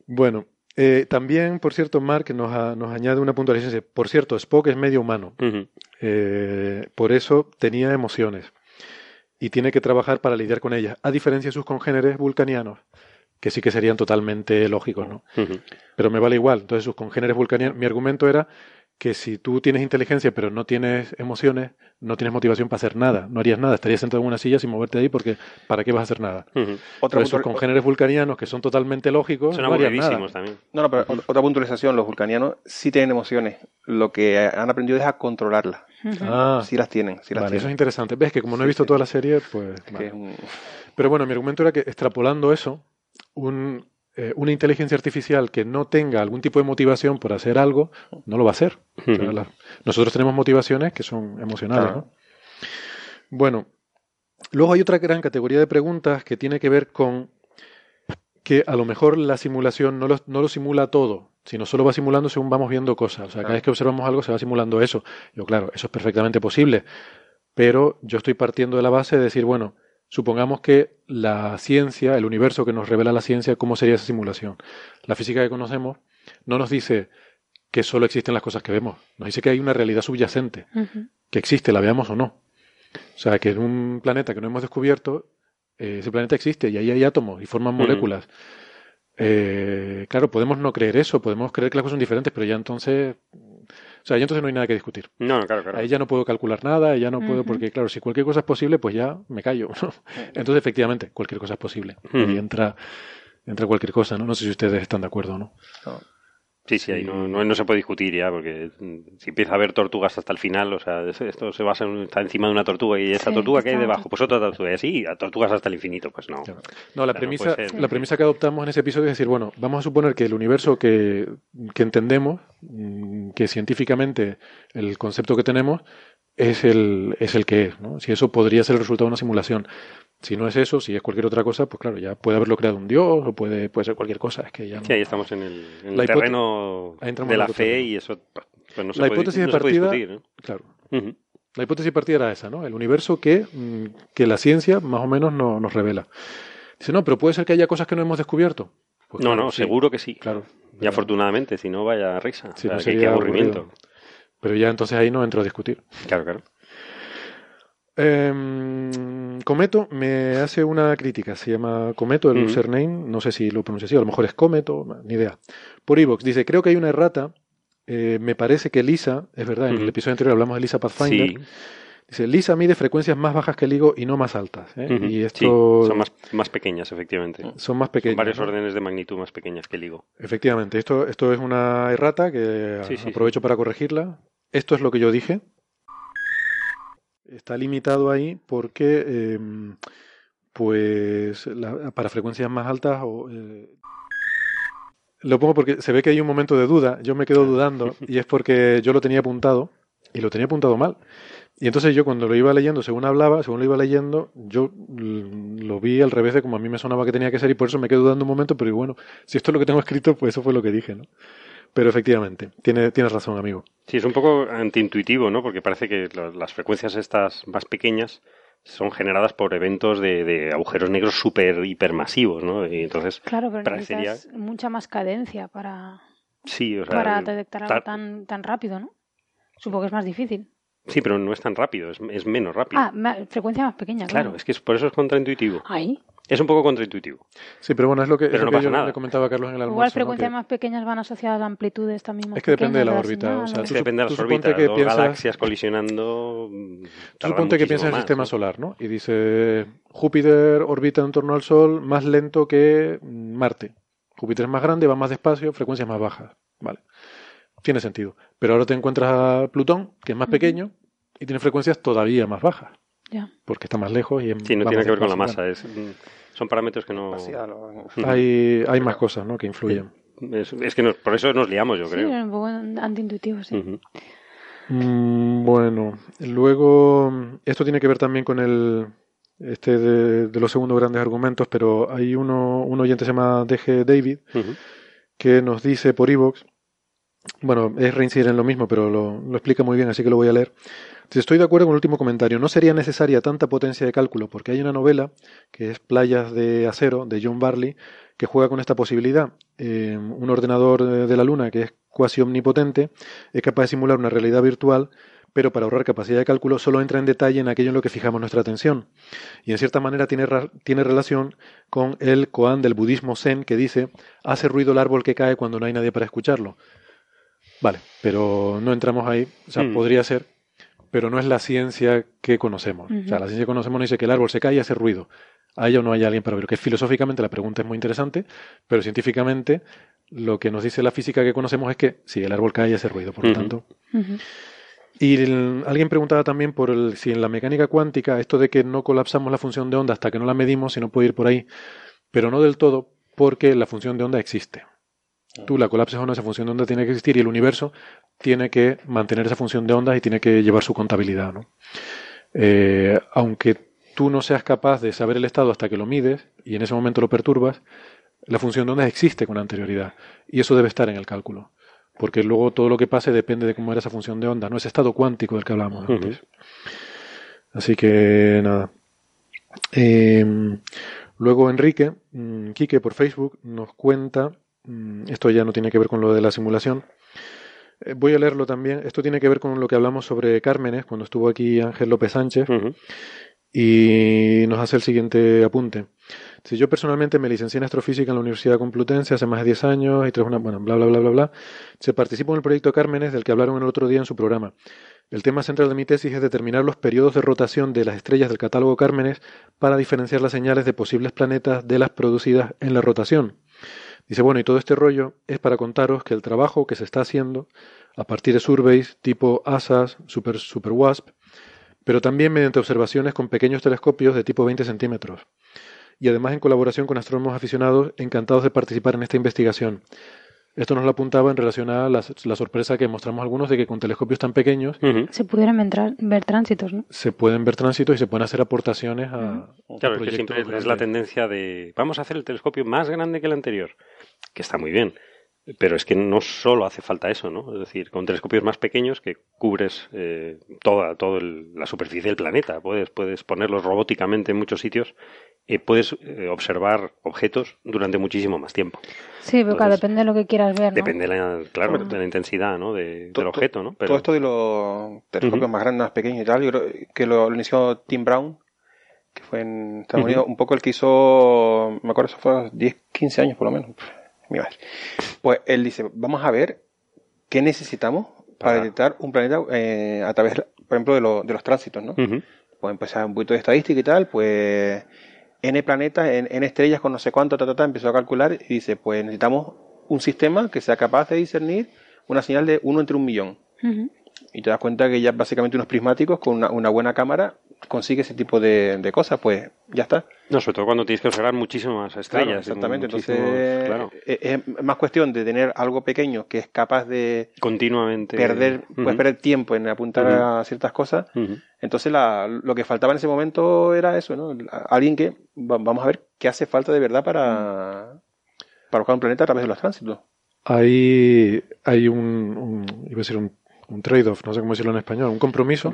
Speaker 4: bueno, eh, también, por cierto, Mark nos, a- nos añade una puntualización. Por cierto, Spock es medio humano. Eh, por eso tenía emociones y tiene que trabajar para lidiar con ellas, a diferencia de sus congéneres vulcanianos, que sí que serían totalmente lógicos, ¿no? Pero me vale igual. Entonces, sus congéneres vulcanianos, mi argumento era que si tú tienes inteligencia pero no tienes emociones, no tienes motivación para hacer nada, no harías nada, estarías sentado en una silla sin moverte de ahí porque ¿para qué vas a hacer nada?
Speaker 9: Otra
Speaker 4: Entonces, sus
Speaker 9: puntual-
Speaker 4: congéneres vulcanianos, que son totalmente lógicos,
Speaker 8: Son
Speaker 4: no harían nada.
Speaker 8: aburridísimos también.
Speaker 9: No, no, pero ot- otra puntualización, los vulcanianos sí tienen emociones. Lo que han aprendido es a controlarlas.
Speaker 4: Ah,
Speaker 9: Sí las tienen, sí las
Speaker 4: vale, eso es
Speaker 9: tienen.
Speaker 4: interesante. ¿Ves que como no he visto
Speaker 9: sí.
Speaker 4: toda la serie, pues...
Speaker 9: Que
Speaker 4: vale.
Speaker 9: es un-
Speaker 4: Pero bueno, mi argumento era que extrapolando eso, un, eh, una inteligencia artificial que no tenga algún tipo de motivación por hacer algo, no lo va a hacer. O sea,
Speaker 8: Ujú.
Speaker 4: la- nosotros tenemos motivaciones que son emocionales.
Speaker 9: Claro.
Speaker 4: ¿no? Bueno, luego hay otra gran categoría de preguntas que tiene que ver con que a lo mejor la simulación no lo, no lo simula todo, sino solo va simulando según vamos viendo cosas. O sea, cada vez que observamos algo se va simulando eso. Yo, claro, eso es perfectamente posible, pero yo estoy partiendo de la base de decir, bueno, supongamos que la ciencia, el universo que nos revela la ciencia, ¿cómo sería esa simulación? La física que conocemos no nos dice que solo existen las cosas que vemos, nos dice que hay una realidad subyacente, que existe, la veamos o no. O sea, que en un planeta que no hemos descubierto, eh, ese planeta existe y ahí hay átomos y forman moléculas. Eh, claro, podemos no creer eso, podemos creer que las cosas son diferentes, pero ya entonces, sea, ya entonces no hay nada que discutir.
Speaker 8: No, no, claro, claro.
Speaker 4: Ahí ya no puedo calcular nada, ya no puedo, porque claro, si cualquier cosa es posible, pues ya me callo. ¿no? Entonces, efectivamente, cualquier cosa es posible. Ahí entra, entra cualquier cosa, ¿no? No sé si ustedes están de acuerdo o no.
Speaker 8: Sí, sí, ahí no, no, no se puede discutir ya, porque mm, si empieza a haber tortugas hasta el final, o sea, es- esto se basa en está encima de una tortuga y esa
Speaker 5: Sí,
Speaker 8: tortuga que hay debajo, pues otra tortuga, y así, a tortugas hasta el infinito, pues no.
Speaker 4: Claro. No, la premisa, la premisa que adoptamos en ese episodio es decir, bueno, vamos a suponer que el universo que, que entendemos, mm, que científicamente el concepto que tenemos es el, es el que es, ¿no? Si eso podría ser el resultado de una simulación. Si no es eso, si es cualquier otra cosa, pues claro, ya puede haberlo creado un dios o puede, puede ser cualquier cosa. Es que ya no-
Speaker 8: Sí, ahí estamos en el, en terreno de la fe y eso pues no se
Speaker 4: La
Speaker 8: puede,
Speaker 4: hipótesis de
Speaker 8: no se puede
Speaker 4: partida-
Speaker 8: discutir,
Speaker 4: Claro. La hipótesis de partida era esa, ¿no? El universo que, mm, que la ciencia más o menos no- nos revela. Dice, no, pero puede ser que haya cosas que no hemos descubierto. Pues
Speaker 8: no,
Speaker 4: claro,
Speaker 8: no,
Speaker 4: sí,
Speaker 8: seguro que sí.
Speaker 4: Claro.
Speaker 8: Y afortunadamente, si no, vaya risa.
Speaker 4: Sí,
Speaker 8: O sea,
Speaker 4: no
Speaker 8: que-
Speaker 4: sería
Speaker 8: qué aburrimiento.
Speaker 4: aburrido. Pero ya entonces ahí no entro a discutir.
Speaker 8: Claro, claro.
Speaker 4: Em, Cometo me hace una crítica, se llama Cometo el
Speaker 8: Ujú.
Speaker 4: username, no sé si lo pronuncio así, a lo mejor es Cometo, ni idea. Por Evox dice, creo que hay una errata, eh, me parece que Lisa, es verdad, en el episodio anterior hablamos de Lisa Pathfinder,
Speaker 8: Sí,
Speaker 4: dice, Lisa mide frecuencias más bajas que el higo y no más altas. ¿eh? Y
Speaker 8: Sí,
Speaker 4: esto
Speaker 8: son más, más pequeñas, efectivamente.
Speaker 4: son más
Speaker 8: Son
Speaker 4: pequeñas.
Speaker 8: varios
Speaker 4: ¿no?
Speaker 8: órdenes de magnitud más pequeñas que el higo.
Speaker 4: Efectivamente, esto, esto es una errata que
Speaker 8: Sí, sí,
Speaker 4: aprovecho para corregirla. Esto es lo que yo dije. Está limitado ahí porque, eh, pues, la- para frecuencias más altas o... eh, lo pongo porque se ve que hay un momento de duda. Yo me quedo dudando y es porque yo lo tenía apuntado y lo tenía apuntado mal. Y entonces yo cuando lo iba leyendo, según hablaba, según lo iba leyendo, yo lo vi al revés de como a mí me sonaba que tenía que ser y por eso me quedo dudando un momento, pero bueno, si esto es lo que tengo escrito, pues eso fue lo que dije, ¿no? Pero efectivamente, tiene, tienes razón, amigo.
Speaker 8: Sí, es un poco antiintuitivo, ¿no? Porque parece que lo- las frecuencias estas más pequeñas son generadas por eventos de, de agujeros negros súper hipermasivos, ¿no? Y entonces,
Speaker 5: Claro, pero
Speaker 8: Parecería-
Speaker 5: necesitas mucha más cadencia para,
Speaker 8: sí, o sea,
Speaker 5: para detectar algo
Speaker 8: tar-
Speaker 5: tan, tan rápido, ¿no? Supongo que es más difícil.
Speaker 8: Sí, pero no es tan rápido, es, es menos rápido.
Speaker 5: Ah, ma- frecuencia más pequeña,
Speaker 8: claro,
Speaker 5: claro.
Speaker 8: es que es- por eso es contraintuitivo.
Speaker 5: Ahí.
Speaker 8: Es un poco contraintuitivo.
Speaker 4: Sí, pero bueno, es lo que, es
Speaker 8: Pero
Speaker 4: lo
Speaker 8: no
Speaker 4: que yo
Speaker 8: nada.
Speaker 4: le comentaba a Carlos en el almuerzo.
Speaker 5: Igual frecuencias más pequeñas van asociadas a amplitudes también más
Speaker 4: Es que depende de la órbita,
Speaker 5: señal,
Speaker 4: o sea,
Speaker 8: Es
Speaker 4: tú
Speaker 8: que
Speaker 4: sup-
Speaker 8: depende de las órbitas,
Speaker 4: que
Speaker 8: dos
Speaker 4: piensas-
Speaker 8: galaxias colisionando.
Speaker 4: Tú suponte que piensas en el
Speaker 8: más,
Speaker 4: sistema
Speaker 8: ¿no?
Speaker 4: solar, ¿no? Y dice, Júpiter orbita en torno al Sol más lento que mm, Marte. Júpiter es más grande, va más despacio, frecuencias más bajas. Vale. Tiene sentido. Pero ahora te encuentras a Plutón, que es más pequeño, y tiene frecuencias todavía más bajas.
Speaker 5: Ya.
Speaker 4: porque está más lejos y es-
Speaker 8: Sí, no tiene que ver con la masa. Es, son parámetros que no.
Speaker 4: Hay, hay más cosas ¿no? que influyen.
Speaker 8: Es, es que nos- por eso nos liamos, yo
Speaker 5: Sí,
Speaker 8: creo.
Speaker 5: era un poco antiintuitivo, sí.
Speaker 4: Mm, bueno, luego esto tiene que ver también con el este de, de los segundos grandes argumentos, pero hay uno, un oyente se llama DG David que nos dice por iVoox, bueno, es reincidir en lo mismo, pero lo, explica muy bien, así que lo voy a leer. Estoy de acuerdo con el último comentario. No sería necesaria tanta potencia de cálculo, porque hay una novela que es Playas de Acero, de John Barley, que juega con esta posibilidad. Eh, un ordenador de, de la Luna que es cuasi omnipotente es capaz de simular una realidad virtual, pero para ahorrar capacidad de cálculo solo entra en detalle en aquello en lo que fijamos nuestra atención. Y en cierta manera tiene, tiene relación con el koan del budismo zen que dice, hace ruido el árbol que cae cuando no hay nadie para escucharlo. Vale, pero no entramos ahí. O sea,
Speaker 8: Hmm.
Speaker 4: podría ser, pero no es la ciencia que conocemos. O sea, la ciencia que conocemos nos dice que el árbol se cae y hace ruido. Hay o no hay alguien para verlo. Que filosóficamente la pregunta es muy interesante, pero científicamente lo que nos dice la física que conocemos es que sí, el árbol cae y hace ruido. Por lo tanto, y el- alguien preguntaba también por el, si en la mecánica cuántica esto de que no colapsamos la función de onda hasta que no la medimos, si no puede ir por ahí, pero no del todo, porque la función de onda existe. Tú la colapses o no, esa función de onda tiene que existir y el universo tiene que mantener esa función de onda y tiene que llevar su contabilidad. ¿no? Eh, aunque tú no seas capaz de saber el estado hasta que lo mides y en ese momento lo perturbas, la función de onda existe con anterioridad y eso debe estar en el cálculo. Porque luego todo lo que pase depende de cómo era esa función de onda, no ese estado cuántico del que antes. Así que nada. Eh, luego Enrique, mm, Quique por Facebook, nos cuenta, esto ya no tiene que ver con lo de la simulación, eh, voy a leerlo también, esto tiene que ver con lo que hablamos sobre Cármenes, cuando estuvo aquí Ángel López Sánchez, y nos hace el siguiente apunte. Si yo personalmente me licencié en astrofísica en la Universidad Complutense hace más de 10 años y tras una, bueno, bla, bla, bla, bla, bla, se participó en el proyecto Cármenes del que hablaron el otro día en su programa. El tema central de mi tesis es determinar los periodos de rotación de las estrellas del catálogo Cármenes para diferenciar las señales de posibles planetas de las producidas en la rotación. Dice, bueno, y todo este rollo es para contaros que el trabajo que se está haciendo a partir de surveys tipo ASAS, Super, Super WASP, pero también mediante observaciones con pequeños telescopios de tipo 20 centímetros. Y además en colaboración con astrónomos aficionados encantados de participar en esta investigación. Esto nos lo apuntaba en relación a la, la sorpresa que mostramos algunos de que con telescopios tan pequeños.
Speaker 5: Se pudieran entrar- ver tránsitos, ¿no?
Speaker 4: se pueden ver tránsitos y se pueden hacer aportaciones a,
Speaker 8: Claro, es que
Speaker 4: proyectos
Speaker 8: siempre es
Speaker 4: grandes.
Speaker 8: la tendencia de vamos a hacer el telescopio más grande que el anterior, que está muy bien. Pero es que no solo hace falta eso, ¿no? Es decir, con telescopios más pequeños que cubres eh, toda, toda el- la superficie del planeta, puedes, puedes ponerlos robóticamente en muchos sitios, eh, puedes eh, observar objetos durante muchísimo más tiempo.
Speaker 5: Sí, pero claro, depende de lo que quieras ver, ¿no?
Speaker 8: Depende, de la, claro, de la intensidad ¿no? de- del
Speaker 9: to-
Speaker 8: objeto, ¿no? Pero,
Speaker 9: Todo esto de los telescopios más grandes, más pequeños y tal, yo creo que lo, lo inició Tim Brown, que fue en Estados. Unidos, un poco el que hizo, me acuerdo, eso fue a 10, 15 años por lo menos. Mi madre. Pues él dice, vamos a ver qué necesitamos para detectar un planeta eh, a través, por ejemplo, de, lo- de los tránsitos, ¿no?
Speaker 8: Ujú.
Speaker 9: Pues empezar un poquito de estadística y tal, pues N planetas, N, N estrellas con no sé cuánto, ta, ta, ta, empezó a calcular y dice, pues necesitamos un sistema que sea capaz de discernir una señal de uno entre un millón. Y te das cuenta que ya básicamente unos prismáticos con una, una buena cámara consigue ese tipo de, de cosas, pues ya está.
Speaker 8: No, sobre todo cuando tienes que observar muchísimas
Speaker 9: Claro,
Speaker 8: estrellas.
Speaker 9: exactamente. Entonces,
Speaker 8: claro,
Speaker 9: es, es más cuestión de tener algo pequeño que es capaz de
Speaker 8: continuamente.
Speaker 9: perder, puedes perder tiempo en apuntar a ciertas cosas. Entonces, la, lo que faltaba en ese momento era eso, ¿no? Alguien que, va- vamos a ver qué hace falta de verdad para, para buscar un planeta a través de los tránsitos.
Speaker 4: Hay, hay un, un- iba a decir un, un trade-off, no sé cómo decirlo en español, un compromiso,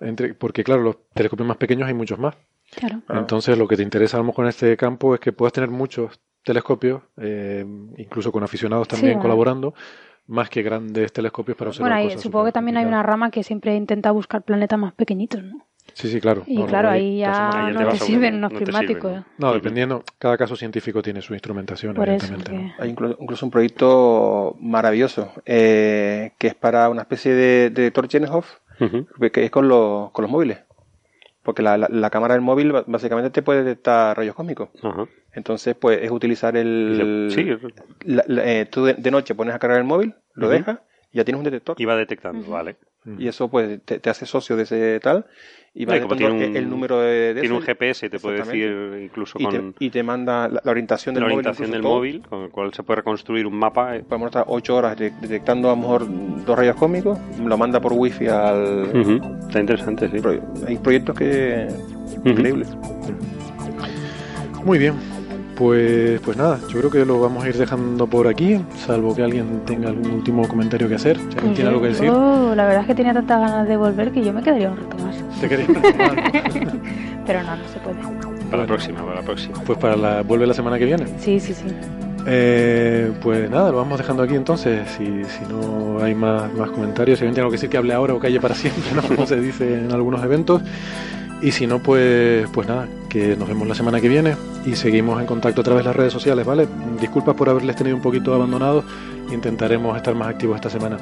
Speaker 4: entre, porque claro, los telescopios más pequeños hay muchos más.
Speaker 5: Claro.
Speaker 9: Ah.
Speaker 4: Entonces, lo que te interesa a lo mejor en este campo es que puedas tener muchos telescopios, eh, incluso con aficionados también colaborando, más que grandes telescopios para observar
Speaker 5: Bueno, ahí,
Speaker 4: cosas
Speaker 5: supongo que también hay una rama que siempre intenta buscar planetas más pequeñitos, ¿no?
Speaker 4: Sí, sí, claro.
Speaker 5: Y
Speaker 4: No,
Speaker 5: claro,
Speaker 4: no,
Speaker 5: ahí ya no
Speaker 8: te
Speaker 5: sirven unos
Speaker 8: no te
Speaker 5: prismáticos.
Speaker 8: sirven.
Speaker 4: No, dependiendo, cada caso científico tiene su instrumentación,
Speaker 5: Por eso,
Speaker 4: evidentemente.
Speaker 9: Hay inclu- incluso un proyecto maravilloso eh, que es para una especie de, de detector Cherenkov
Speaker 8: Ujú.
Speaker 9: que es con los, con los móviles. Porque la, la- la cámara del móvil básicamente te puede detectar rayos cósmicos.
Speaker 8: Ajá.
Speaker 9: Entonces, pues es utilizar el.
Speaker 8: Sí,
Speaker 9: la- la- eh, tú de, de noche pones a cargar el móvil, lo dejas y ya tienes un detector.
Speaker 8: iba detectando, vale.
Speaker 9: Y eso pues te, te hace socio de ese tal y va
Speaker 8: No, y como
Speaker 9: detectando
Speaker 8: tiene un-
Speaker 9: el, número de, de
Speaker 8: tiene un
Speaker 9: eso.
Speaker 8: GPS y te puede decir incluso
Speaker 9: y
Speaker 8: con
Speaker 9: te, y te manda la, la orientación del
Speaker 8: la
Speaker 9: móvil.
Speaker 8: orientación
Speaker 9: incluso
Speaker 8: del
Speaker 9: todo.
Speaker 8: móvil, con el cual se puede reconstruir un mapa. eh,
Speaker 9: Podemos estar 8 horas de- detectando a lo mejor dos rayos cómicos, lo manda por wifi al...
Speaker 8: Está interesante, sí.
Speaker 9: Hay proyectos que... Increíbles.
Speaker 4: Muy bien. Pues, pues nada, yo creo que lo vamos a ir dejando por aquí, salvo que alguien tenga algún último comentario que hacer. Si alguien tiene algo que decir,
Speaker 5: Yo, la verdad es que tenía tantas ganas de volver que yo me quedaría un rato más.
Speaker 4: te retomar.
Speaker 5: Pero no, no se puede.
Speaker 8: Para la próxima, para la próxima.
Speaker 4: Pues para la, vuelve la semana que viene.
Speaker 5: Sí, sí, sí.
Speaker 4: Eh, pues nada, lo vamos dejando aquí entonces. Si, si no hay más, más comentarios, si alguien tiene algo que decir que hable ahora o calle para siempre, ¿no? como se dice en algunos eventos. Y si no, pues, pues nada, que nos vemos la semana que viene y seguimos en contacto a través de las redes sociales, ¿vale? Disculpas por haberles tenido un poquito abandonados. Intentaremos estar más activos esta semana.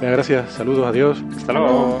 Speaker 4: Venga, gracias, saludos, adiós.
Speaker 8: Hasta luego.